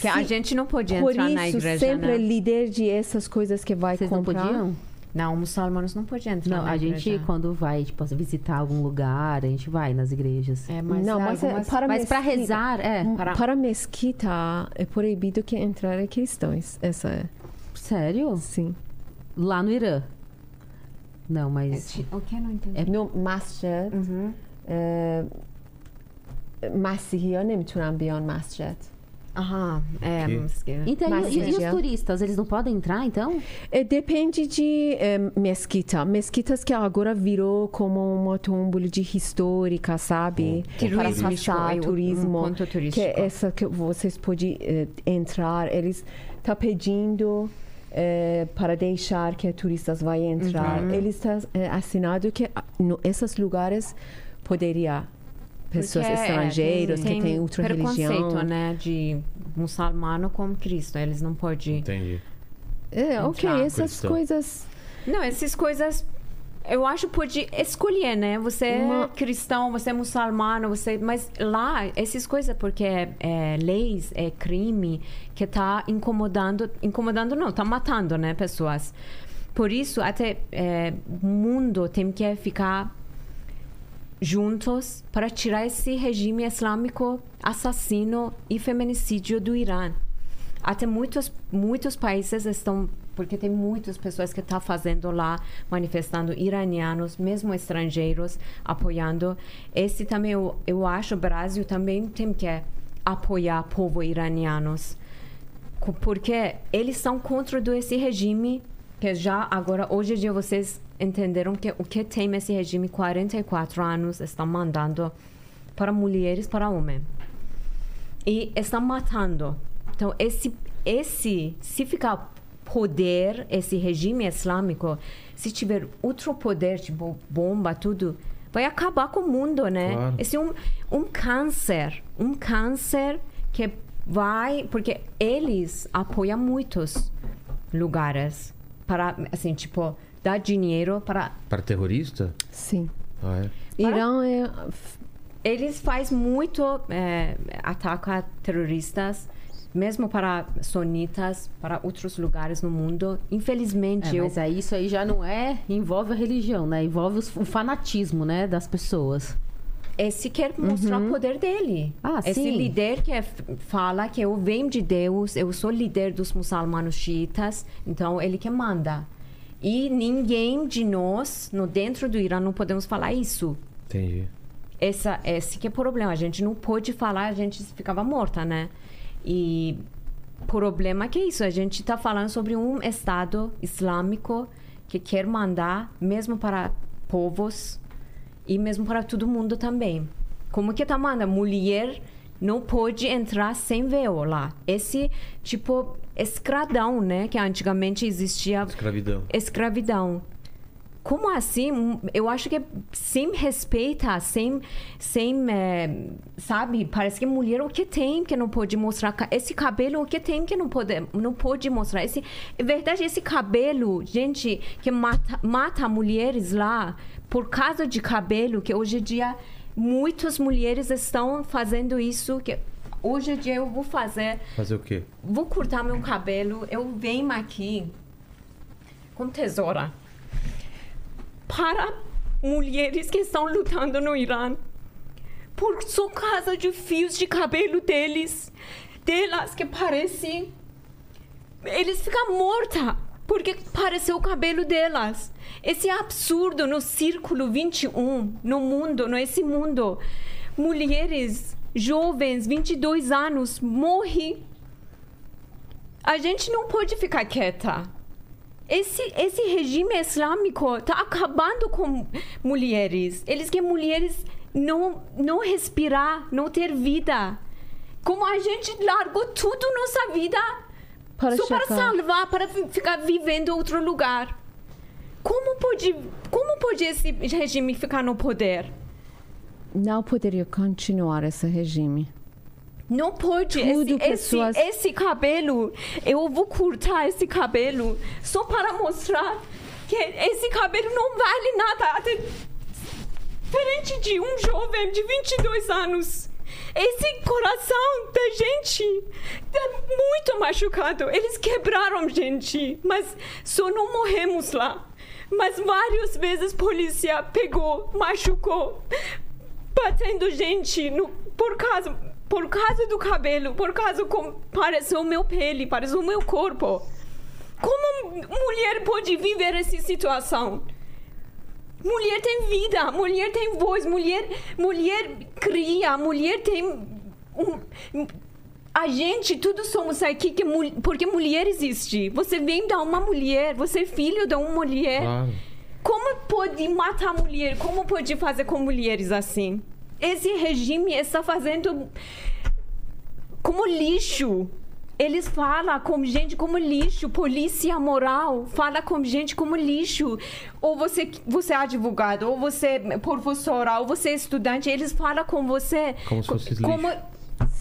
Que a gente não pode por entrar isso na igreja, sempre é né? líder de essas coisas que vai Vocês não comprar. podiam? Não, muçulmanos não podem entrar Não, na a gente, igreja. quando vai, tipo, visitar algum lugar, a gente vai nas igrejas. É, mas não, há mas, é algumas- para Mas pra mesquita- rezar, é. para... Para- mesquita é proibido que entrar cristãos. Essa é, Sério? sim. Lá no Irã? Não, É, mas... ti- O que? Não entendi. No masjid Uhum. اه، مسیحی ها نمیتونن بیان مسجد Aham, é. Que? que- Então, Mas, e, e os turistas, eles não podem entrar, então? É, depende de eh, mesquita. Mesquitas que agora virou como uma túmulo de histórica, sabe? Para Turismo, passar é, um turismo. que turístico. é essa que vocês podem eh, entrar. Eles estão pedindo eh, para deixar que turistas vão entrar. Eles estão assinado que ah, no, esses lugares poderia pessoas Porque, é, estrangeiras tem- que têm outra preconceito, religião. né? De muçulmano com Cristo. Eles não podem. Entendi. É, ok, Entrar. essas Cristão. coisas. Não, essas coisas. Eu acho que pode escolher, né? Você é Uma- cristão, você é muçulmano, você. Mas lá, essas coisas, porque é, é leis, é crime que tá incomodando. Incomodando não, tá matando, né, pessoas. Por isso, até é, o mundo tem que ficar juntos para tirar esse regime islâmico assassino e feminicídio do Irã. Até muitos muitos países estão porque tem muitas pessoas que estão fazendo lá manifestando iranianos, mesmo estrangeiros, apoiando. Esse também eu, eu acho o Brasil também tem que apoiar o povo iranianos porque eles são contra do esse regime que já agora hoje em dia vocês entenderam que o que tem esse regime 44 anos estão mandando para mulheres para homens. E estão matando. Então esse esse se ficar poder esse regime islâmico se tiver outro poder tipo bomba tudo vai acabar com o mundo né? Claro. esse é um, um câncer um câncer que vai porque eles apoiam muitos lugares para assim tipo dar dinheiro para Para terrorista? Sim. Ah, é. Irã é eles faz muito é, ataca terroristas mesmo para sonitas para outros lugares no mundo infelizmente É, eu mas aí isso aí já não é, envolve a religião, né? Envolve os- o fanatismo, né, das pessoas. esse quer mostrar o poder dele. Ah, esse sim. líder que é- fala que eu venho de Deus, eu sou líder dos muçulmanos xiitas, então ele que manda. E ninguém de nós, no dentro do Irã, não podemos falar isso. Entendi. Essa, esse que é o problema. A gente não pode falar, a gente ficava morta, né? E problema que é isso. A gente está falando sobre um Estado islâmico que quer mandar, mesmo para povos e mesmo para todo mundo também. Como que tá mandando? Mulher não pode entrar sem véu lá. Esse tipo escradão, né? Que antigamente existia Escravidão. escravidão. Como assim? Eu acho que sem respeita, sem, sem eh, sabe? Parece que mulher o que tem que não pode mostrar esse cabelo o que tem que não pode não pode mostrar esse é verdade esse cabelo gente que mata mata mulheres lá por causa de cabelo que hoje em dia muitas mulheres estão fazendo isso que hoje em dia eu vou fazer Fazer o quê? vou cortar meu cabelo, eu venho aqui com tesoura para mulheres que estão lutando no Irã por sua causa de fios de cabelo deles, delas que parecem eles ficam mortas porque pareceu o cabelo delas. Esse absurdo no círculo 21, no mundo, nesse mundo. Mulheres jovens, 22 anos, morrem. A gente não pode ficar quieta. Esse, esse regime islâmico está acabando com mulheres. Eles querem mulheres não, não respirar, não ter vida. Como a gente largou tudo nossa vida Para só para chegar. salvar, para fi- ficar vivendo em outro lugar. Como pode, como pode esse regime ficar no poder? Não poderia continuar esse regime. Não pode. Esse, pessoas- esse, esse cabelo, eu vou cortar esse cabelo só para mostrar que esse cabelo não vale nada. Até diferente de um jovem de 22 anos. Esse coração da gente é muito machucado. Eles quebraram gente, mas só não morremos lá. Mas várias vezes polícia pegou, machucou, batendo gente no, por causa por causa do cabelo, por causa como parece o meu pele, parece o meu corpo. Como mulher pode viver essa situação? Mulher tem vida, mulher tem voz, mulher, mulher cria, mulher tem um- A gente, todos somos aqui que porque mulher existe. Você vem de uma mulher, você é filho de uma mulher. Claro. Como pode matar mulher? Como pode fazer com mulheres assim? Esse regime está fazendo como lixo. Eles falam com gente como lixo, polícia moral fala com gente como lixo. Ou você, você é advogado, ou você é professora, ou você é estudante, eles falam com você Como se fosse como lixo.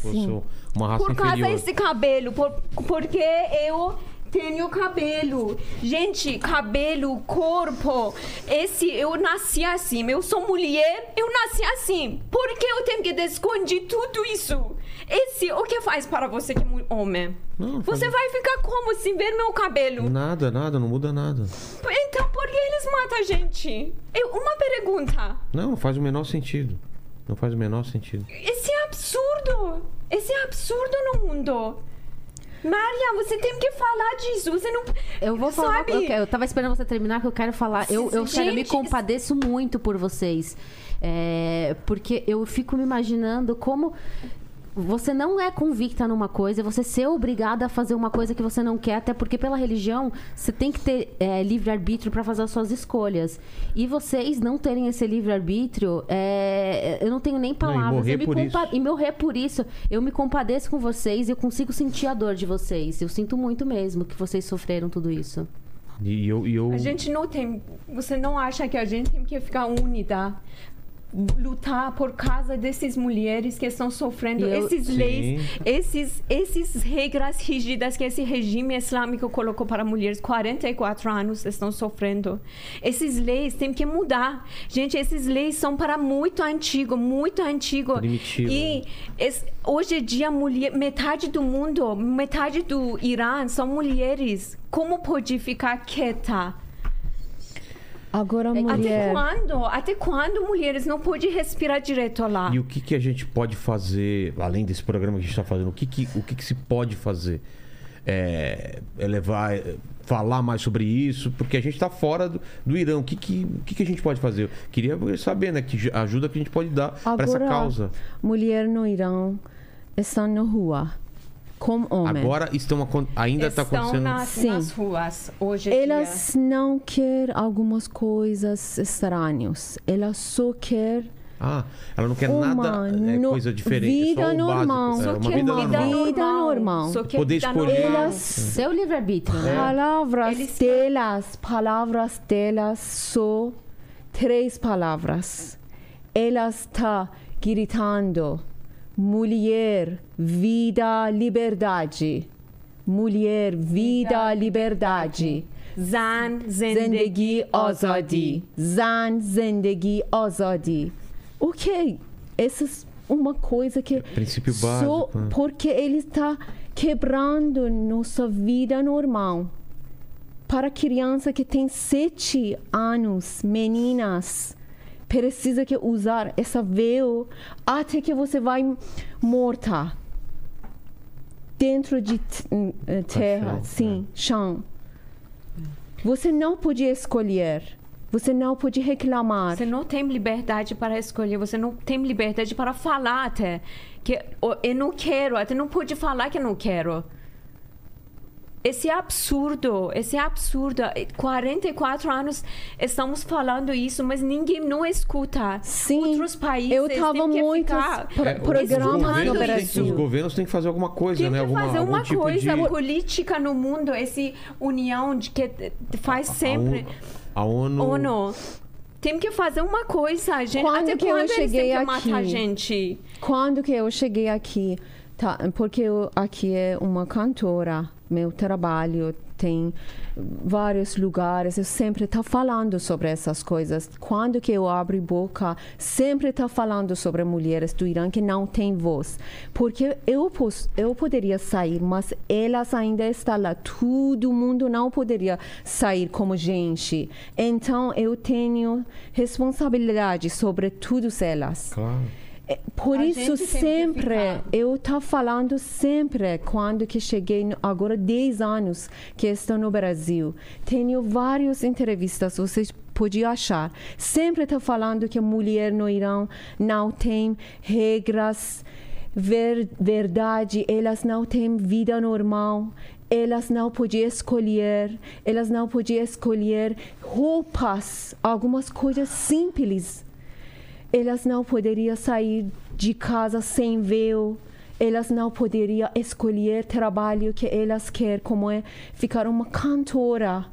Fosse uma raça por causa inferior. desse cabelo, por, porque eu tenho cabelo. Gente, cabelo, corpo. Esse, eu nasci assim. Eu sou mulher, eu nasci assim. Por que eu tenho que esconder tudo isso? Esse, o que faz para você que é homem? Não, Você faz- vai ficar como se ver meu cabelo? Nada, nada, não muda nada. Então, por que eles matam a gente? Eu, uma pergunta. Não, não faz o menor sentido. Não faz o menor sentido. Esse é absurdo. Esse é absurdo no mundo. Maria, você tem que falar disso. Você não. Eu vou falar. Sabe? Eu, quero- eu tava esperando você terminar, que eu quero falar. Eu, eu sério, eu me Gente, compadeço muito por vocês. É, porque eu fico me imaginando como. Você não é convicta numa coisa, você ser obrigada a fazer uma coisa que você não quer, até porque pela religião você tem que ter é, livre-arbítrio para fazer as suas escolhas. E vocês não terem esse livre-arbítrio, é, eu não tenho nem palavras. morrer eu me por compa- isso. e morrer por isso. Eu me compadeço com vocês e eu consigo sentir a dor de vocês. Eu sinto muito mesmo que vocês sofreram tudo isso. E eu. E eu... A gente não tem. Você não acha que a gente tem que ficar unida? Lutar por causa dessas mulheres que estão sofrendo eu- esses Sim. leis, esses, esses regras rígidas que esse regime islâmico colocou para mulheres 44 anos estão sofrendo. Essas leis têm que mudar. Gente, essas leis são para muito antigo, muito antigo. Primitivo. E es- hoje em dia mulher, metade do mundo, metade do Irã são mulheres. Como pode ficar quieta? Agora, Até mulher. quando? Até quando mulheres não podem respirar direito lá? E o que, que a gente pode fazer, além desse programa que a gente está fazendo, o que, que, o que, que se pode fazer? É, é levar, é, falar mais sobre isso, porque a gente está fora do, do Irã. O, que, que, o que, que a gente pode fazer? Eu queria saber, né? Que ajuda que a gente pode dar para essa causa. mulher no Irã estão na rua como homem. Agora estão, ainda está Estão acontecendo. nas, Sim. nas ruas hoje Elas não querem algumas coisas estranhas. Elas só querem Ah, ela não quer Uma nada, é, no- coisa diferente. vida só o normal. Básico, é, dia. uma Só que vida vida normal. Vida normal. Só que Poder vida escolher. normal. Elas- Seu livre-arbítrio, né? Palavras Eles- delas, palavras delas só três palavras. Ela está gritando: mulher, vida, liberdade. Mulher, vida, liberdade. Zan, Zendegi Azadi. Zan, Zendegi Azadi. O que? Essa é uma coisa que. Princípio Só básico, né? porque ele está quebrando nossa vida normal. Para criança que tem sete anos, meninas, precisa que usar essa véu até que você vai morta dentro de t- eh, terra, chão, sim, chão. Você não podia escolher. Você não pode reclamar. Você não tem liberdade para escolher, você não tem liberdade para falar até. Que "Oh, eu não quero, até não pode falar que eu não quero. Esse absurdo, esse absurdo. 44 anos estamos falando isso, mas ninguém não escuta. Sim, Outros países eu tava têm que muitos ficar pro- É, os programas no governos têm- Os Brasil. governos têm que fazer alguma coisa, Tem né? que Alguma, fazer algum uma tipo coisa de... política no mundo, essa união de que faz sempre. A ONU... ONU. Tem que fazer uma coisa, gente. Quando Até que eu quando eles cheguei que matar a aqui? gente? Quando que eu cheguei aqui, tá, porque eu aqui é uma cantora, meu trabalho tem vários lugares, eu sempre estou falando sobre essas coisas. Quando que eu abro boca, sempre estou falando sobre mulheres do Irã que não têm voz. Porque eu, eu poderia sair, mas elas ainda estão lá. Todo mundo não poderia sair como gente. Então eu tenho responsabilidade sobre todas elas. Claro. É, Por A isso sempre eu tô falando sempre quando que cheguei agora 10 anos que estou no Brasil. Tenho várias entrevistas vocês podiam achar. Sempre estou falando que a mulher no Irã não tem regras ver, verdade, elas não têm vida normal, elas não podiam escolher, elas não podiam escolher roupas, algumas coisas simples. Elas não poderiam sair de casa sem véu, elas não poderiam escolher trabalho que elas querem, como é ficar uma cantora.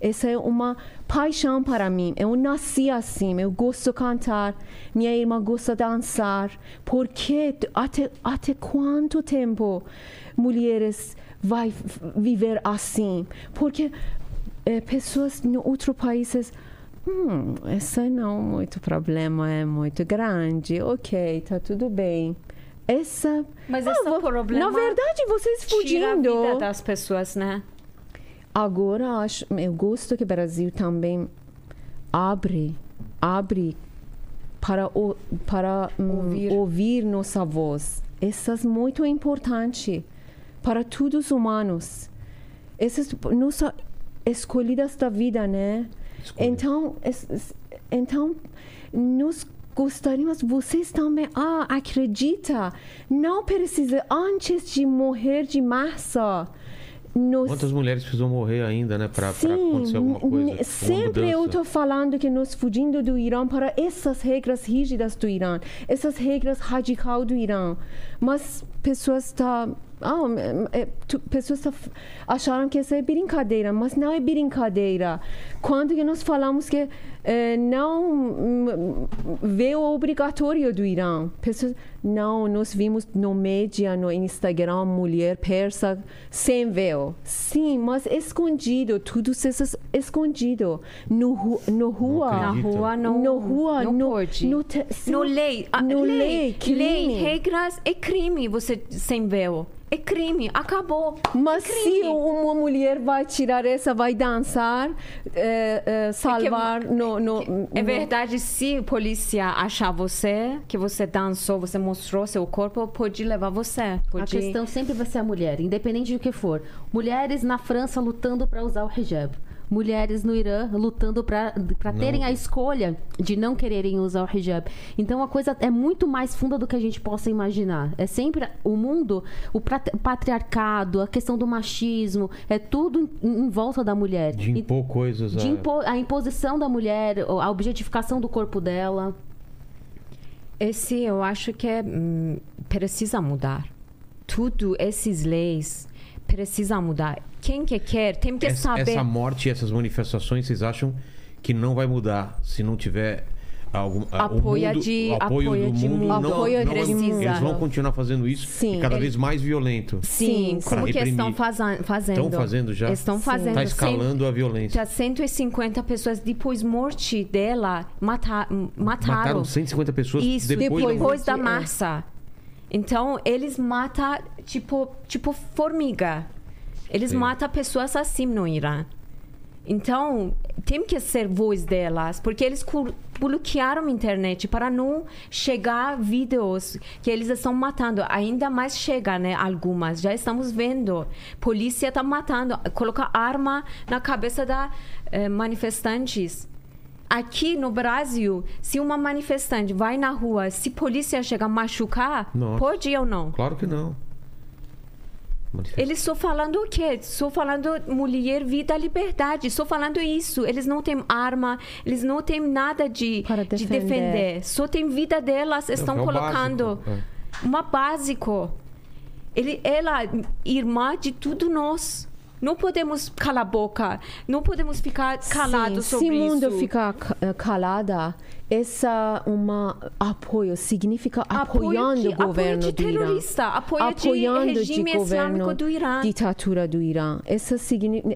Essa é uma paixão para mim. Eu nasci assim, eu gosto de cantar, minha irmã gosta de dançar. Por que, até, até quanto tempo mulheres vai viver assim? Porque eh, pessoas em outros países, hum, esse não é muito problema, é muito grande, ok, tá tudo bem. Essa, Mas Ah, esse vo- problema na verdade, vocês tira a fugindo. vida das pessoas, né? Agora acho, eu gosto que o Brasil também abre, abre para o, para hum, Ouvir. ouvir. nossa voz. Isso é muito importante para todos os humanos. Essas nossas escolhidas da vida, né? Escolha. Então, então nós gostaríamos, vocês também, ah, acredita, não precisa, antes de morrer de massa, nós Quantas mulheres precisam morrer ainda, né? Sim, acontecer alguma coisa? sempre eu estou falando que nós fugindo do Irã para essas regras rígidas do Irã, essas regras radical do Irã. Mas pessoas estão ah, é- é- tu- pessoas tá acharam que isso é brincadeira, mas não é brincadeira. Quando que nós falamos que eh, não hum, véu obrigatório do Irã, pessoas, não, nós vimos no mídia, no Instagram, mulher persa sem véu. Sim, mas escondido, tudo isso é escondido. No, no rua, Na rua não, no rua, não no, pode. No, te- sim, No lei, a- no lei, lei, crime. lei, regras, é crime você sem véu. É crime, acabou. Mas é se crime. uma mulher vai tirar essa, vai dançar, eh, eh, salvar no, no, É no- verdade, se a polícia achar você, que você dançou, você mostrou seu corpo, pode levar você. A Pode... questão sempre vai ser a mulher, independente do que for. Mulheres na França lutando para usar o hijab. Mulheres no Irã lutando para terem a escolha de não quererem usar o hijab. Então a coisa é muito mais funda do que a gente possa imaginar. É sempre o mundo, o pat- patriarcado, a questão do machismo, é tudo em, em volta da mulher. De E- impor coisas. de a- impo- a imposição da mulher, a objetificação do corpo dela. Esse eu acho que é, hum, precisa mudar. Tudo, esses leis, precisa mudar. Quem que quer, tem que essa, saber. essa morte, essas manifestações, vocês acham que não vai mudar se não tiver algum a- o Apoio mundo- de- apoio, apoio do de mundo? mundo. Não, Apoio não precisa. Eles vão continuar fazendo isso Sim. e cada Ele- vez mais violento. Sim, como que estão fazendo? Estão fazendo já? Estão fazendo. Tá escalando a violência. Tá 150 pessoas depois morte dela mata, mataram. Mataram 150 pessoas Isso, depois, da depois, da É. Então, eles matam tipo, tipo formiga. Eles Sim. matam pessoas assim no Irã. Então, tem que ser voz delas, porque eles bloquearam a internet para não chegar vídeos que eles estão matando. Ainda mais chega, né? Algumas. Já estamos vendo. Polícia está matando. Coloca arma na cabeça da eh, manifestantes. Aqui no Brasil, se uma manifestante vai na rua, se polícia chegar a machucar, Nossa. pode ou não? Claro que não. Eles estão falando o quê? Estou falando mulher, vida, liberdade. Estou falando isso. Eles não têm arma, eles não têm nada de, Para de defender. defender. Só tem vida delas, estão é colocando. básico, é. Uma básico. Ele, ela, irmã de tudo nós. Não podemos calar a boca. Não podemos ficar calados Sim, sobre se o mundo isso. ficar ca- eh, calada, essa uma apoio significa apoiando que- o governo apoio de do Irã, terrorista, apoio de apoiando regime de islâmico governo do Irã. ditadura do Irã. Essa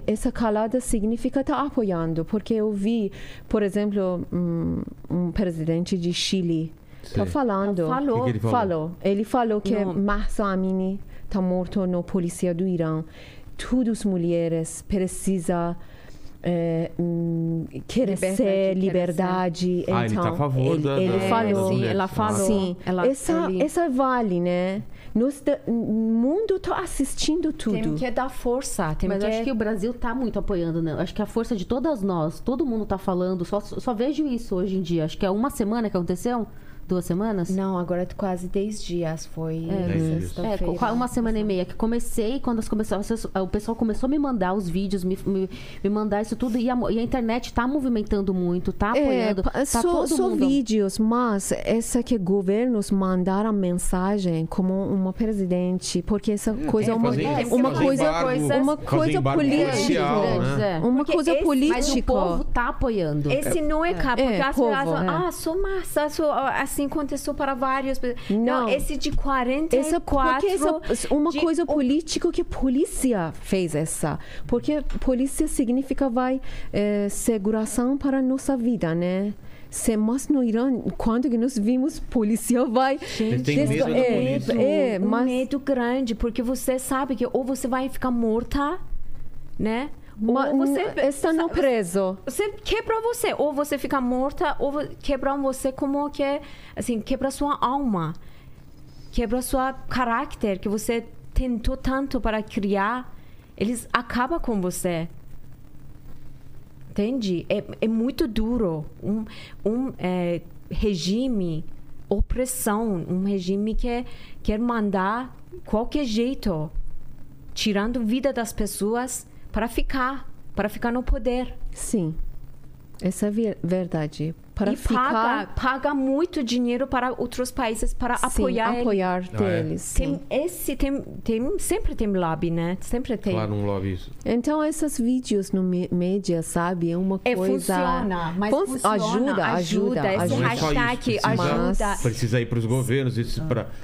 essa calada significa estar apoiando, porque eu vi, por exemplo, um, um presidente de Chile tá falando, Falou. Que que ele falou? falou, ele falou que Não. Mahsa Amini está morto no polícia do Irã. Todas as mulheres precisam é, hum, querer Liberdade, ser liberdade. Ah, ele então, tá a favor ele, da- ele da- falou. sim, ela falou. Sim, Ela- essa, ele- essa vale, né? Nós, da- o mundo está assistindo tudo. Tem que dar força. Tem Mas que... eu acho que o Brasil tá muito apoiando, né? Acho que a força de todas nós, todo mundo tá falando, só, só vejo isso hoje em dia. Acho que é uma semana que aconteceu, Duas semanas? Não, agora é quase 10 dias. Foi É, dias. É, uma semana e meia que comecei, quando as começou, o pessoal começou a me mandar os vídeos, me, me, me mandar isso tudo, e a, e a internet tá movimentando muito, tá apoiando, pa- tá só, todo só mundo... vídeos, mas essa que governos mandaram mensagem como uma presidente, porque essa coisa é uma, fazer- é, fazer uma embargo- coisa, fazer uma coisa embargo política, né? é. uma Porque coisa esse- Mas o política. povo tá apoiando. Esse não é cabo, porque É, as povo, pessoas é. ah, sou massa, sou, assim aconteceu para várias pessoas. Não. esse de 44 Essa, porque essa, uma de- coisa política que a polícia fez essa. Porque polícia significa vai eh, segurança para a nossa vida, né? Se, mas no Irã, quando que nós vimos polícia vai... Eles têm medo da é, é, um mas, medo grande, porque você sabe que ou você vai ficar morta, né? Ou você está não preso. você quebra você, ou você fica morta, ou quebram você como que é, assim, quebra sua alma, quebra sua caráter que você tentou tanto para criar, eles acabam com você. Entende? É, é muito duro. Um, um é, regime, opressão, um regime que quer mandar qualquer jeito, tirando vida das pessoas para ficar, para ficar no poder. Sim, essa é ver- verdade. Para e paga, ficar... paga muito dinheiro para outros países para sim, apoiar, ele. apoiar Ah, é? deles. sim. Tem esse tem, tem sempre tem lobby, né? Sempre tem. Claro, um lobby isso. Então, esses vídeos no mí- mídia, sabe, é uma É, coisa... funciona, mas Fun- funciona, ajuda, ajuda, Esse é ajuda. só hashtag isso, precisa- ajuda. Precisa ir para os governos,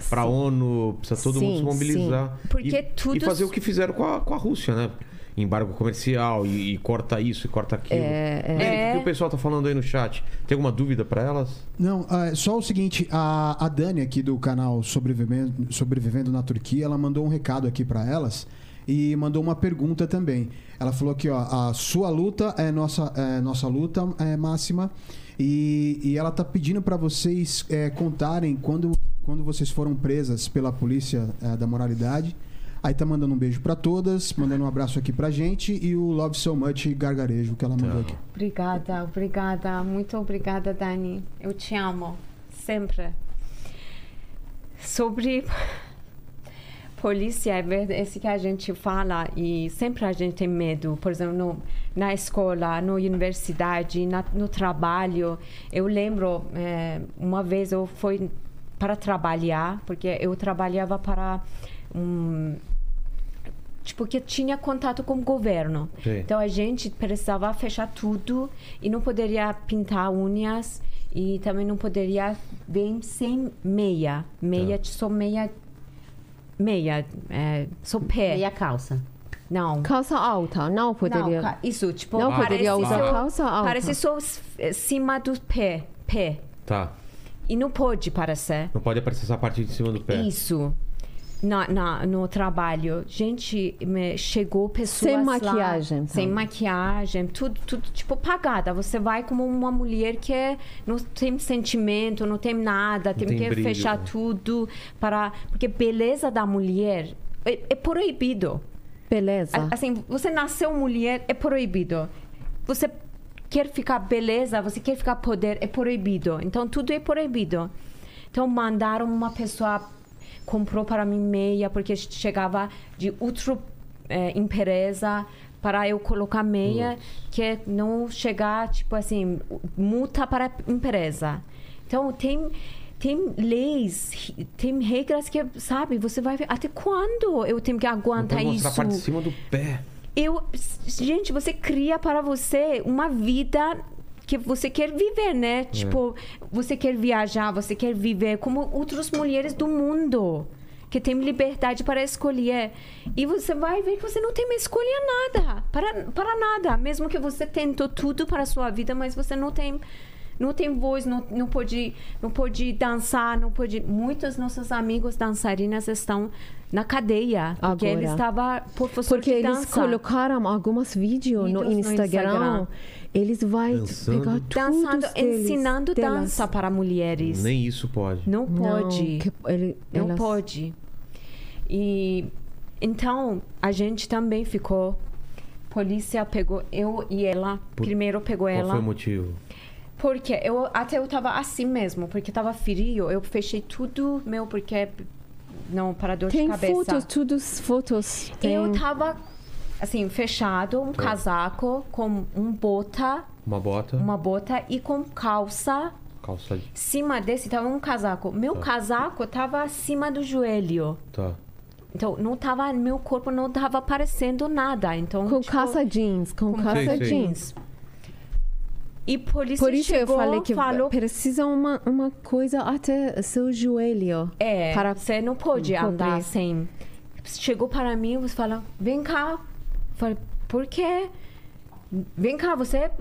para a ONU, precisa todo mundo Sim, se mobilizar. Porque e, tudo- e fazer o que fizeram com a, com a Rússia, né? Embargo comercial e, e corta isso e corta aquilo. É, é. O que, É. o pessoal tá falando aí no chat? Tem alguma dúvida para elas? Não, ah, só o seguinte, a, a Dani aqui do canal Sobrevivendo, Sobrevivendo na Turquia, ela mandou um recado aqui pra elas e mandou uma pergunta também. Ela falou que ó, a sua luta é nossa, é nossa luta é máxima e, e ela tá pedindo pra vocês é, contarem quando, quando vocês foram presas pela polícia é, da moralidade. Aí tá mandando um beijo pra todas, mandando um abraço aqui pra gente e o Love So Much gargarejo que ela mandou aqui. Obrigada, obrigada, muito obrigada, Dani. Eu te amo, sempre. Sobre polícia, é verdade, esse que a gente fala e sempre a gente tem medo. Por exemplo, no, na escola, na universidade, na, no trabalho. Eu lembro, eh, uma vez eu fui para trabalhar, porque eu trabalhava para um tipo que tinha contato com o governo. Sim. Então a gente precisava fechar tudo e não poderia pintar unhas e também não poderia vir sem meia, meia só meia meia, é, só pé. E a calça. Não. Calça alta, não poderia... Não, isso, tipo, Não poderia usar só- calça alta. Parece só eh, cima do pé, pé. Tá. E não pode parecer. Não pode aparecer essa parte de cima do pé. Isso. Na, na- no trabalho, gente, me- chegou pessoas Sem lá, maquiagem, então. sem maquiagem, tudo, tudo tipo pagada. Você vai como uma mulher que é- não tem sentimento, não tem nada, tem, tem que brilho, fechar né? tudo para porque beleza da mulher é, é proibido. Beleza. Assim, você nasceu mulher, é proibido. Você quer ficar beleza, você quer ficar poder, é proibido. Então, tudo é proibido. Então, mandaram uma pessoa, comprou para mim meia, porque chegava de outra eh, empresa para eu colocar meia, que não chegar, tipo assim, multa para a empresa. Então, tem... Tem leis, tem regras que, sabe, você vai ver até quando eu tenho que Não aguentar mostrar isso. a parte de cima do pé. Eu, gente, você cria para você uma vida que você quer viver, né? Tipo, você quer viajar, você quer viver como outras mulheres do mundo que tem liberdade para escolher. E você vai ver que você não tem mais escolher nada, para, para nada. Mesmo que você tentou tudo para a sua vida, mas você não tem não tem voz, não, não pode não pode dançar, não pode. Muitos nossos amigos dançarinas estão na cadeia porque Agora. ele estava professor Porque de eles dança. colocaram alguns vídeos no Vídeos no Instagram. Instagram. Eles vão Dançando. pegar tudo dançando, deles, ensinando delas. dança para mulheres. Nem isso pode. Não Não, pode. que ele- Não elas- pode. E então a gente também ficou. Polícia pegou eu e ela. Por- primeiro pegou Qual ela. foi o motivo? Porque eu até eu tava assim mesmo, porque tava frio, eu fechei tudo meu porque não para dor Tem de cabeça. fotos, tudo fotos. Tem... Eu tava assim fechado, um casaco com um bota, Uma bota, uma bota e com calça. calça de... Cima desse tava um casaco. Meu casaco tava acima do joelho. Tá. Então não tava, meu corpo não tava aparecendo nada. Então Com tipo, calça jeans, com com calça jeans. E por isso, Por isso eu chegou, falei que falou precisa uma, uma coisa até seu joelho. É, para você não pode cobrir. andar sem. Chegou para mim e fala, vem cá. Eu Falei, por quê? Vem cá, você.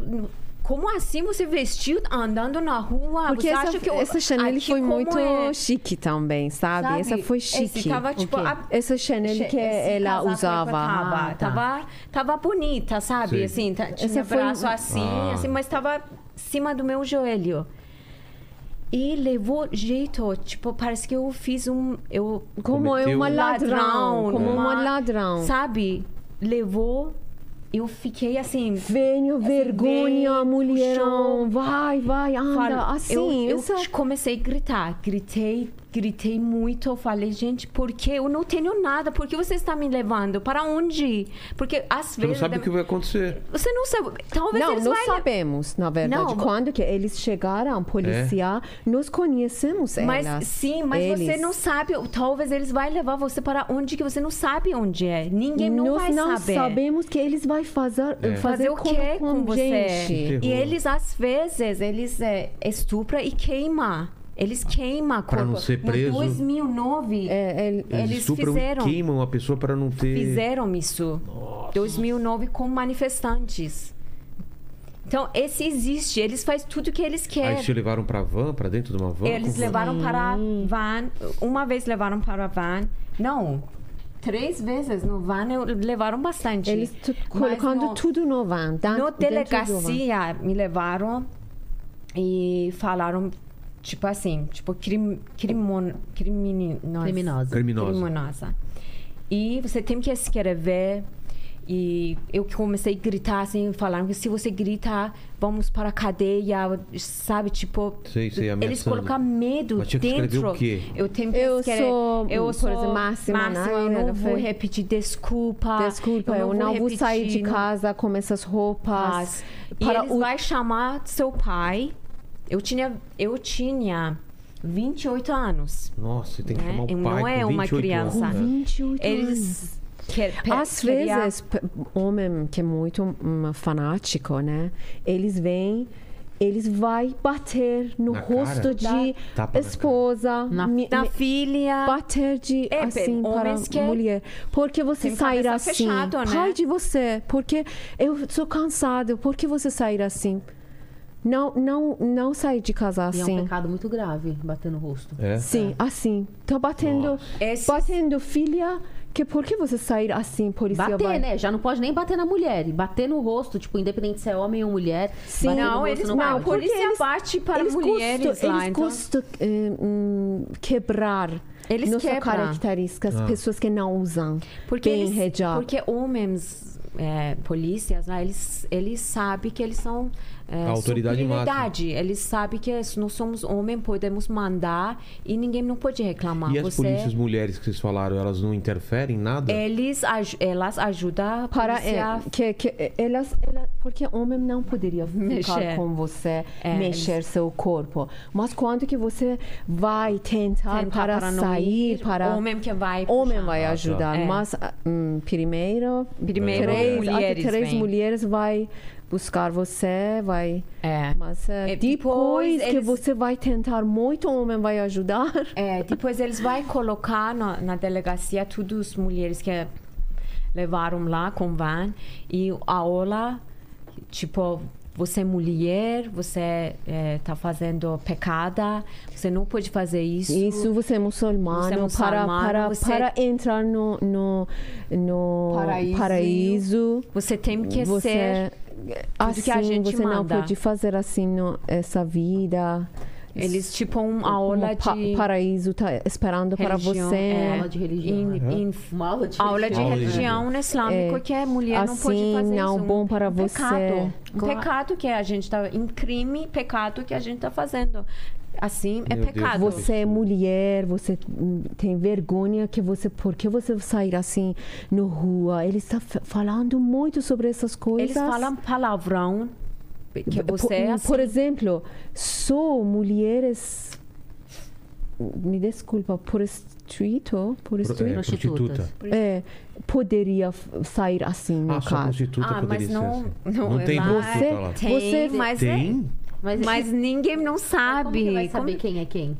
Como assim você vestiu andando na rua? Porque você essa, acha que eu- essa Chanel foi muito é? chique também, sabe? Sabe? Essa foi chique. tava, tipo, a- Essa Chanel Che- que esse ela usava. Tava, Ah, tá. tava, tava bonita, sabe? Sei. Assim, tá- tinha Essa foi- braço assim, Ah. assim, mas tava cima do meu joelho. E levou jeito, tipo, parece que eu fiz um. Eu, Como é Cometeu- uma ladrão. Ladrão, Como uma uma- ladrão. sabe? Levou. Eu fiquei assim. Venho, vergonha, veio, mulherão. puxou. Vai, vai, anda. Falo- assim, eu, eu comecei a gritar, gritei, gritei muito. Eu falei, gente, por que eu não tenho nada? Por que você está me levando? Para onde? Porque às Você não vezes sabe o que vai acontecer. você não sabe. Talvez Não, eles nós vai- sabemos, na verdade. Não, Quando que eles chegaram, policiar, nós conhecemos Mas elas. sim, mas você Eles. não sabe. Talvez eles vão levar você para onde que você não sabe onde é. Ninguém não nós vai não saber. sabemos que eles vão fazer, É. fazer, fazer o com, que com, com você? gente. Que E eles, às vezes, eles é, estupram e queimam. Eles queimam não corpo. ser preso. No 2009, É, ele- Eles, Eles estupram fizeram. queimam a pessoa para não ter. fizeram isso. 2009 com manifestantes. Então, esse existe. Eles fazem tudo que eles Aí querem. te levaram pra van, pra dentro de uma van? Eles Como- levaram para a van. Uma vez levaram para a van. Não. Três vezes no van eu- levaram bastante. eles colocando no- tudo no van. No dentro do van. delegacia me levaram e falaram tipo assim, tipo crim, crimon, crimini, nossa, Criminosa. Criminosa. criminosa. E você tem que escrever e eu comecei a gritar assim, falando que se você gritar, vamos para a cadeia, sabe, tipo, Sei, sei, eles colocam medo Mas tinha que escrever dentro. o quê? Eu tenho que Eu escrever, sou, eu sou exemplo, máxima, né? eu não vou repetir desculpa. Desculpa, eu não vou sair de não- casa com essas roupas. E Para eles o- vai chamar seu pai. Eu tinha, eu tinha 28 anos. Nossa, você tem que né? chamar o pai não é com uma 28 criança. anos. Com 28 anos. Eles quer, Às queria- vezes, homem que é muito hum, fanático, né? Eles vêm, eles vai bater no Na rosto cara? de esposa, Na- mi- na mi- filha. bater de É, assim para que- mulher. Porque você sair assim? fechado, né? Pai de você, porque eu sou cansado. Por que você sair assim? Não, não, não sair de casa E é um assim. pecado muito grave bater no rosto. É? Sim, assim. Tá batendo, batendo filha. Que por que você sair assim, polícia Bater, vai... né? Já não pode nem bater na mulher. E bater no rosto, tipo, independente se é homem ou mulher. Sim. bater no Não, rosto eles não não. polícia bate para eles mulheres lá. Eles então- costumam eh, hum, quebrar Eles nossa quebram. características, Ah. pessoas que não usam Porque bem eles, hijab. porque homens, é, polícias, lá, eles, eles sabem que eles são é, A autoridade superioridade. Eles sabem que nós somos homens, podemos mandar e ninguém não pode reclamar. E as Você, polícias mulheres que vocês falaram, elas não interferem em nada? eles, elas ajudam para eh, que, que elas, ela, porque homem não poderia ficar Mexer. com você, É, mexer seu corpo. Mas quando que você vai tentar, tentar para, não sair, ir, para homem que vai homem puxar. vai tá. ajudar. É. Mas ah, hum, primeiro, Primeiro, três, mulheres até três mulheres vai buscar você, vai É. Mas eh, É, depois, depois que eles- você vai tentar, muito homem vai ajudar. É, depois eles vão colocar na, na delegacia todas as mulheres que levaram lá com van e a aula, tipo, você é mulher, você está fazendo pecada, você não pode fazer isso. Isso você é muçulmano, Você é para, muçulmano, para, você- para entrar no, no, no Paraíso. paraíso, Você tem que você ser assim que a gente você não manda. pode fazer assim no, essa vida Eles, tipo, uma Como aula pa- de paraíso tá esperando para religião, você. é, Aula de religião. in- in- Uma aula de aula de Aula de religião no islâmico É. que a mulher não pode Assim, fazer não isso. bom para um você. Pecado. Um Claro. pecado que a gente tá em crime, pecado que a gente tá fazendo. Assim é Meu Deus. pecado. Você é mulher, você tem vergonha que você, por que você sair assim no rua? Ele está falando muito sobre essas coisas. Eles falam palavrão que Por- você é assim. Por exemplo, só mulheres. Me desculpa, por estrito, por é, prostituta. é, poderia sair assim no Ah, só caso. prostituta Ah, poderia mas ser não, assim. não, Não tem lá Você-. Tem, Você- mas, é- Tem? Mas, mas ninguém não como sabe. que vai saber Como- quem é quem?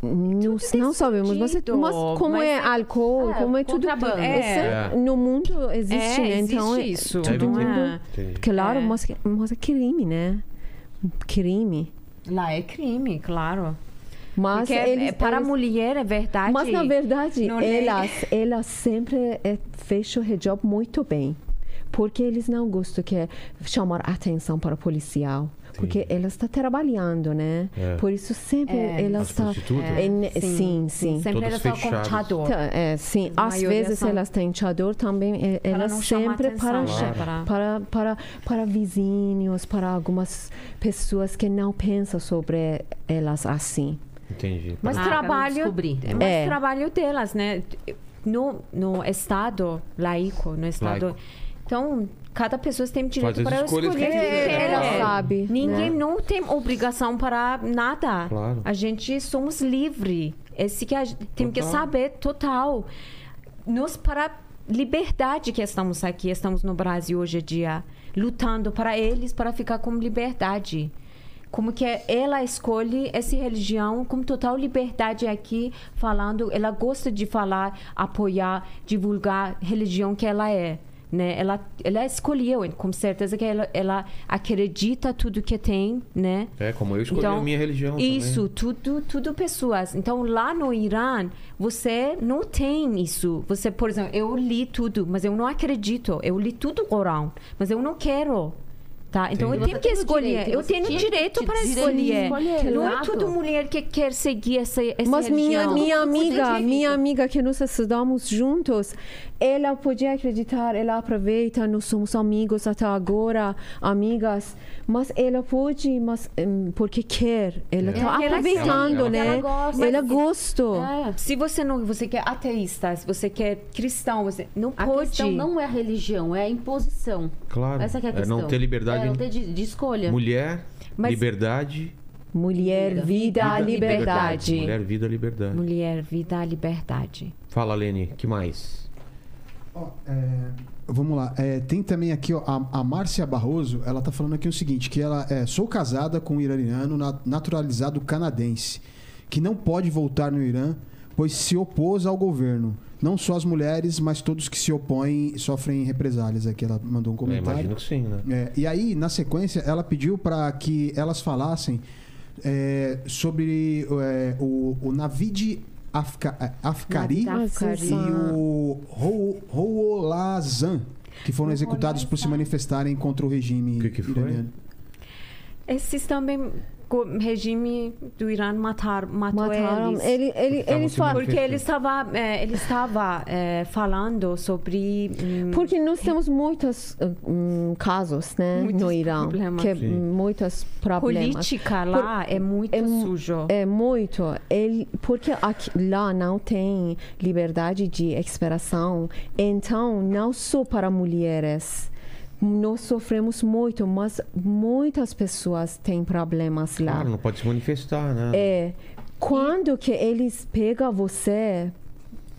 Não, não sabemos, mas, escondido, mas como mas é, é- álcool, é, como é tudo. Esse- É. No mundo existe, É, né? Então, existe é- isso, todo é? mundo. Entendi. Claro, É. mas, mas é crime, né? Crime. Lá é crime, claro. Mas Porque é- eles, é para a mulher é verdade. Mas na verdade, é- elas, elas sempre é, fecham o hijab muito bem. Porque eles não gostam que é chamar atenção para o policial. Porque elas estão trabalhando, né? É. Por isso sempre É. elas As estão. prostitutas? É, sim, sim. Sempre Todas elas estão com fechadas. chador. Tá, é, sim, às vezes são- elas têm chador também, é, Para elas não chamar sempre para, né? Para- para, para, vizinhos, para algumas pessoas que não pensam sobre elas assim. Entendi. Mas Ah, trabalho, mas É. trabalho delas, né? No, no estado laico, no estado. Laico. Então, cada pessoa tem direito para escolher o que quiser. Ela claro. sabe. Ninguém né? não tem obrigação para nada. Claro. A gente somos livres. Esse que a gente tem que Total. saber total. Nós para liberdade que estamos aqui, estamos no Brasil hoje em dia, lutando para eles para ficar com liberdade. Como que ela escolhe essa religião com total liberdade aqui, falando, ela gosta de falar, apoiar, divulgar a religião que ela é. Né? Ela, ela escolheu, com certeza que ela, ela acredita tudo que tem, né? É, como eu escolhi a minha religião Isso, também. tudo, tudo pessoas. Então, lá no Irã, você não tem isso. Você, por exemplo, eu li tudo, mas eu não acredito. Eu li tudo o Corão, mas eu não quero. Tá? Então, Entendi. eu tenho que escolher. direito, eu tenho direito para escolher. escolher, Não é toda mulher que quer seguir essa, essa Mas minha, religião. minha amiga, minha amiga que nós estudamos juntos, ela podia acreditar, ela aproveita, nós somos amigos até agora, amigas, mas ela pode, mas hum, porque quer, ela está porque ela aproveitando, quer, né? ela gosta. Ela gostou. É. Se você não, você quer ateísta, se você quer cristão, você não A pode. questão não é a religião, é a imposição. Claro. Essa que é a É questão. não ter liberdade. É não ter de, de escolha. Mulher, Mas- liberdade. Mulher, vida, Vida, liberdade. Mulher, vida, liberdade. Mulher, vida, liberdade. Fala, Lene, que mais? É, vamos lá. É, tem também aqui ó, a, a Márcia Barroso. Ela tá falando aqui o seguinte: que ela é, sou casada com um iraniano na- naturalizado canadense, que não pode voltar no Irã, pois se opôs ao governo. Não só as mulheres, mas todos que se opõem sofrem represálias. Aqui ela mandou um comentário. imagino que sim, né? É, e aí, na sequência, ela pediu para que elas falassem é, sobre é, o, o Navid Afka, é, Afkari e o Rou- Rouolazan, que foram executados por se manifestarem contra o regime O que que foi? iraniano. Esses também, regime do Irã matar, matou Mataram. eles. Ele, ele, eles se falam. Porque ele estava, é, ele estava é, falando sobre. hum, Porque nós temos muitos hum, casos, né, Muitos no Irã, problemas. que Sim. muitos problemas. política lá é muito é sujo. É muito. Ele, porque aqui, lá não tem liberdade de expressão. Então, não só para mulheres. Nós sofremos muito, mas muitas pessoas têm problemas lá. Claro, não pode se manifestar, né? É. Quando que eles pegam você,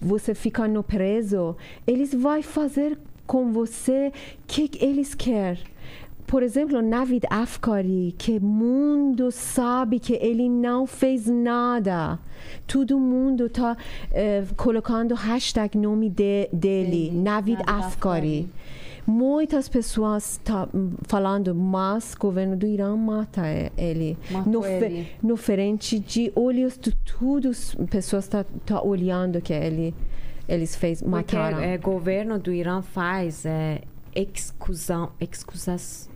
você fica no preso, eles vão fazer com você que eles querem. Por exemplo, Navid Afkari, que o mundo sabe que ele não fez nada. Todo mundo está colocando hashtag nome de- dele, Navid, Navid Afkari. Muitas pessoas estão falando, mas o governo do Irã mata ele. Matou no, ele. no frente de olhos de todas as pessoas estão tá, olhando que ele eles fez Porque mataram. o governo do Irã faz é, excusão, excusas,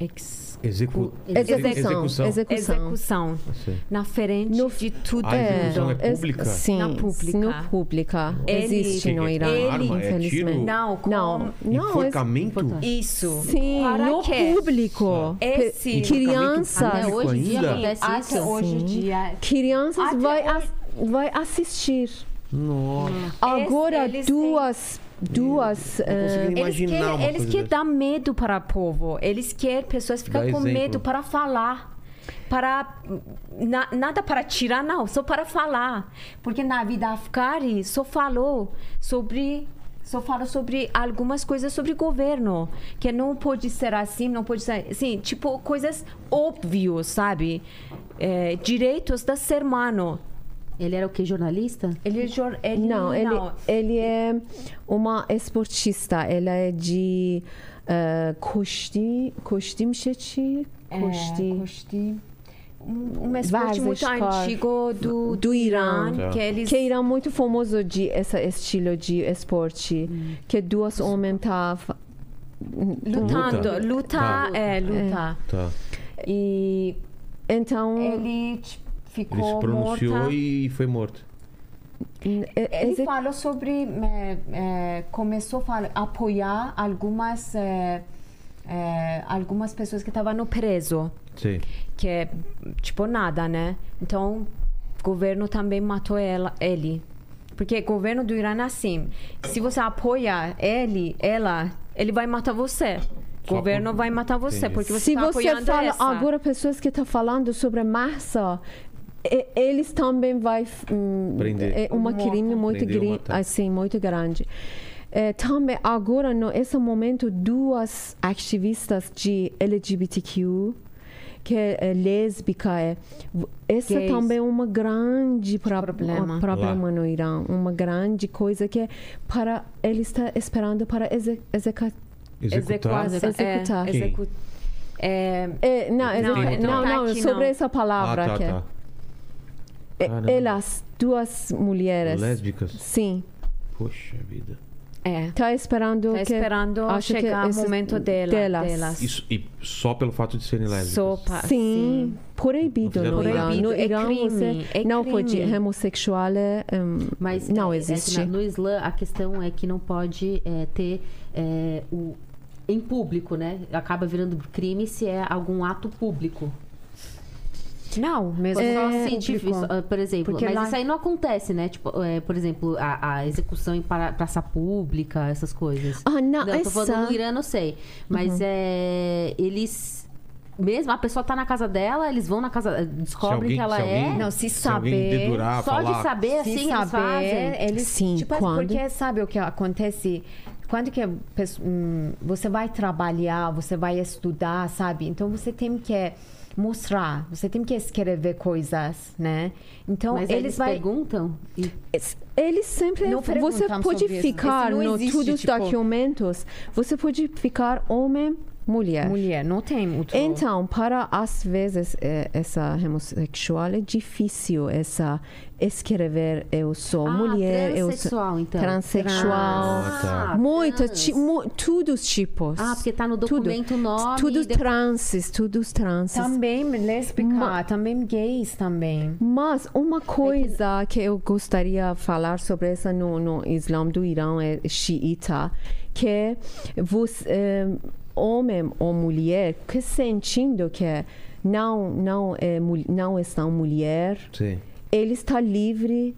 Ex- Execu... Execução. Execução. Execução. execução. Sei. Na frente No- de tudo. A execução é ex- pública? Sim, Na pública. no pública. Ele- Existe no Que- Irã, ele-? É infelizmente. tiro? Não, com- Não, não, esse- Enforcamento? Isso. Sim, Para no quê? público. Esse- Pe- Crianças, Até hoje em dia acontece Até isso. hoje dia. crianças Até vai, hoje- vai assistir. Nossa. Agora eles têm- duas, consigo eh, Eles querem, eles querem dar medo para o povo. Eles querem pessoas ficar Dá com exemplo. medo para falar. Para na- nada para tirar, não, só para falar. Porque na vida afgana só falou sobre só fala sobre algumas coisas sobre governo, que não pode ser assim, não pode ser assim, tipo coisas óbvias, sabe? É, direitos do ser humano. Ele era o quê? Jornalista? Ele, é jor- ele Não, ele, não. ele é uma esportista. Ela é de uh, Kosti, Kosti Mshechi, É, Kosti. Kosti. Um, um esporte muito antigo do, Do Irã. Tá. que eles Que é Irã muito famoso de esse estilo de esporte, que duas homens tá fa- lutando, Luta. lutar, é, lutar. Tá. E então ele t- Ele ficou se pronunciou morta. e foi morto. é- Ele esse- falou sobre é, é, começou a falar- apoiar algumas é, é, algumas pessoas que estavam no preso, Sei. que é tipo nada, né? Então o governo também matou ela, ele. Porque o governo do Irã é assim, se você apoia ele, ela, ele vai matar você. O governo vai matar você, Entendi. porque você Se está você fala essa. agora pessoas que estão falando sobre massa, eles também vai hum, Prender. é uma crime muito grande, assim, muito grande. É, também agora nesse momento duas ativistas de LGBTQ que é, é lésbica é essa Gays. também é uma grande pro- Problema. um problema Lá. no Irã uma grande coisa que é para ele está esperando para exe executar Executar. Execuação, Executar. É, é, É, não, Não, não não, tá não, sobre essa palavra Ah, tá, que tá. É, Caramba. Elas, duas mulheres. Lésbicas? Sim. Poxa vida. é. Tá esperando Tá que esperando que chegar o esses- momento dela, delas. delas. Isso, e só pelo fato de serem lésbicas. Sopa. Sim, proibido Não no Irã. No Proibido, é Irã crime, você é não crime. pode homossexual é, hum, Mas não é, é que existe. na- no Islã, a questão é que não pode é, ter é, o, em público, né? Acaba virando crime se é algum ato público. Não, mesmo se público. tiver- ah, por exemplo, Porque mas lá- isso aí não acontece, né? Tipo, é, por exemplo, a, a execução em praça pública, essas coisas. Ah, não, Não, eu tô falando no Irã, não sei. Mas é. Eles. Mesmo a pessoa tá na casa dela, eles vão na casa. Descobrem alguém- que ela se alguém- é. Não, se Se saber- dedurar, Só falar... de saber, Se assim, eles saber, fazem. eles Sim, tipo, assim, quando? porque sabe o que acontece quando que hum, você vai trabalhar, você vai estudar, sabe? Então você tem que mostrar, você tem que escrever coisas, né? Então Mas eles, eles vai perguntam. E Eles sempre. Não você pode isso. ficar Esse não no todos os tipo- documentos. Você pode ficar homem, mulher. mulher não tem outro. Então, para às vezes eh, essa homossexual é difícil essa escrever eu sou Ah, mulher, eu sou transexual, então. transexual. Ah, tá. Muito, trans. ti, mu, todos os tipos. Ah, porque tá no Tudo. documento o nome. Tudo depois- transes, todos transes. também lésbica, Ma- também gays também. Mas uma coisa que eu gostaria de falar sobre essa no, no Islã do Irã é xiita, que você, eh, homem ou mulher que sentindo que não não é não estão mulher, Sim. ele está livre,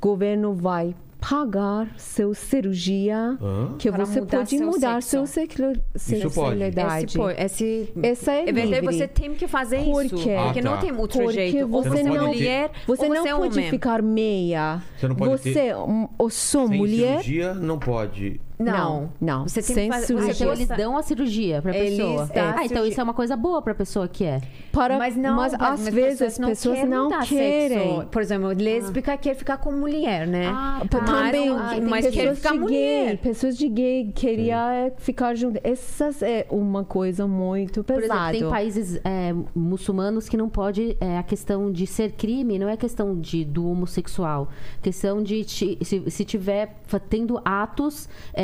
governo vai pagar seu cirurgia Hã? que Para você mudar pode seu mudar sexo. seu pode. sexualidade. Esse, esse, Essa é é livre. você tem que fazer Por isso. quê? Porque Ah, não tá. tem outro Porque jeito. Você você é não- mulher, Você não você é pode homem. ficar meia. Você não pode ter- um, ou sou Sem mulher. cirurgia, não pode. Não, Não, Você tem sem que fazer, cirurgia. você Então tem eles que- dão a cirurgia pra Eles pessoa. dão a ah, então cirurgia. isso é uma coisa boa pra pessoa que é. Para, Mas mas, não, mas às as vezes as pessoas querem não mudar querem. Sexo. Por exemplo, lésbica quer ficar com mulher, né? Ah, Mas tá. também Ah, mas entendi. quer pessoas ficar de gay, mulher. pessoas de gay queria é, ficar junto. Essas é uma coisa muito Por exemplo, pesada. tem países é, muçulmanos que não pode. é, a questão de ser crime não é questão de, do homossexual. Questão de ti- se, se tiver fa- tendo atos é,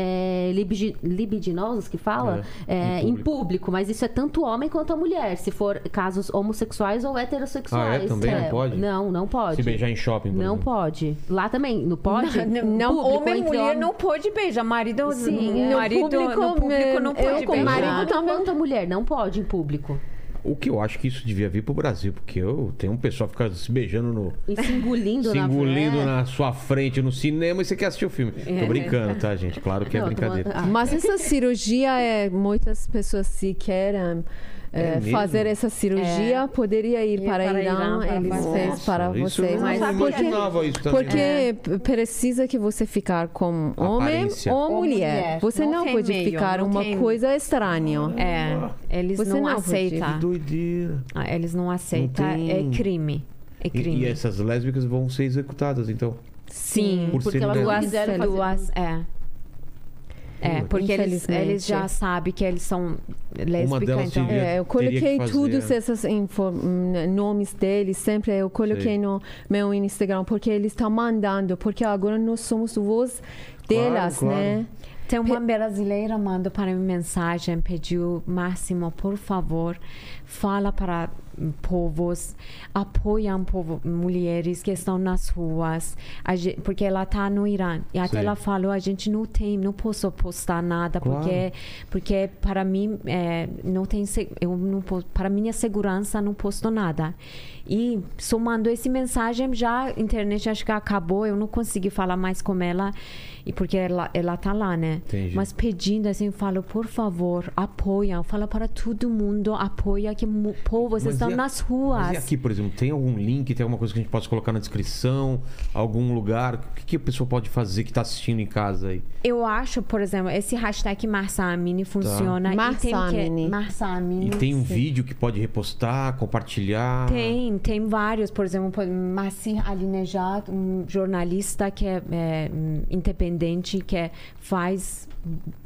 libidinosos que fala É, é, em em, público. mas isso é tanto homem quanto a mulher, se for casos homossexuais ou heterossexuais. Ah, é? Também não pode? Não, não pode. Se beijar em shopping, por Não exemplo. pode. Lá também, não pode? Não, não, público, homem e mulher homem- não pode beijar. Marido, Sim, é. no marido, público, no público não eu pode com beijar. marido Tanto também. quanto a mulher, não pode em público. O que eu acho que isso devia vir pro Brasil, porque eu tenho um pessoal que fica se beijando no. E se engolindo se na engolindo é. na sua frente no cinema e você quer assistir o filme. Tô brincando, tá, gente? Claro que é Não, tô- brincadeira. ah, Mas essa cirurgia é muitas pessoas se querem É mesmo? fazer essa cirurgia poderia ir para, para Irã, Irã eles fez para vocês eu mas não porque porque p- precisa que você ficar com homem Aparência. ou mulher. Você Não pode meio, ficar não uma tem- coisa estranha. É, eles Você não, aceitam. Ah, Eles não aceitam. tem- É crime. É E, crime. e essas lésbicas vão ser executadas, então. Sim, Por Porque elas não quiseram fazer- duas, é. É, porque eles, eles já sabem que eles são lésbicas, então... seria- É, eu teria que coloquei todos é. esses info- hum, nomes deles, sempre eu coloquei Sei. no meu Instagram, porque eles estão mandando, porque agora nós somos voz delas, claro. né? Tem uma brasileira mandou para mim mensagem, pediu, Máximo, por favor, fala para povos, apoiam povo, mulheres que estão nas ruas, A gen- porque ela está no Irã. E até Sei. ela falou, a gente não tem, não posso postar nada, Claro. porque, porque para mim, é, não tem, eu não para minha segurança, não posto nada. E só mandou essa mensagem, já a internet acho que acabou, eu não consegui falar mais com ela, e porque ela, ela tá lá, né? Entendi. Mas pedindo assim, falo, por favor, apoia, fala para todo mundo, apoia que o povo Mas estão a- nas Mas ruas. e aqui, por exemplo, tem algum link, tem alguma coisa que a gente possa colocar na descrição? Algum lugar? O que, que a pessoa pode fazer que tá assistindo em casa aí? Eu acho, por exemplo, esse hashtag Marsamini funciona. Marsamini. E tem que, Marsamini. E tem um sim. vídeo que pode repostar, compartilhar? Tem, tem vários. Por exemplo, Massir Alinejad, um jornalista que é, é, hum, independente, que é- faz...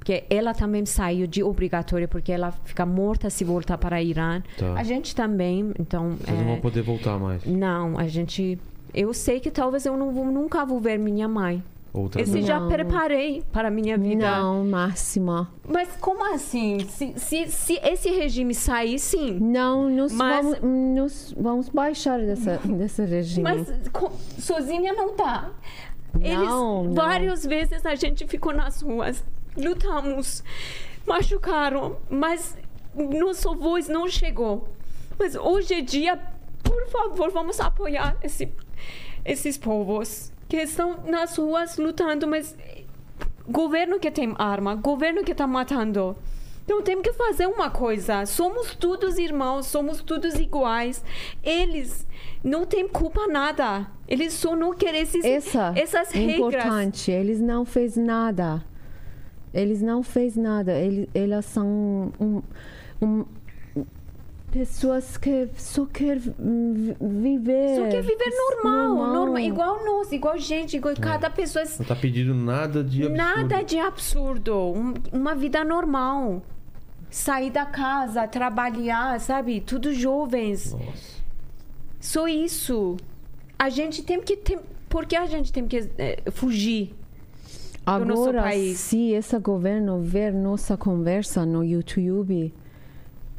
que ela também saiu de obrigatória, porque ela fica morta se voltar para Irã. Tá. A gente também, então... Vocês não é, vão poder voltar mais. Não, a gente... Eu sei que talvez eu não vou, nunca vou ver minha mãe. Outra Esse vez. já Não. preparei para a minha vida. Não, máxima. Mas como assim? Se, se, se esse regime sair, sim. Não, nós, Mas- vamos, nós vamos baixar dessa, desse regime. Mas sozinha não tá. Eles, Não, não. várias vezes a gente ficou nas ruas, lutamos, machucaram, mas nossa voz não chegou. Mas hoje em dia, por favor, vamos apoiar esse, esses povos que estão nas ruas lutando, mas governo que tem arma, governo que está matando. Então temos que fazer uma coisa. Somos todos irmãos, somos todos iguais. Eles não têm culpa nada. Eles só não querem esses, Essa essas é regras. importante. Eles não fez nada. Eles não fez nada. Eles, elas são um, um- pessoas que só querem vi- viver. Só quer viver normal, normal, igual nós, igual gente, igual cada pessoa. Não tá pedindo nada de absurdo. Nada de absurdo. Um- uma vida normal. Sair da casa, trabalhar, sabe? Tudo jovens. Nossa. Só isso. A gente tem que. Tem, por que a gente tem que eh, fugir? Agora, se esse governo ver nossa conversa no YouTube,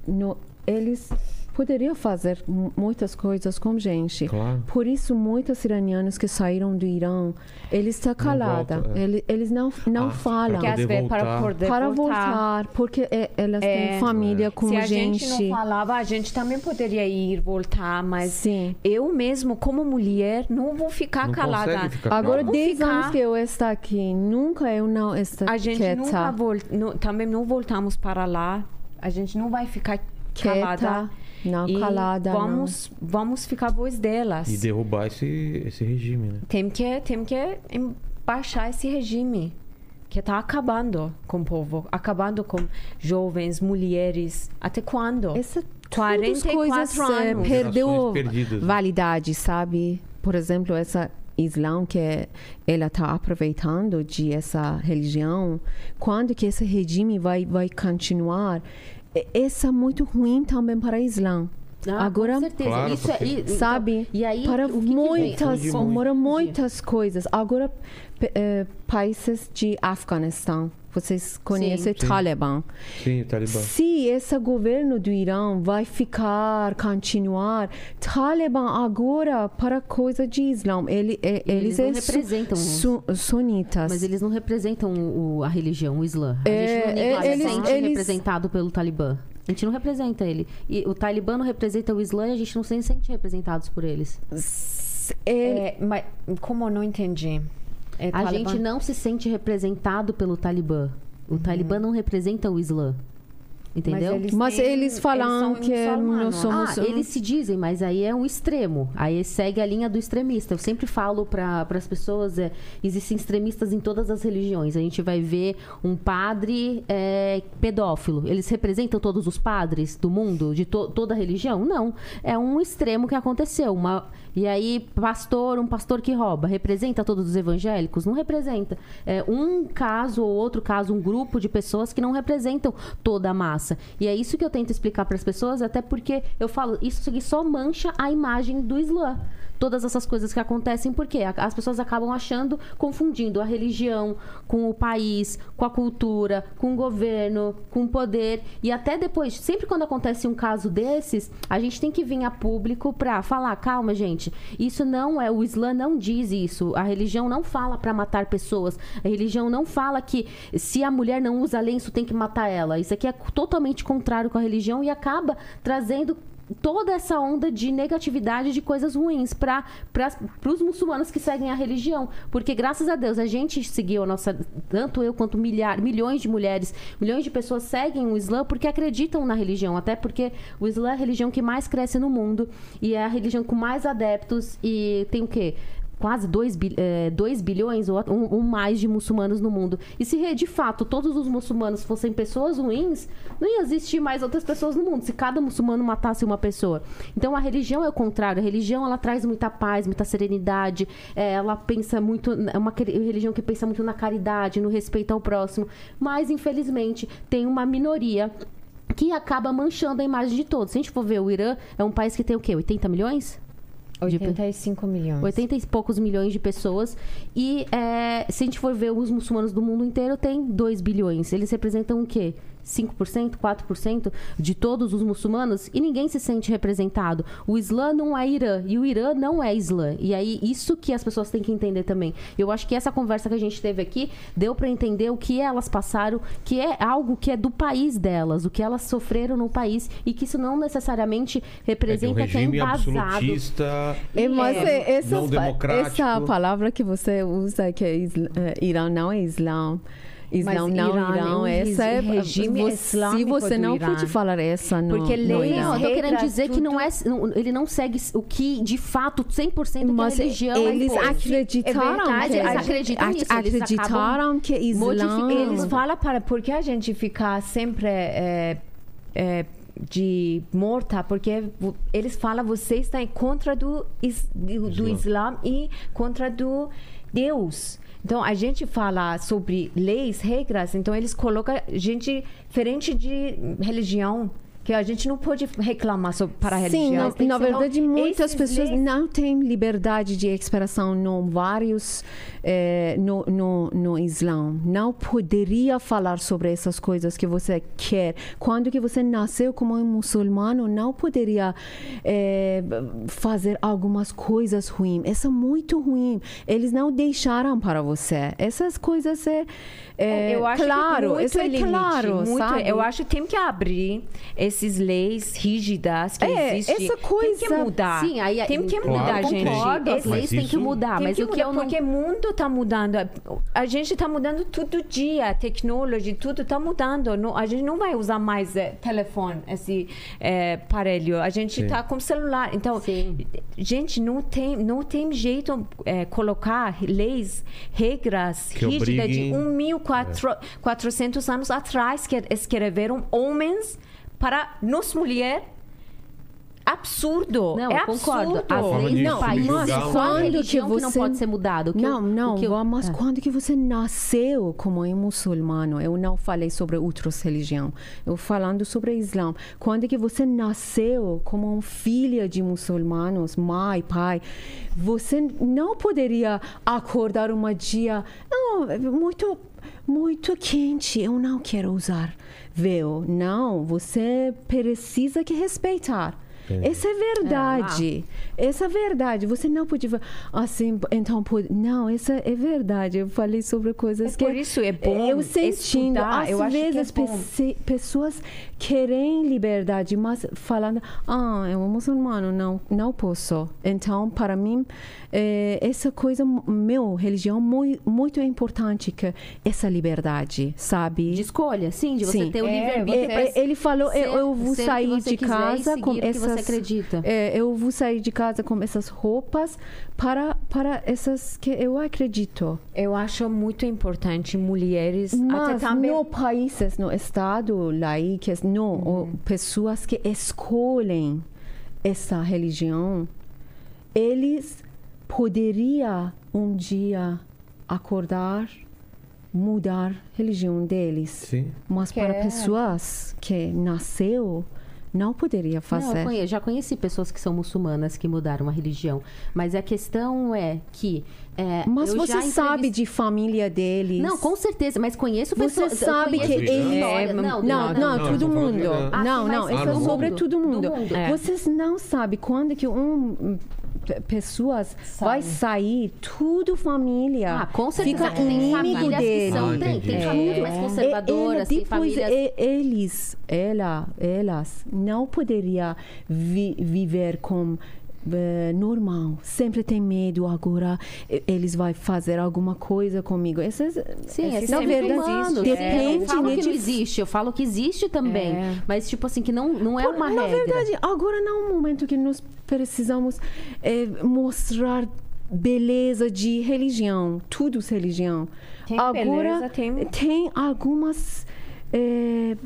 no, eles poderiam fazer mu- muitas coisas com gente. Claro. Por isso, muitos iranianos que saíram do Irã, eles estão calados. é. Eles, eles não, não Ah, falam. às poder vezes para voltar. poder Para voltar. voltar, porque é, elas É. têm família com Se a gente. gente não falava, a gente também poderia ir, voltar, mas Sim. eu mesmo, como mulher, não vou ficar Não calada. ficar Agora, Vamos 10 ficar- anos que eu estou aqui, nunca eu não estou A gente quieta. nunca vol não- também não voltamos para lá. A gente não vai ficar calada. Não e calada, não. Vamos, vamos ficar a voz delas. E derrubar esse, esse regime, né? Tem que, tem que baixar esse regime que está acabando com o povo, acabando com jovens, mulheres. Até quando? Essa 44 coisas eh, anos. perdeu perdidas, né? validade, sabe? Por exemplo, essa Islã que ela está aproveitando de essa religião, quando que esse regime vai vai continuar? E- Essa é muito ruim também para o Islã, Ah, Agora, com certeza. Claro, Isso é, porque- então, sabe? e aí, para que muitas, muitas coisas. Agora, pe- eh, países de Afeganistão, vocês conhecem o Sim. Talibã. Sim, o Talibã. Se esse governo do Irã vai ficar, continuar, Talibã agora para coisa de Islã, ele, eh, Eles eles, não é su- representam- su- sunitas. Mas eles não representam o- a religião, o Islã. A É, gente não é, eles- sente eles- representado pelo Talibã. A gente não representa ele. E o Talibã não representa o Islã e a gente não se sente representados por eles. Ele- É, mas como eu não entendi? É A Talibã? gente não se sente representado pelo Talibã. O Talibã não representa o Islã. Entendeu? eles Mas têm- eles falam são que muçulmanos. não somos- Ah, eles se dizem, mas aí é um extremo. Aí segue a linha do extremista. Eu sempre falo para as pessoas, é, existem extremistas em todas as religiões. A gente vai ver um padre é, pedófilo. Eles representam todos os padres do mundo, de to- toda a religião? Não. É um extremo que aconteceu. Uma, e aí, pastor, um pastor que rouba, representa todos os evangélicos? Não representa. É um caso ou outro caso, um grupo de pessoas que não representam toda a massa. E é isso que eu tento explicar para as pessoas, até porque eu falo, isso aqui só mancha a imagem do Islã. Todas essas coisas que acontecem, porque as pessoas acabam achando, confundindo a religião com o país, com a cultura, com o governo, com o poder. E até depois, sempre quando acontece um caso desses, a gente tem que vir a público para falar: calma, gente, isso não é. O Islã não diz isso. A religião não fala para matar pessoas. A religião não fala que se a mulher não usa lenço, tem que matar ela. Isso aqui é totalmente contrário com a religião e acaba trazendo toda essa onda de negatividade de coisas ruins para os muçulmanos que seguem a religião. Porque, graças a Deus, a gente seguiu a nossa. Tanto eu quanto milhar, milhões de mulheres, milhões de pessoas seguem o Islã porque acreditam na religião. Até porque o Islã é a religião que mais cresce no mundo e é a religião com mais adeptos e tem o quê? Quase 2 bilhões ou um, um mais de muçulmanos no mundo. E se de fato todos os muçulmanos fossem pessoas ruins, não ia existir mais outras pessoas no mundo, se cada muçulmano matasse uma pessoa. Então a religião é o contrário. A religião ela traz muita paz, muita serenidade. é, ela pensa muito. É uma religião que pensa muito na caridade, no respeito ao próximo. Mas, infelizmente, tem uma minoria que acaba manchando a imagem de todos. Se a gente for ver o Irã, é um país que tem o quê? 80 milhões? De pe- 85 milhões. 80 e poucos milhões de pessoas. E é, se a gente for ver os muçulmanos do mundo inteiro, tem 2 bilhões. Eles representam o quê? 5%, 4% de todos os muçulmanos e ninguém se sente representado. O Islã não é Irã e o Irã não é Islã. E aí isso que as pessoas têm que entender também. Eu acho que essa conversa que a gente teve aqui deu para entender o que elas passaram, que é algo que é do país delas, o que elas sofreram no país e que isso não necessariamente É que um representa que é regime absolutista. É, mas É, essa, não democrático. essa palavra que você usa, que é isla, eh, Irã não é Islã. Islã Mas não, Irã é Irã, um essa é regime você, islâmico você não pode falar essa no, Porque leis. Não, eu tô querendo dizer que não é, não- ele não segue o que de fato 100% Mas que a religião eles acreditaram É verdade, que, eles acreditam nisso, eles acreditaram que Islã. Eles falam para porque a gente ficar sempre é, é, de morta, porque eles falam você está contra do, is- do, do Islã e contra do Deus. Então a gente fala sobre leis, regras, então eles colocam gente diferente de religião. Que a gente não pode reclamar sobre, para a Sim, religião. na, que na ser- verdade, então, muitas pessoas leis- não têm liberdade de expressão no vários eh, no, no, no Islã. Não poderia falar sobre essas coisas que você quer. Quando que você nasceu como um muçulmano, não poderia eh, fazer algumas coisas ruins. Isso é muito ruim. Eles não deixaram para você. Essas coisas é, é eu acho claro, que muito isso é limite, claro, muito- sabe? Eu acho que tem que abrir essas leis rígidas que É, existem. essa Tem que coisa- mudar. Sim, aí tem que Claro, mudar, gente. Concordo, as leis têm que mudar, tem mas que o que mudar, eu não... porque o mundo está mudando. A gente está mudando todo dia. A tecnologia, tudo está mudando. Não- a gente não vai usar mais eh, telefone, esse eh, aparelho. A gente está com celular. Então, Sim. gente, não tem, não tem jeito eh, colocar leis, regras Que rígidas de obriguem- 1.400 anos atrás que escreveram homens para nós mulheres absurdo. Não, é eu concordo. absurdo. Às vezes no país a Quando que religião que, não você- pode ser mudada. O que não, eu- não, eu- mas é. quando que você nasceu como um muçulmano, eu não falei sobre outras religiões, eu falando sobre o Islã. Quando que você nasceu como um filho de muçulmanos, mãe, pai, você não poderia acordar um dia, não, é muito, muito quente, eu não quero usar véu. Não, você precisa que respeitar. Essa é verdade. Essa é verdade. Você não pode fa- assim, então pode. Não, essa é verdade. Eu falei sobre coisas É que por isso é bom eu sentindo. estudar, Às eu acho que é vezes bom. pece- pessoas querem liberdade, mas falando, ah, eu um muçulmano, não, não posso. Então, para mim, essa coisa, meu, religião muito, muito importante que essa liberdade, sabe? De escolha, sim, de você Sim. ter o É, livre-arbítrio. É, ele falou, ser- eu, eu vou que sair de casa com que essas. Você acredita. É, eu vou sair de casa com essas roupas para para essas que eu acredito. Eu acho muito importante mulheres até Mas também no países, no estado, laicas, no o- pessoas que escolhem essa religião, eles poderiam um dia acordar, mudar a religião deles. Sim. Mas para Quer. pessoas que nasceu, não poderia Não, fazer. eu conheço, já conheci pessoas que são muçulmanas que mudaram a religião. Mas a questão é que. é, Mas eu você já sabe de família deles. Não, com certeza, mas conheço Você pessoas. eu sabe que ele- história- É, Não, Não, não, não, não, todo mundo. Ah, não, não, isso do é sobre todo do mundo. mundo. É. Vocês não sabem quando que um pessoas vai sair, tudo família. Ah, com certeza. Fica tem inimigo dele. são. Ah, tem, tem É. famílias mais conservadoras, E- tem ele- depois famílias. eles, ela, elas não poderiam vi- viver com eh, normal, sempre tem medo agora eles vão fazer alguma coisa comigo. Essas, Sim, é Esse na verdade, existe, É, eu não depende falo né, que de não existe, eu falo que existe também. É. Mas, tipo assim, que não, não é Por- uma na regra. verdade, agora não é um momento que nós precisamos eh, mostrar beleza de religião, tudo é religião. Tem agora beleza, tem- tem algumas eh,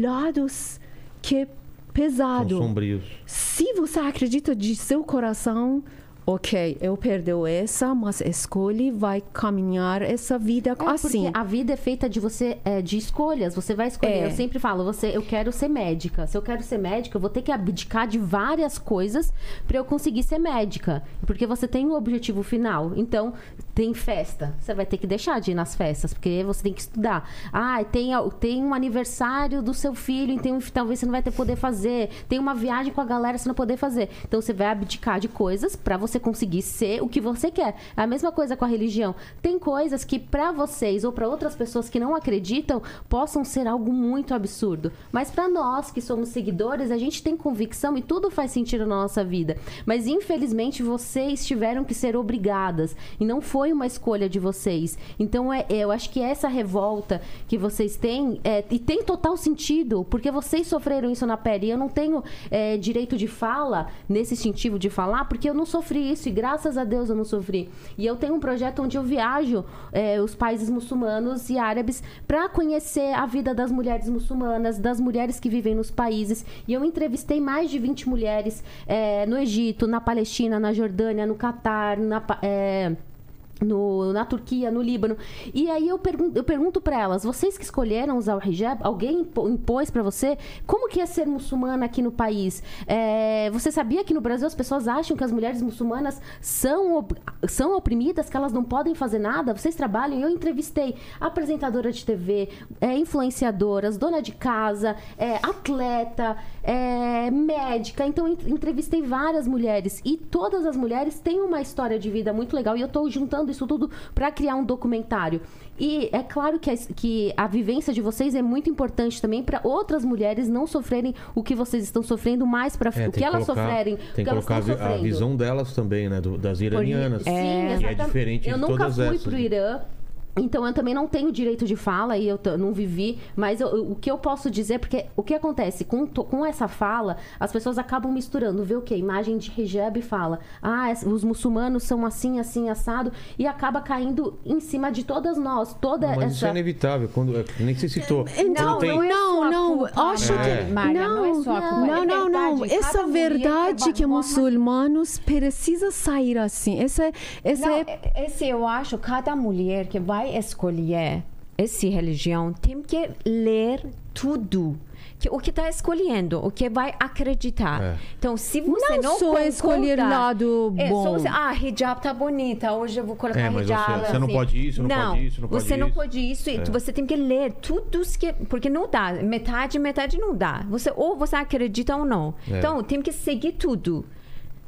lados que é pesado. São sombrios. Se você acredita de seu coração, ok, eu perdoo essa, mas escolhe vai caminhar essa vida É, assim. Porque a vida é feita de você, é, de escolhas. Você vai escolher. É. Eu sempre falo, você, eu quero ser médica. Se eu quero ser médica, eu vou ter que abdicar de várias coisas para eu conseguir ser médica. Porque você tem um objetivo final. Então, tem festa. Você vai ter que deixar de ir nas festas, porque você tem que estudar. Ah, tem, tem um aniversário do seu filho, então talvez você não vai ter poder fazer. Tem uma viagem com a galera, você não poder fazer. Então, você vai abdicar de coisas para você conseguir ser o que você quer. É a mesma coisa com a religião. Tem coisas que para vocês ou para outras pessoas que não acreditam possam ser algo muito absurdo, mas para nós que somos seguidores, a gente tem convicção e tudo faz sentido na nossa vida. Mas infelizmente vocês tiveram que ser obrigadas e não foi uma escolha de vocês. Então é, eu acho que essa revolta que vocês têm é, e tem total sentido porque vocês sofreram isso na pele. E eu não tenho é, direito de fala nesse sentido de falar porque eu não sofri isso e graças a Deus eu não sofri. E eu tenho um projeto onde eu viajo é, os países muçulmanos e árabes para conhecer a vida das mulheres muçulmanas, das mulheres que vivem nos países. E eu entrevistei mais de 20 mulheres é, no Egito, na Palestina, na Jordânia, no Catar, na. É, no- na Turquia, no Líbano. E aí eu pergunto, eu pergunto para elas, vocês que escolheram usar o hijab, alguém impôs para você? Como que é ser muçulmana aqui no país? É, você sabia que no Brasil as pessoas acham que as mulheres muçulmanas são, op- são oprimidas, que elas não podem fazer nada? Vocês trabalham? Eu entrevistei apresentadora de TV, é, influenciadoras, dona de casa, é, atleta, é, médica. Então entrevistei várias mulheres e todas as mulheres têm uma história de vida muito legal e eu estou juntando isso tudo para criar um documentário. E é claro que a, que a vivência de vocês é muito importante também para outras mulheres não sofrerem o que vocês estão sofrendo mais para É, o que elas sofrerem, o Tem que colocar a, visão delas também, né? do- das iranianas. Sim, que é exatamente. diferente Eu de nunca todas fui essas. pro Irã. Então eu também não tenho direito de fala e eu não vivi, mas eu- o que eu posso dizer, porque o que acontece com, com essa fala, as pessoas acabam misturando, vê o que? Imagem de hijab fala, ah, os muçulmanos são assim, assim, assado, e acaba caindo em cima de todas nós, toda Mas isso é essa. inevitável. Quando, é, nem você citou. Então, Quando tem- não, não, não, acho É. que Maria, não, não é só não, É não, não. Essa cada verdade que que vai- muçulmanos precisa sair assim. Essa, essa Não, é esse eu acho, cada mulher que vai escolher essa religião tem que ler tudo. Que, o que está escolhendo, o que vai acreditar. É. Então, se você Não não, só concorda, escolher lado é, bom. só você, ah, hijab tá bonita, hoje eu vou colocar É, mas hijab. você- você não assim. pode isso, não pode isso, não pode você não isso. pode isso. É. Você tem que ler tudo isso que... Porque não dá. Metade, metade não dá. Você, ou você acredita ou não. É. Então, tem que seguir tudo.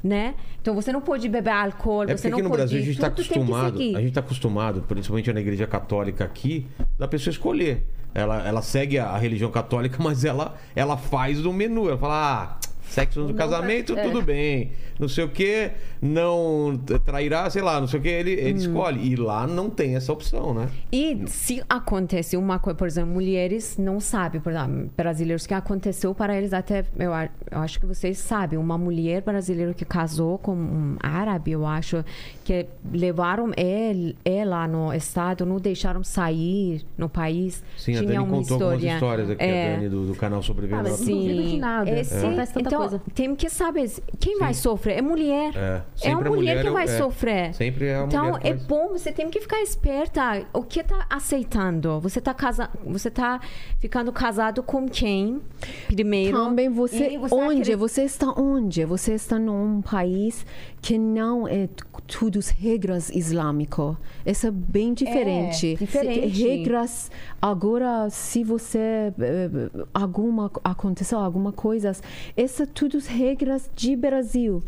Né? Então, você não pode beber álcool, É você não aqui no. Brasil a gente está acostumado, a gente tá acostumado, principalmente na igreja católica aqui, da pessoa escolher. Ela, ela segue a, a religião católica, mas ela, ela faz o menu. Ela fala, ah, sexo no casamento, é. tudo bem. Não sei o que, não trairá, sei lá, não sei o que, ele, ele Hum. escolhe. E lá não tem essa opção, né? E se acontece uma coisa, por exemplo, mulheres não sabem, por exemplo, brasileiros que aconteceu para eles até, eu, eu acho que vocês sabem, uma mulher brasileira que casou com um árabe, eu acho, que levaram ele, ela no estado, não deixaram sair no país. Sim, a Dani uma contou algumas história. histórias aqui, É. a Dani do, do canal Sobrevivendo. Ah, sim. nada. Esse- tanta então, coisa. tem que saber quem vai sofrer. É mulher. É, É a a mulher, mulher que é vai é. sofrer. Sempre é a então, mulher que é bom, você tem que ficar esperta. O que tá aceitando? Você tá, casa... você tá ficando casado com quem? Primeiro. Também você, você onde? acredita- Você está onde? Você está num país que não é tudo regras islâmicas. Isso é bem diferente. diferente. Regras. Agora, se você eh, alguma aconteceu alguma coisa, essa tudo regras de Brasil.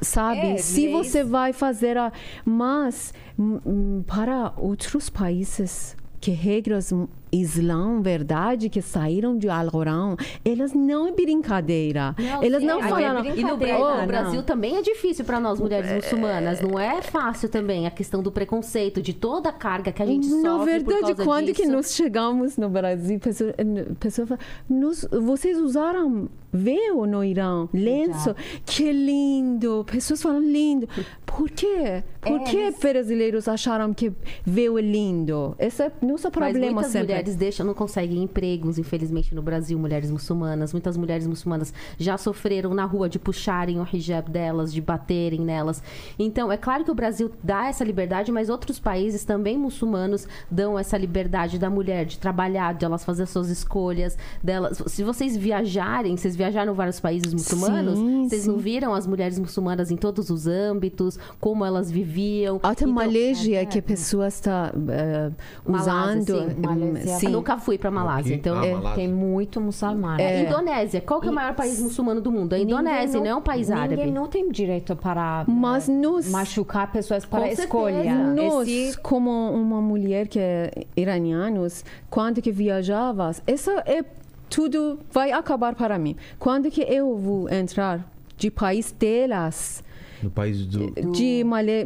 Sabe? É, se leis. você vai fazer a mas para outros países que regras Islã, verdade, que saíram de Alcorão, elas não é brincadeira. elas sim, não é falaram. brin- E no, brincadeira, Bra- não. no Brasil também é difícil para nós mulheres muçulmanas. Não é fácil também a questão do preconceito, de toda a carga que a gente sofre. Na por verdade, causa quando que disso. nós chegamos no Brasil, pessoa, pessoa fala, "Nós- vocês usaram véu no Irã, lenço, que lindo. Pessoas falam lindo. Por quê? Por É, que brasileiros acharam que véu é lindo? Esse é nosso problema sempre. Mulheres deixam, não conseguem empregos, infelizmente, no Brasil, mulheres muçulmanas. Muitas mulheres muçulmanas já sofreram na rua de puxarem o hijab delas, de baterem nelas. Então, é claro que o Brasil dá essa liberdade, mas outros países também muçulmanos dão essa liberdade da mulher de trabalhar, de elas fazer suas escolhas, delas. Se vocês viajarem, vocês viajaram em vários países muçulmanos, Sim, vocês sim. não viram as mulheres muçulmanas em todos os âmbitos, como elas viviam. Até Então, Malésia, que a pessoa está Malásia, usando. sim. hum, Malésia. sim. Eu nunca fui para Malásia, Aqui? então Ah, é, Malásia. Tem muito muçulmano. É. Indonésia. Qual que é o maior país muçulmano do mundo? A Indonésia, não, é um país ninguém árabe. não tem direito para Mas eh, nós- machucar pessoas para Com certeza. escolha. Nós, Esse- como uma mulher que é iranianos, quando que viajava, isso é tudo vai acabar para mim. Quando que eu vou entrar de país delas, No país do. de Malé,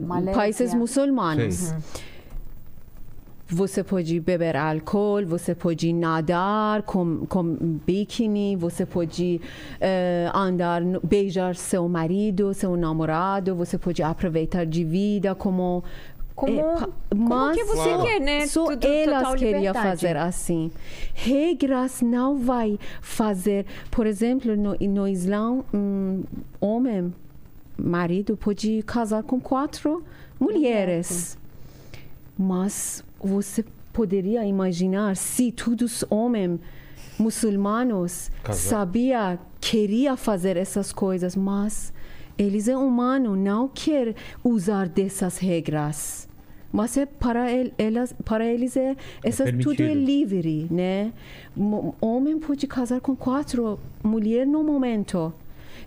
Malésia. países muçulmanos. Sei. Você pode beber álcool, você pode nadar com, com biquíni, você pode eh, andar, beijar seu marido, seu namorado, você pode aproveitar de vida como Como- pa- como que você Claro. quer, né? Só Tudo- elas queriam fazer assim. Regras não vai fazer. Por exemplo, no, no Islã, um homem, marido, pode casar com quatro mulheres. Mas você poderia imaginar se todos os homens muçulmanos Casar. sabia queria fazer essas coisas, mas eles é humano, não quer usar dessas regras. Mas é para el- elas, para eles é essa tudo é livre, né? Mo- Homem pode casar com quatro mulheres no momento.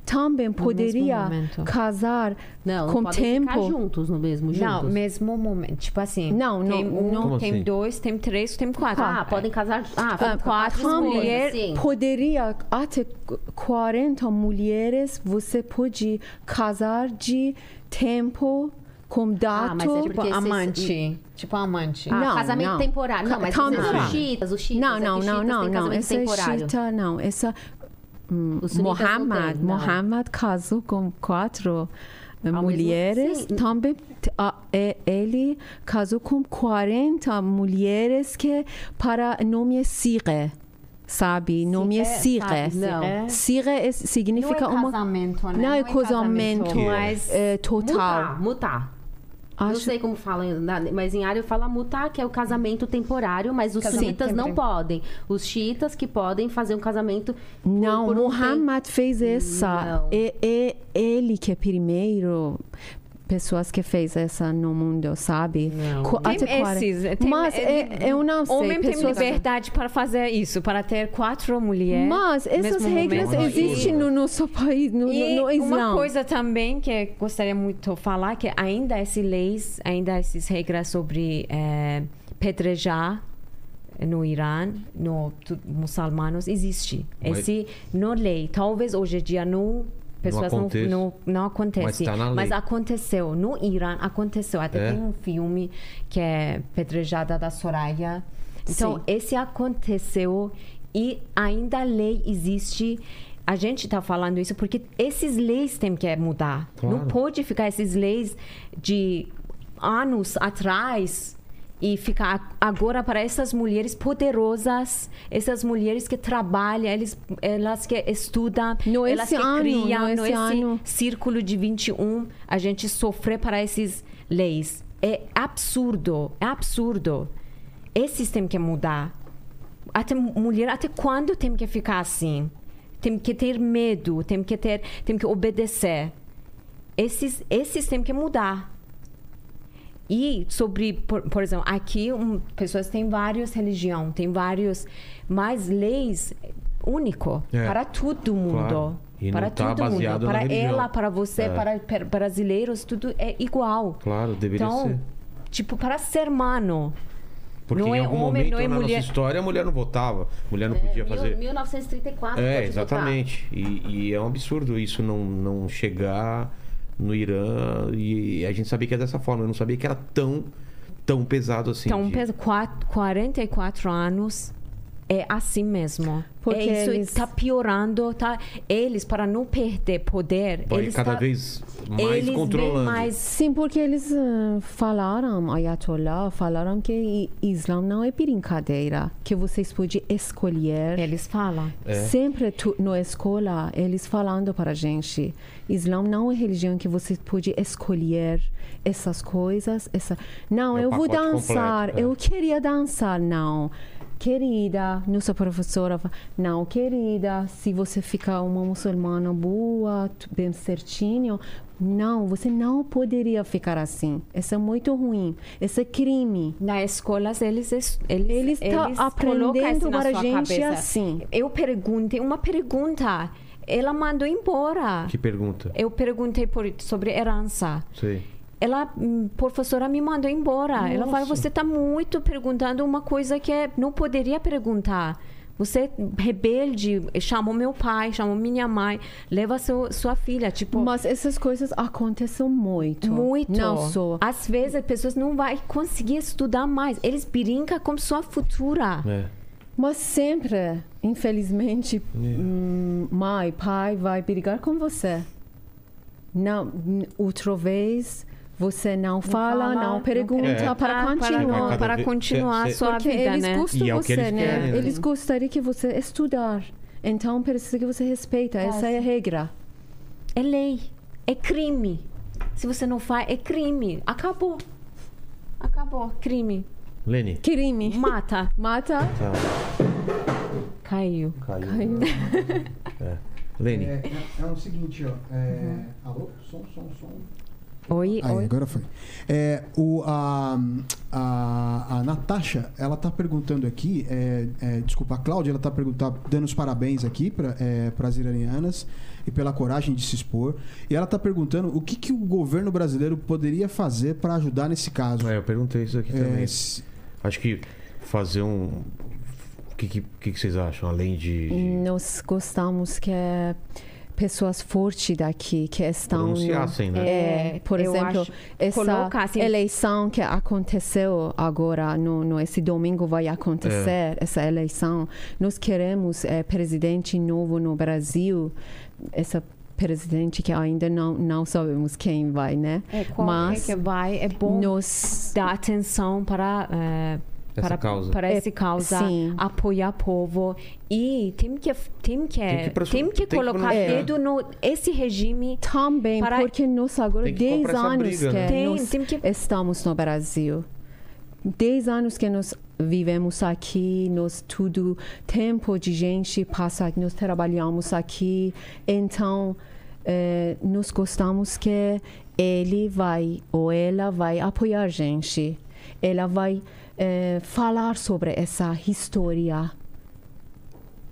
Também poderia casar Não, não com ficar tempo. juntos no mesmo juntos. Não, mesmo momento. Tipo assim. Não, não, Tem um, não. Tem assim? dois, tem três, tem quatro. Ah, podem casar. Ah, Ah, quatro também. mulheres. Sim. Poderia até 40 mulheres você pode casar de tempo com Ah, mas é Tipo amante. Tipo amante. Ah, Não, casamento não. temporário. Não, mas também. os chiitas, os chiitas. Não, é não, que não, não, têm não. Essa é temporário. chita, não. Essa. Hum, Os sunitas não Muhammad, têm, não. Muhammad casou com quatro eh, mesmo- mulheres. sim. Também t- ah, é- ele casou com 40 mulheres que para nome é Sire. Sabe? Nome é Sire. sabe, não. Sire é- significa não é uma. casamento, né? Não é casamento, mas é, total. Mutar, mutar. Não Acho sei como fala, na- mas em árabe fala mutar, que é o casamento temporário, mas os Casamento não podem. Os xiitas que podem fazer um casamento por- Não, por um Muhammad fez essa. Não. É, é ele que é primeiro pessoas que fez essa no mundo, sabe? Não. Co- Tem até 40. esses. Tem, Mas é, eu não sei. Homem tem pessoas- liberdade para fazer isso, para ter quatro mulheres. Mas essas regras momento. existem no nosso país, no, E no, no Islã. uma coisa também que eu gostaria muito de falar que ainda essas leis, ainda essas regras sobre eh, pedrejar no Irã, no tu- muçulmanos existe. Mas- Esse não lei, talvez hoje em dia não pessoas não acontece. não, não acontece, Mas tá na lei. aconteceu no Irã aconteceu até É? tem um filme que é pedrejada da Soraya. Então Sim. esse aconteceu e ainda a lei existe. A gente está falando isso porque esses leis têm que mudar. Claro. Não pode ficar esses leis de anos atrás e ficar agora para essas mulheres poderosas, essas mulheres que trabalham, eles, elas que estudam, No elas esse que ano, criam, no no esse esse ano. círculo de 21, a gente sofrer para essas leis. É absurdo, é absurdo. Esses têm que mudar. Até mulher, até quando tem que ficar assim? Tem que ter medo, tem que ter, tem que obedecer. Esses, esses têm que mudar. E sobre, por, por exemplo, aqui um, pessoas têm várias religiões, tem vários, mas leis único É. para todo mundo. Claro. E Para tá todo mundo. Para religião. ela, para você, É. para brasileiros, tudo é igual. Claro, deveria Então, ser. tipo, para ser humano. Porque não em é algum homem, momento não é na mulher. nossa história a mulher não votava, a mulher não podia Mil- fazer. 1934 É, exatamente. E, e é um absurdo isso não, não chegar no Irã e a gente sabia que é dessa forma. Eu não sabia que era tão, tão pesado assim. Então, de- pesa quatro- 44 anos é assim mesmo. Porque é isso eles- está piorando, tá? Eles para não perder poder, vai eles cada tá- vez mais eles controlando. mais Sim, porque eles ah, falaram, Ayatollah, falaram que Islã não é brincadeira, que vocês podem escolher. eles falam. É. Sempre tu, na escola, eles falando para a gente, Islã não é religião que você pode escolher essas coisas. Essa... Não, É eu vou dançar, completo, é. eu queria dançar. Não. Querida, nossa professora, não, querida, se você ficar uma muçulmana boa, bem certinho, não, você não poderia ficar assim. Isso é muito ruim. Isso é crime. Na escola eles es- eles Eles tá colocam aprendendo isso na para sua gente cabeça. assim. Eu perguntei uma pergunta, ela mandou embora. Que pergunta? Eu perguntei por, sobre herança. Sei. Ela, hum, professora, me mandou embora. Ela falou: você está muito perguntando uma coisa que é- não poderia perguntar. Você é rebelde, chamou meu pai, chamou minha mãe, leva seu, sua filha. Tipo, Mas essas coisas acontecem muito. muito. Não só. Às vezes as pessoas não vão conseguir estudar mais. Eles brincam com sua futura. É. Mas sempre, infelizmente, hum, mãe, pai vai brigar com você. Não, outra vez você não fala, fala, não não pergunta pergunta. para Para- continuar. Para continuar a sua Porque vida, eles né? gostam E é você, eles né? querem, né? Eles gostariam que você estudar. Então precisa que você respeita. Essa é a regra. É lei. É crime. Se você não faz, é crime. Acabou. Acabou. Crime. Lene. Crime. Mata. Mata. Tá. Caiu. Caiu. É. Lene. É, é, é o seguinte, ó. é- Alô? Som, som, som. Oi, Aí, oi. agora foi. É, o, a, a, a Natasha, ela tá perguntando aqui, é, é, desculpa, a Cláudia, ela tá perguntando, dando os parabéns aqui para é, as iranianas e pela coragem de se expor. E ela tá perguntando o que, que o governo brasileiro poderia fazer para ajudar nesse caso. É, eu perguntei isso aqui É, também. se- Acho que fazer um. O que, que, que que vocês acham? Além de. Nós gostamos que pessoas fortes daqui que estão Pronunciassem, né? É, por Eu exemplo, acho- essa coloca assim- eleição que aconteceu agora, no, no esse domingo vai acontecer essa eleição. Nós queremos eh, presidente novo no Brasil, essa presidente que ainda não não sabemos quem vai, né? É, qual Mas é que vai? É bom nós dar atenção para eh, Essa para, causa. para É, essa causa, sim. apoiar o povo e tem que tem que Tem que tem que tem que colocar pronunciar. dedo no esse regime também Para- porque nós agora Tem que 10 comprar essa anos briga, que né? Tem, nós tem que- estamos no Brasil. 10 anos que nós vivemos aqui, nós tudo tempo de gente passa, aqui, nós trabalhamos aqui, então eh, nós gostamos que ele vai ou ela vai apoiar a gente, ela vai eh, falar sobre essa história.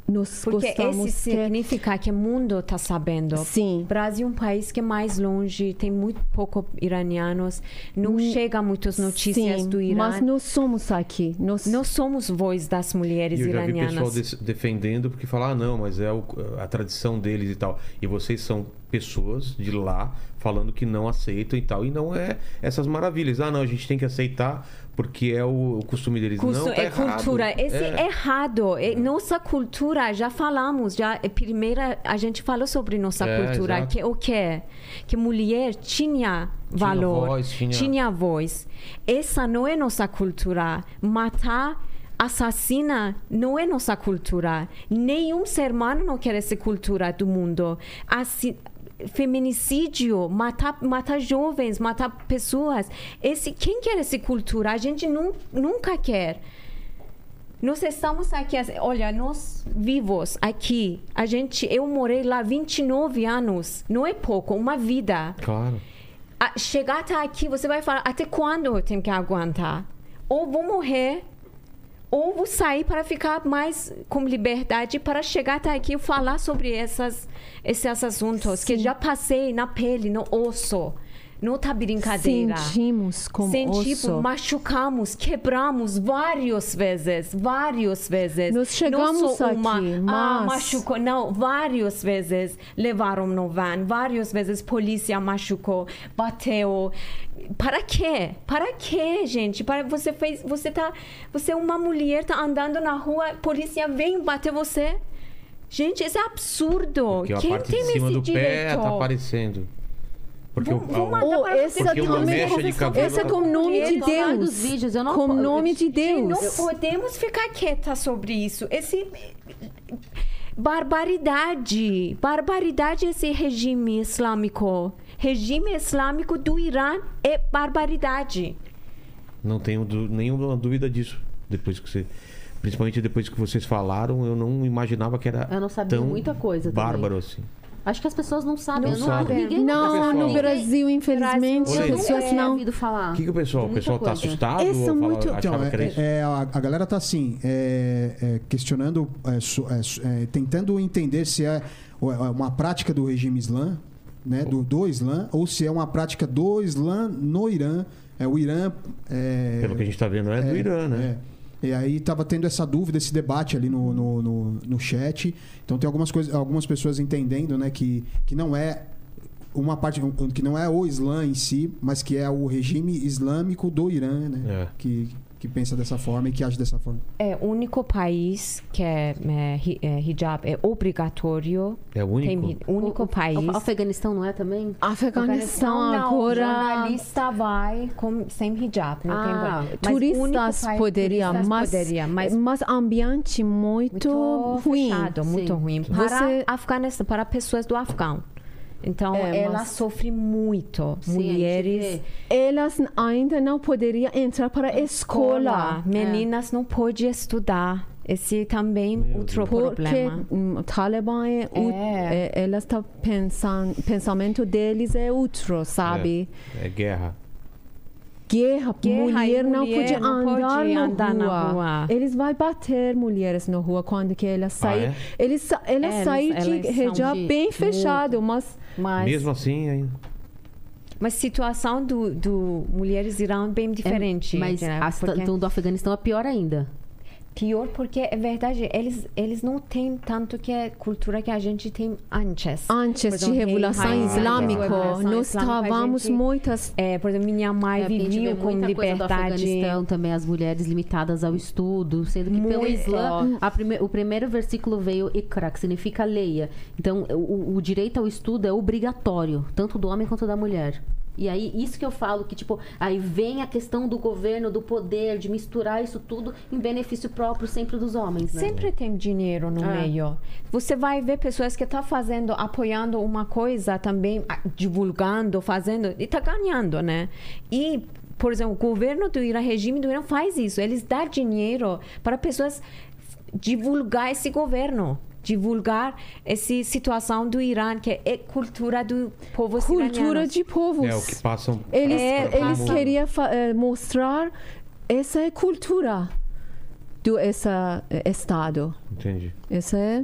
Nós porque esse significa que o mundo está sabendo. sim, Brasil é um país que é mais longe, tem muito pouco iranianos, não chega muitas notícias sim, do Irã. mas nós somos aqui, nós Nós somos voz das mulheres E eu já vi iranianas. pessoal defendendo porque fala, ah, não, mas é o- a tradição deles e tal. E vocês são pessoas de lá falando que não aceitam e tal. E não é essas maravilhas. Ah, não, a gente tem que aceitar porque é o, o costume deles. Custo- não, tá é errado. cultura. Esse é, É. errado. É nossa cultura, já falamos, já é primeira a gente falou sobre nossa É, cultura, exato. que o que que mulher tinha valor, voz, tinha- voz. Essa não é nossa cultura. Matar assassina não é nossa cultura. Nenhum ser humano não quer essa cultura do mundo. Assim, feminicídio, matar, matar jovens, matar pessoas. Esse, quem quer essa cultura? A gente nun- nunca quer. Nós estamos aqui, olha, nós vivos aqui, a gente, eu morei lá 29 anos, não é pouco, uma vida. Claro. A- chegar até aqui, você vai falar, até quando eu tenho que aguentar? Ou vou morrer, ou vou sair para ficar mais com liberdade para chegar até aqui e falar sobre essas, esses assuntos que já passei na pele, no osso. Não tá brincadeira. sentimos como Sentimos, osso. machucamos, quebramos várias vezes, várias vezes. Nós chegamos não só uma, aqui, ah, mas- machucou, não, várias vezes levaram no van, várias vezes polícia machucou, bateu. Para quê? Para quê, gente? Para você fez, você tá, você é uma mulher tá andando na rua, polícia vem bater você. Gente, isso é absurdo. Porque a Quem parte tem de cima esse do pé tá aparecendo. Porque Vou- o, vou o- mandar Ou para essa vocês. Porque uma também, mecha de cabelo- essa com o nome de Deus, vídeos, eu não- com o nome de Não Deus. podemos ficar quieta sobre isso. Esse barbaridade, barbaridade esse regime islâmico. Regime islâmico do Irã é barbaridade. Não tenho nenhuma dúvida disso. Depois que você. Principalmente depois que vocês falaram, eu não imaginava que era Eu não sabia tão muita coisa também. bárbaro assim. Acho que as pessoas não sabem. Não não, sabem. Ninguém Não, pessoal- no Brasil, infelizmente, as pessoas não. ouvido falar. O que, que o pessoal? O pessoal tá coisa. assustado? Esse fala- muito- Então, é, é, a, galera tá assim, é, é, questionando, é, é, tentando entender se é é uma prática do regime islã, né, do, do Islã, ou se é uma prática do Islã no Irã. É, o Irã. É, Pelo que a gente tá vendo, é, do Irã, né? é. E aí tava tendo essa dúvida, esse debate ali no, no, no, no chat. Então tem algumas coisas, algumas pessoas entendendo, né, que, que não é uma parte que não é o Islã em si, mas que é o regime islâmico do Irã, né? É. Que, que pensa dessa forma e que age dessa forma. É o único país que é, é, é, hijab é obrigatório. É o único? Tem, único O- o- país. O Afeganistão não é também? Afeganistão não, agora. jornalista vai com, sem hijab. Não Ah, tem, mas o único Turistas país- poderia, turistas mas, poderia, mas mas ambiente muito, muito ruim. fechado, muito Sim. ruim. Para Você- Afeganistão, para pessoas do Afegão. Então, É, ela mas- sofre muito. Sim, Mulheres. Elas ainda não poderiam entrar para a escola. Meninas não podem estudar. Esse também Meu outro Deus. Porque problema. hum, o Talibã é, o- É. é, elas estão pensando, pensamento deles é outro, sabe? É, é guerra. Guerra, Guerra mulher não mulher pode não andar, pode na, andar na rua. rua. Eles vão bater mulheres na rua quando que elas saem. é? Eles, sa- elas É, saem de hijab de bem fechado, mas Mas, Mesmo assim, ainda. mas situação do, do mulheres irã é bem diferente. mas né? a Porque situação do Afeganistão é pior ainda. Pior porque é verdade, eles, eles não têm tanto que a cultura que a gente tem antes. Antes Por de exemplo, Revolução Islâmica, nós estávamos gente- muitas. É, por exemplo, minha mãe É, vivia com liberdade. Também, as mulheres limitadas ao estudo, sendo que pelo Muito. Islã, a prime- o primeiro versículo veio Ikra, que significa leia. Então, o, o direito ao estudo é obrigatório, tanto do homem quanto da mulher. E aí, isso que eu falo, que tipo, aí vem a questão do governo, do poder, de misturar isso tudo em benefício próprio sempre dos homens, né? Sempre tem dinheiro no É. meio. Você vai ver pessoas que estão fazendo, apoiando uma coisa também, divulgando, fazendo, e está ganhando, né? E, por exemplo, o governo do Irã, o regime do Irã faz isso. Eles dão dinheiro para pessoas divulgar esse governo. Divulgar essa situação do Irã, que é cultura do povo Cultura iraniano. de povos. É o que passam. Eles, É, eles queriam eh, mostrar essa cultura do esse eh, estado. Entendi. Essa é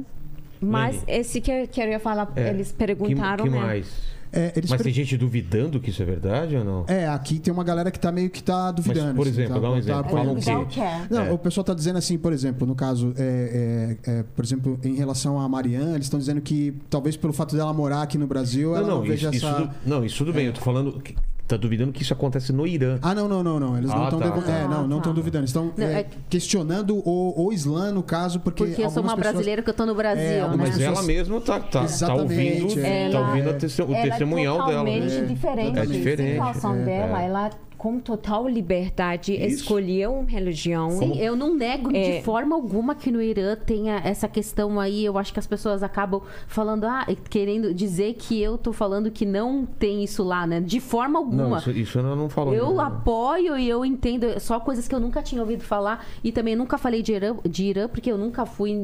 Mas esse que eu queria falar, É, eles que, perguntaram, que né? mais? É, eles Mas per- tem gente duvidando que isso é verdade ou não? É, aqui tem uma galera que tá meio que tá duvidando. por assim, exemplo, tá- dá um tá exemplo. apoiando. Falam que- é? Não, É. o pessoal tá dizendo assim, por exemplo, no caso, é, é, é, por exemplo, em relação a Marianne, eles estão dizendo que talvez pelo fato dela morar aqui no Brasil, Não, ela não, não, veja isso, essa. isso não, isso tudo bem. Eu tô falando que tá duvidando que isso acontece no Irã. Ah, não, não, não, não. Eles não Ah, estão tá. é, não, não Ah, estão tá. duvidando. Estão Não, é, é- questionando o, o Islã, no caso, porque. Porque eu sou uma pessoas- brasileira que eu tô no Brasil, É, né? Mas pessoas- ela mesma tá, tá, tá ouvindo, é. tá Ela- ouvindo o ela testemunhal é dela. totalmente né? diferente. É diferente, A situação é. dela, É. ela com total liberdade Isso. escolheu uma religião. Sim, eu não nego É. de forma alguma que no Irã tenha essa questão aí. Eu acho que as pessoas acabam falando, ah, querendo dizer que eu tô falando que não tem isso lá, né? De forma alguma. Não, isso, isso eu não falo. Eu não. apoio e eu entendo só coisas que eu nunca tinha ouvido falar e também nunca falei de Irã, de Irã porque eu nunca fui e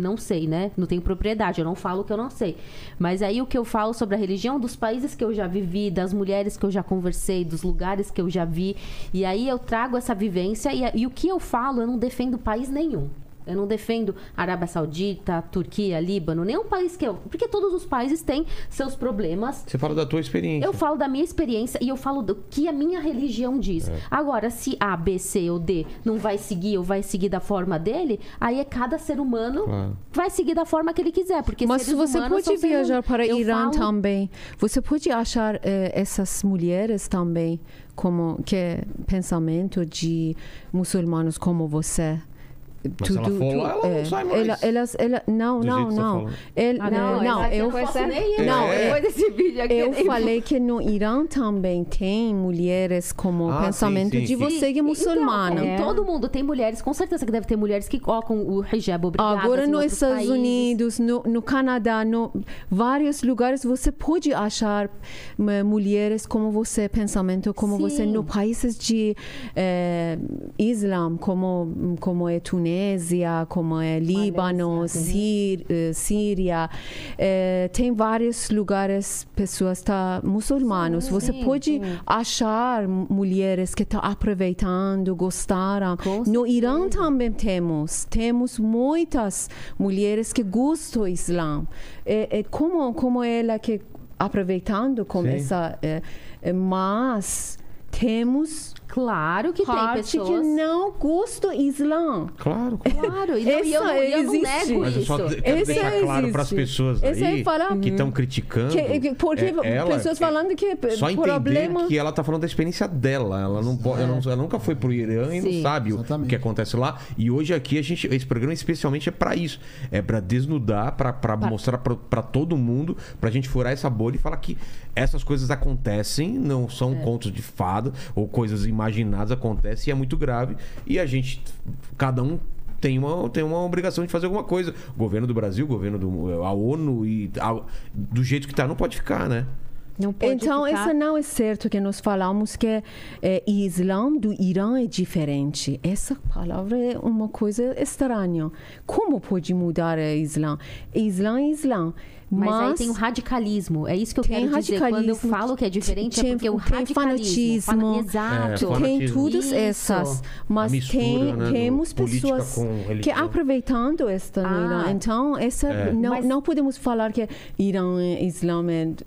não sei, né? Não tenho propriedade, eu não falo o que eu não sei. Mas aí o que eu falo sobre a religião dos países que eu já vivi, das mulheres que eu já conversei, dos lugares que eu já vi, e aí eu trago essa vivência e, e o que eu falo, eu não defendo país nenhum. Eu não defendo Arábia Saudita, Turquia, Líbano, nenhum país que eu. Porque todos os países têm seus problemas, Você fala da tua experiência. eu falo da minha experiência e eu falo do que a minha religião diz. É. Agora, se A, B, C ou D não vai seguir ou vai seguir da forma dele, aí é cada ser humano Claro. vai seguir da forma que ele quiser. Porque Mas você pode viajar humanos. para Eu Irã falo- também. Você pode achar eh, essas mulheres também como que é pensamento de muçulmanos como você. Mas se ela for lá, ela não sai mais. ela- elas, ela, não, Do jeito não, que você não. Ele, Ah, não, não, não, essa eu, eu nem não, É. depois desse vídeo aqui. eu nem falei que no Irã também tem mulheres como Ah, pensamento sim, sim, de sim. você que é muçulmana. Então, todo mundo tem mulheres, com certeza que deve ter mulheres que colocam o hijab Agora em nos outros Estados países. Unidos, no, no Canadá, no vários lugares você pode achar eh, mulheres como você, pensamento como Sim. você, no países de eh, Islã, como como é Como é Líbano, Sír, eh, Síria, Eh, tem vários lugares pessoas tá muçulmanos. Sim, você sim, pode sim. achar mulheres que estão aproveitando, gostaram. No Irã também temos, temos muitas mulheres que gostam do Islã. É, é como como ela que aproveitando com Sim. essa, é, é, mas temos Claro que tem parte pessoas. que não do Islã. Claro. Claro, e, não, e eu, não- eu não nego Mas eu isso. só quero Esse deixar claro para as pessoas Esse aí aí fala- que estão criticando. Que- que- porque é, ela- pessoas falando que Só entender problema que ela tá falando da experiência dela. Ela não pode, ela, não- ela nunca foi pro Irã e não Sim. sabe o, Exatamente. o que acontece lá. E hoje aqui a gente, esse programa especialmente é para isso, é para desnudar, para mostrar para todo mundo, pra gente furar essa bolha e falar que essas coisas acontecem, não são É. contos de fada ou coisas imaginadas acontecem e é muito grave. E a gente, cada um tem uma, tem uma obrigação de fazer alguma coisa. O governo do Brasil, o governo do a ONU e a- do jeito que tá não pode ficar, né? Não pode Então, ficar... isso não é certo que nós falamos que eh, Islã do Irã é diferente. Essa palavra é uma coisa estranha. Como pode mudar o Islã? Islã é Islã. Mas, aí Mas- tem o radicalismo. É isso que eu quero dizer. Quando eu falo que é diferente, tem- é porque o tem radicalismo... fanatismo. Exato. É, fanatismo. tem todas Isso. essas, mas mistura, tem, né, temos pessoas que aproveitando esta Ah. Irã. Então, essa É. não, Mas- não podemos falar que Irã é Islã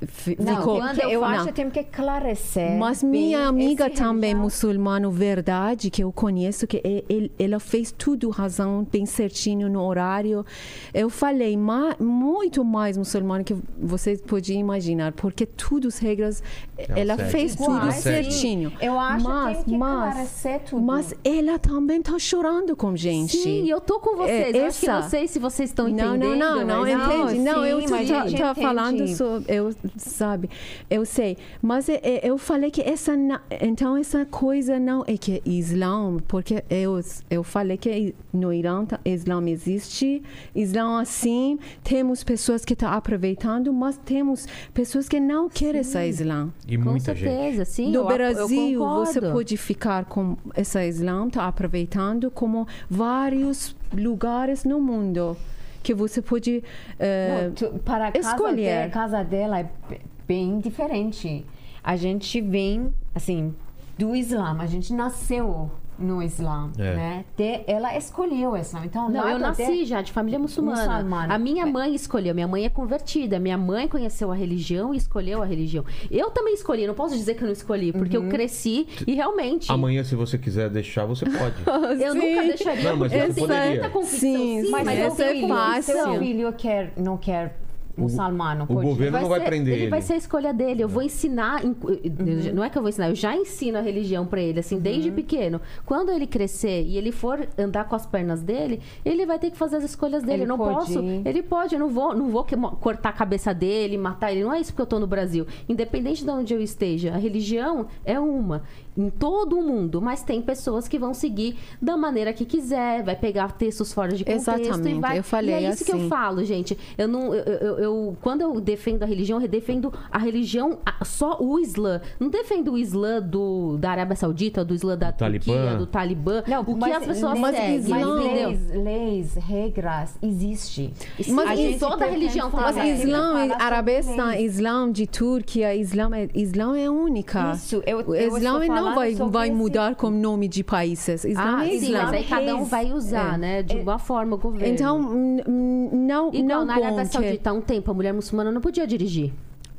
fi- Não, ficou. que- eu não. acho que tem que esclarecer. Mas minha amiga também, religião. muçulmana, verdade, que eu conheço, que ele- ela fez tudo razão, bem certinho no horário. Eu falei, ma- muito mais muçulmana que vocês podiam imaginar, porque tudo as regras, ela fez Igual, tudo sim. certinho. Eu acho que mas, tem que mas, tudo. mas ela também tá chorando com gente. Sim, eu tô com vocês. É, eu acho que não se vocês estão Não, entendendo. não, não, não, mas- entende. Não, sim, eu tô, falando sobre, eu sabe, eu sei, mas é- é- eu falei que essa, na- então essa coisa não é que é Islã, porque eu eu falei que no Irã tá- Islã existe, Islã assim, temos pessoas que estão aproveitando, mas temos pessoas que não querem essa Islã. E Com muita gente. certeza, sim. No eu, eu Brasil, você concordo. pode ficar com essa Islã, tá aproveitando como vários lugares no mundo que você pode eh, Não, tu- para a casa, escolher. de- casa dela é be- bem diferente. A gente vem, assim, do Islã. A gente nasceu no Islã, É. né? De- ela escolheu o Islã. Então, Não, eu nasci já de família muçulmana. Muçulmana. A minha É. mãe escolheu. Minha mãe é convertida. Minha mãe conheceu a religião e escolheu a religião. Eu também escolhi. Não posso dizer que eu não escolhi, porque Uhum. eu cresci e realmente. Amanhã, se você quiser deixar, você pode. Eu nunca deixaria. Não, mas porque eu tenho poderia. muita convicção. Sim, Sim, mas mas eu essa é tenho fácil. Seu filho quer, não quer muçulmano, o pode. governo não vai ser- prender ele. vai ele. ser a escolha dele. Eu vou ensinar. em- Uhum. Não é que eu vou ensinar, eu já ensino a religião pra ele, assim, desde pequeno. Quando ele crescer e ele for andar com as pernas dele, ele vai ter que fazer as escolhas dele. Ele eu não pode posso. Ele pode, eu não vou, não vou que- cortar a cabeça dele, matar ele. Não é isso porque eu tô no Brasil. Independente de onde eu esteja, a religião é uma. Em todo o mundo, mas tem pessoas que vão seguir da maneira que quiser, vai pegar textos fora de contexto e Exatamente, vai. eu falei e é isso que eu assim. falo, gente. Eu não, eu, eu- eu- quando eu defendo a religião, eu defendo a religião a- só o Islã. Não defendo o Islã do da Arábia Saudita, do Islã da Talibã. Turquia, do Talibã. Não, o que mas as pessoas mas seguem, entendeu? leis, leis, regras, existe. Mas e gente toda religião tem Mas É, Islã, falar leis. Islã de Turquia, Islã é, Islã é única. Isso, eu- Islã não vai, vai esse- mudar como nome de países. Islã Ah, é sim, Islã. mas aí cada um vai usar, É. né? De uma forma o governo. Então, não, Igual não na bom Arábia. Saudita, um tempo, a mulher muçulmana não podia dirigir.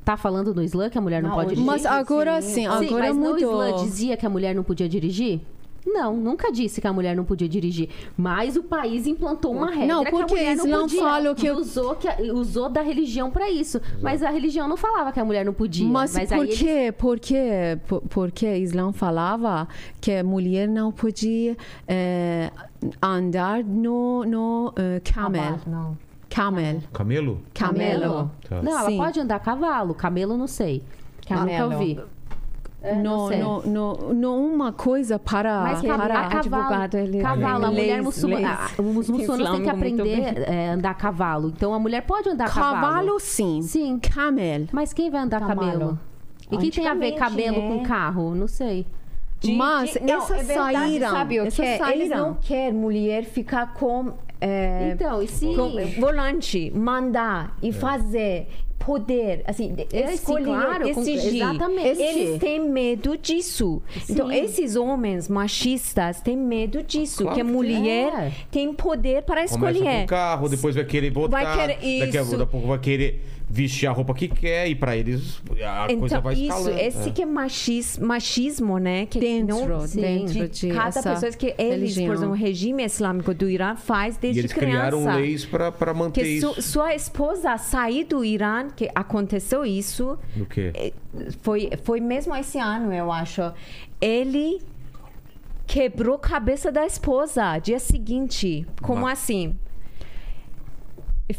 Tá falando no Islã que a mulher não, Não, pode dirigir? Mas agora Sim. sim, Sim, agora mas no mudou. Islã dizia que a mulher não podia dirigir? Não, nunca disse que a mulher não podia dirigir. Mas o país implantou uma regra Não, que porque a mulher não podia. fala que- usou, que, usou da religião pra isso. Mas a religião não falava que a mulher não podia. Mas, aí por eles- quê? Porque, por, porque Islã falava que a mulher não podia eh, andar no, no eh, camel. Não. Camel. Camelo? Camelo. Tá. Não, ela Sim. pode andar a cavalo. Camelo, não sei. Camelo. Nunca ouvi. É, não no, no, no uma coisa para, Mas que cavalo, para a cavalo, advogado, ele- cavalo, a mulher muçulmana, a- os muçulmanos têm que aprender bem. é, andar a cavalo. Então a mulher pode andar a cavalo. cavalo sim. Sim. Camel. Mas quem vai andar Camelo. camelo? E que tem a ver camelo né? com carro? Não sei. De- Mas de- não, essas é verdade, saíram, Sabe o essas que? é? Eles saíram. não querem mulher ficar com, é, Então, se... com volante, mandar É. e fazer, poder, assim, É, sim, escolher, claro, decidir. exatamente. Eles têm medo disso. Então, Sim. esses homens machistas têm medo disso, Claro que a mulher É. tem poder para Começa com escolher. o carro, depois vai querer botar. Vai querer isso. daqui a pouco vai querer vestir a roupa que quer e pra eles a coisa Então, vai isso, escalando. esse é. que é machis, machismo, né? Que Dentro, não, dentro de cada essa pessoa que eles, religião. por exemplo, o regime islâmico do Irã faz E desde eles criança. criaram leis pra manter que isso. su- sua esposa sair do Irã, que aconteceu isso, Do quê? eh, foi, foi mesmo esse ano, eu acho. Ele quebrou a cabeça da esposa dia seguinte. Como Ma- assim?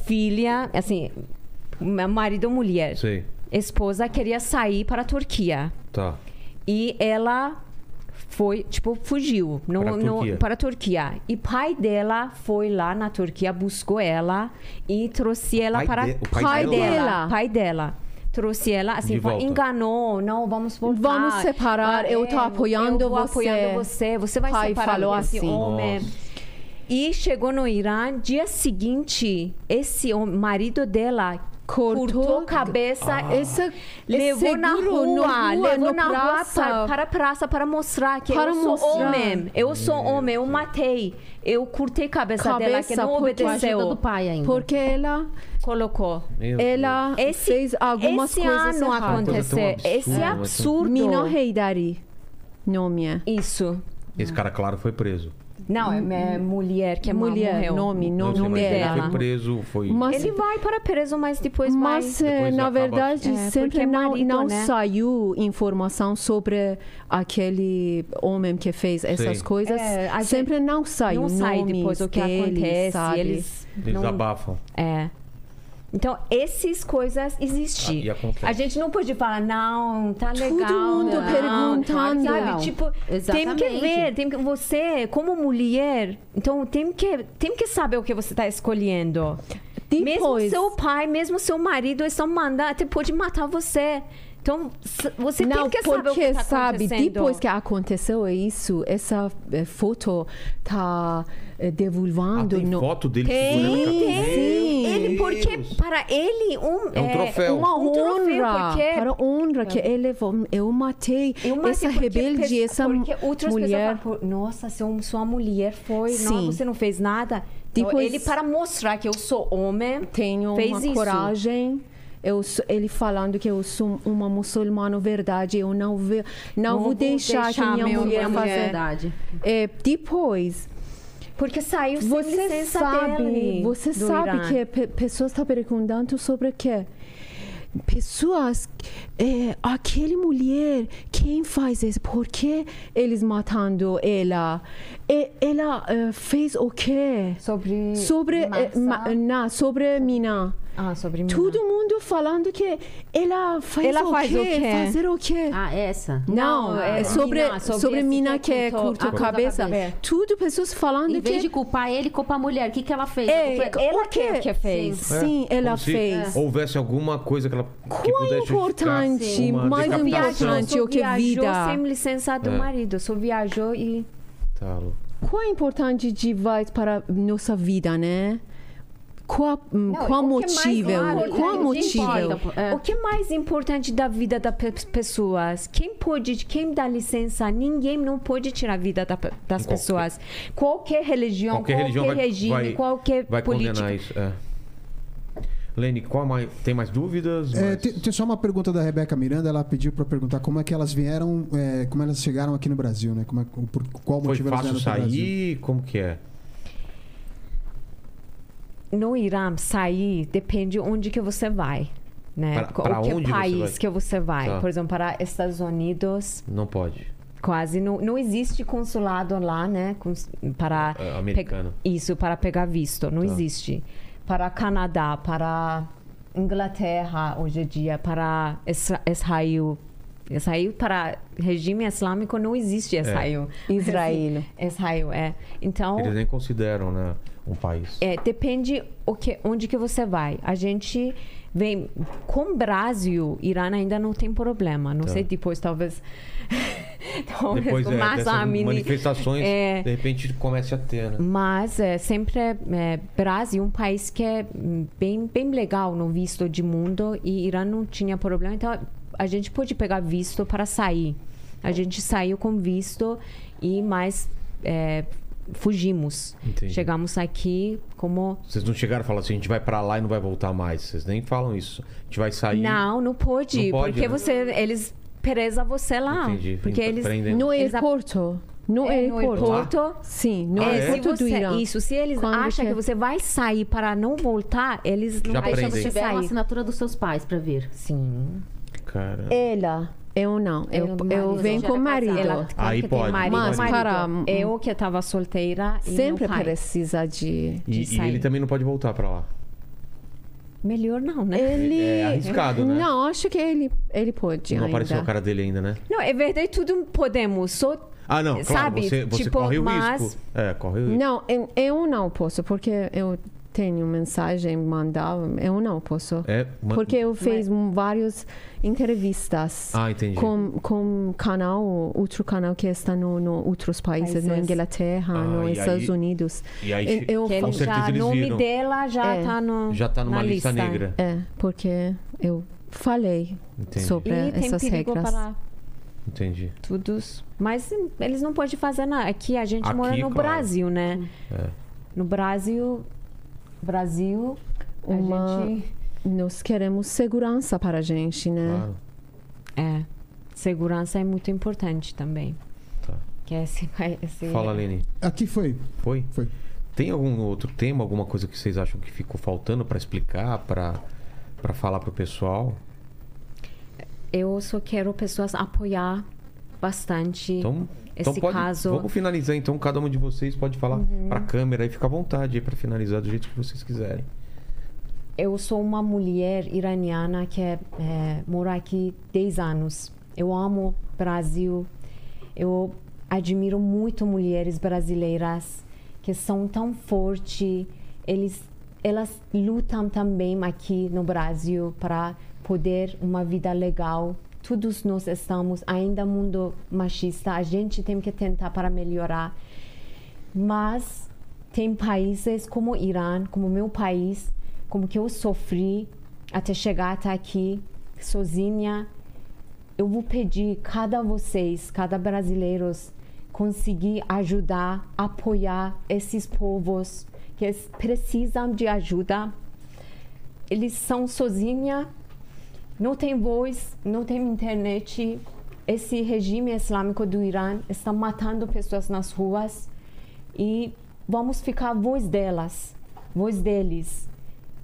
Filha, assim, marido ou mulher. Sei. Esposa queria sair para a Turquia. Tá. E ela foi, tipo, fugiu no, Para a Turquia. para a Turquia. E pai dela foi lá na Turquia, buscou ela e trouxe ela Pai para de- o pai Pai dela? dela. Pai dela. Trouxe ela, assim, volta. enganou, não, vamos voltar. Vamos separar, eu tô apoiando eu você. apoiando você, você vai Pai separar falou esse assim. homem. Nossa. E chegou no Irã, dia seguinte, esse marido dela cortou a cabeça, Essa, levou na rua, no rua, levou no na rua praça. para, para a praça para mostrar que Para eu sou mostrar. homem, eu sou homem, eu matei, eu cortei a cabeça, dela que Cabeça, não obedeceu, pai ainda. Porque ela, colocou. Meu ela Esse, fez algumas esse coisas ano aconteceu, esse mas- absurdo. Mina Heidari, nome é. Isso. Esse cara, claro, foi preso. Não, é, é mulher que Mulher, morreu. nome, Não nome mas ele dela. foi preso, foi... Mas, Ele vai para preso, mas depois mas vai. eh, Depois na acaba- verdade, É, sempre é não, marido, não né? saiu informação sobre aquele homem que fez essas Sim. coisas. É, sempre não saiu não sai depois o que acontece. Eles, Eles não, abafam. É. Então, essas coisas Ah, existem. acontece. a gente não pode falar, não, tá legal. mundo não, perguntando. Sabe, tipo, tem Exatamente. que ver, tem que, você, como mulher, então tem que, tem que saber o que você está escolhendo. Mesmo Depois, seu pai, mesmo seu marido estão mandando, até pode matar você. Então, você não, tem que saber o que porque está sabe, depois que aconteceu isso, essa eh, foto tá eh, Ah, devolvendo tem no foto dele Tem, tem. cabeça. Ele, porque para ele, um, É um troféu. uma um troféu, honra porque- para honra que ele levou. Eu matei Eu matei essa rebelde, essa mulher. falam, nossa, sua, sua mulher foi, Sim. não, você não fez nada. Então, Depois- ele para mostrar que eu sou homem, tenho fez uma isso. coragem. Eu, ele falando que eu sou uma muçulmana verdade, eu não, ve, não, Não vou deixar, deixar que minha mulher mulher- Verdade. É, depois, porque saiu sem você licença sabe, dele, você sabe Irã. que pe- pessoas estão perguntando sobre o quê? Pessoas, é, aquele mulher, quem faz isso? Por que eles matando ela? E, ela eh, fez o quê? sobre Sobre, eh, massa. ma- não, sobre Mina. Ah, sobre mim. Todo mundo falando que ela faz Ela o faz quê? o quê? Fazer o quê? Ah, essa? Não, Não, é é sobre, mina, sobre, sobre mina que que é curto a cabeça. cabeça. Tudo pessoas falando Em que... vez de culpar ele, culpa a mulher. O que, que ela fez? É, é- ela o quê? que- que fez. Sim, É, ela como se fez. Houvesse alguma coisa que ela que Qual pudesse é justificar importante, mais decapitação. importante o que viajou vida. sem licença do É. marido, só viajou e Tá louco. Qual é importante de vai para nossa vida, né? Qual, hum, qual o que é mais- motivo? claro, qual é, motivo? importa. É. O que é mais importante da vida das pessoas? Quem pode, quem dá licença? Ninguém não pode tirar a vida da das Qualquer- pessoas. Qualquer religião, Qualquer qualquer, religião regime, vai, qualquer vai política. condenar isso. É. Lene, qual mais, tem mais dúvidas? É, Mais- tem, tem só uma pergunta da Rebeca Miranda. Ela pediu para perguntar como é que elas vieram, é, como elas chegaram aqui no Brasil, né? Como é, por qual Foi motivo elas vieram pro Brasil? sair? Como que é? No Irã, sair depende onde que você vai. Né? O que onde você país vai? que você vai. Tá. Por exemplo, para Estados Unidos, Não pode. quase não, não existe consulado lá, né? cons- Para É, americano. pe- isso para pegar visto, não Tá. existe. Para Canadá, para Inglaterra hoje em dia, para Isra- Israel, Israel para regime islâmico não existe Israel. Israel. Israel é. Então Eles nem consideram, né? Um país. é, depende o que, onde que você vai. A gente vem com o Brasil, Irã ainda não tem problema. Não Tá. sei depois talvez. Talvez Depois é, mini- manifestações, É. de repente comece a ter, né? Mas é, sempre é, é, Brasil um país que é hum, bem bem legal no visto de mundo e Irã não tinha problema. Então a gente pode pegar visto para sair. A gente saiu com visto e mais é, fugimos. Entendi. Chegamos aqui como Vocês não chegaram a falar assim, a gente vai pra lá e não vai voltar mais. Vocês nem falam isso. A gente vai sair. Não, não pode, Não pode, porque né? você eles presa você lá, Entendi. porque eles prendem. No aeroporto. No é, no aeroporto. aeroporto. Sim, no Ah, é? É, aeroporto do Irã. isso, se eles Quando acham que- que você vai sair para não voltar, eles não Já deixam prendem. você tiver uma sair. assinatura dos seus pais pra vir. Sim. Cara. Ela, eu não. Eu, eu marido, venho com o marido. Ela Aí que tem pode, marido, Mas marido. para- eu que estava solteira e Sempre precisa de... E, e sair. ele também não pode voltar pra lá. Melhor não, né? Ele... É arriscado, né? Não, acho que ele, ele pode Não ainda. apareceu a cara dele ainda, né? Não, é verdade, tudo podemos. Só Ah, não, claro, Sabe, você, você tipo, corre o mas- risco. É, corre o risco. Não, eu- eu não posso, porque eu tenho mensagem, mandar, eu não posso. É, ma- Porque eu fiz várias entrevistas Ah, entendi. com, com canal, outro canal que está no, no outros países, na Países. Inglaterra, Ah, nos Estados aí- Unidos. E aí Eu- eu já, eles nome viram. dela já É. tá no Já tá numa na lista, negra. É, porque eu falei Entendi. sobre E essas regras. Entendi. todos. Mas eles não podem fazer nada. Aqui a gente Aqui, mora no claro. Brasil, né? É. No Brasil, Brasil, a Uma- gente Nós queremos segurança para a gente, né? Claro. é segurança é muito importante também. Tá. Que é esse, esse Fala, Lene. Aqui foi. Foi? Foi. Tem algum outro tema, alguma coisa que vocês acham que ficou faltando pra explicar, para falar pro pessoal? Eu só quero pessoas apoiar bastante. Então, Esse então pode, caso- vamos finalizar então, cada um de vocês pode falar pra câmera e fica à vontade pra finalizar do jeito que vocês quiserem. Eu sou uma mulher iraniana que é, é, mora aqui 10 anos. Eu amo Brasil. Eu admiro muito mulheres brasileiras que são tão fortes. Eles, elas lutam também aqui no Brasil para poder uma vida legal. Todos nós estamos ainda mundo machista. A gente tem que tentar para melhorar. Mas tem países como o Irã, como meu país, como que eu sofri até chegar até aqui sozinha. Eu vou pedir cada vocês, cada brasileiros, conseguir ajudar, apoiar esses povos que precisam de ajuda. Eles são sozinhos, não tem voz, não tem internet. Esse regime islâmico do Irã está matando pessoas nas ruas e vamos ficar a voz delas, voz deles,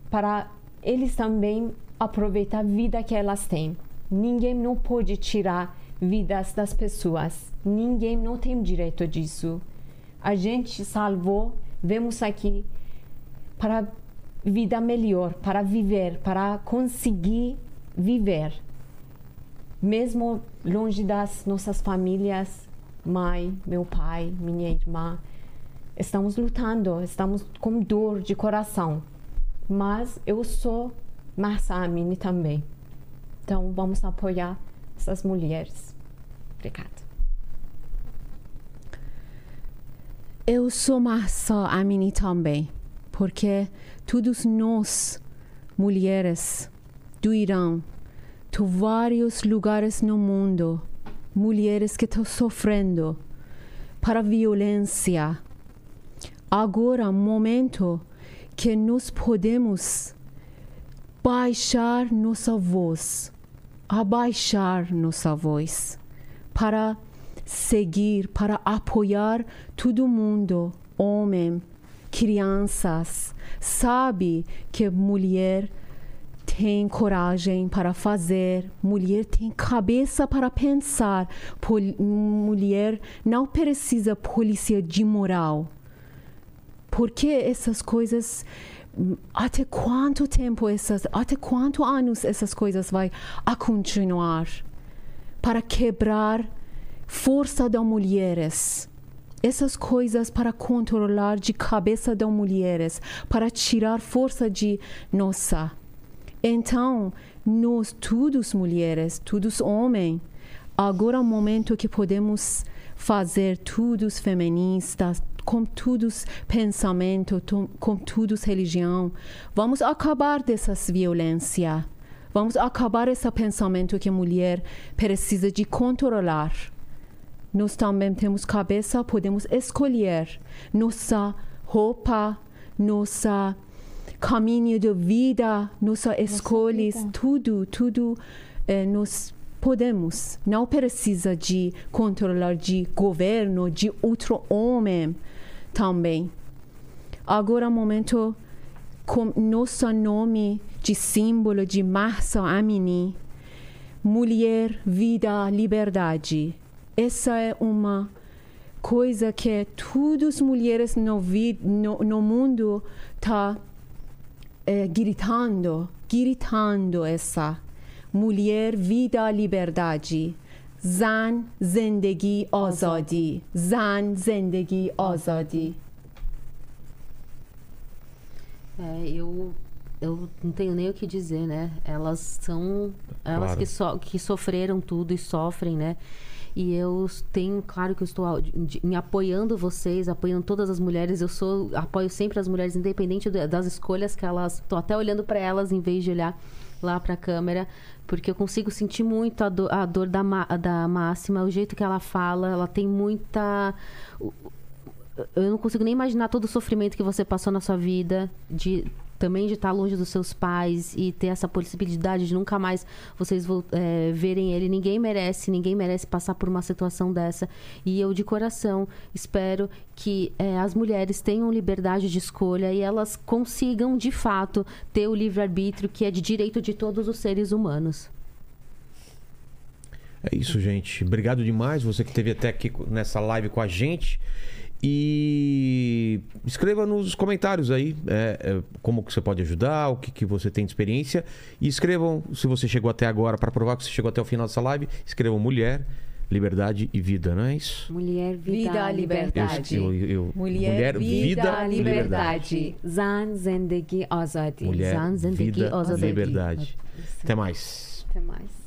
para eles também aproveitar a vida que elas têm. Ninguém não pode tirar vidas das pessoas. Ninguém não tem direito disso. A gente salvou, vemos aqui para vida melhor, para viver, para conseguir viver. Mesmo longe das nossas famílias, mãe, meu pai, minha irmã, estamos lutando, estamos com dor de coração. Mas eu sou Marsa Amini também. Então vamos apoiar essas mulheres. Obrigada. Eu sou Massa Amini também, porque todos nós, mulheres do Irã, de vários lugares no mundo, mulheres que estão sofrendo para violência. Agora, é momento que nós podemos baixar nossa voz, abaixar nossa voz para seguir, para apoiar todo mundo, homem, crianças, sabe que mulher tem coragem para fazer, mulher tem cabeça para pensar, mulher não precisa polícia de moral. Porque essas coisas até quanto tempo essas até quanto anos essas coisas vai a continuar? Para quebrar força das mulheres. Essas coisas para controlar de cabeça das mulheres para tirar força de nossa então nós todos mulheres todos homens agora é o momento que podemos fazer todos feministas com todos pensamento to- com todos religião. Vamos acabar dessas violência. Vamos acabar esse pensamento que a mulher precisa de controlar. Nós também temos cabeça podemos escolher nossa roupa nossa caminho de vida nossa escolhas tudo tudo eh, nós podemos. Não precisa de controlar de governo de outro homem também. Agora é momento com nosso nome de símbolo de Marsa Amini mulher vida liberdade. Essa é uma coisa que todas as mulheres no, no, no mundo tá eh, gritando gritando essa mulher vida liberdade زن زندگی آزادی زن زندگی آزادی É, eu, eu não tenho nem o que dizer, né? Elas são. Elas Claro. que, so, que sofreram tudo e sofrem, né? E eu tenho, claro que eu estou me apoiando vocês, apoiando todas as mulheres. Eu sou apoio sempre as mulheres, independente da- das escolhas que elas. Estou até olhando para elas em vez de olhar lá para a câmera, porque eu consigo sentir muito a, do- a dor da, da máxima, o jeito que ela fala. Ela tem muita eu não consigo nem imaginar todo o sofrimento que você passou na sua vida, de também de estar longe dos seus pais e ter essa possibilidade de nunca mais vocês é, verem ele. Ninguém merece, ninguém merece passar por uma situação dessa. E eu, de coração, espero que é, as mulheres tenham liberdade de escolha e elas consigam, de fato, ter o livre-arbítrio que é de direito de todos os seres humanos. É isso, gente. Obrigado demais você que esteve até aqui nessa live com a gente. E escreva nos comentários aí é, é, como que você pode ajudar, o que, que você tem de experiência. E escrevam, se você chegou até agora, para provar que você chegou até o final dessa live, escrevam mulher, liberdade e vida, não é isso? Mulher, vida, Vida, liberdade. Eu- eu- eu- Mulher, vida, liberdade. Zan, zendegi, azadi. Mulher, Zan, zendegi, vida, liberdade. Até mais. Até mais.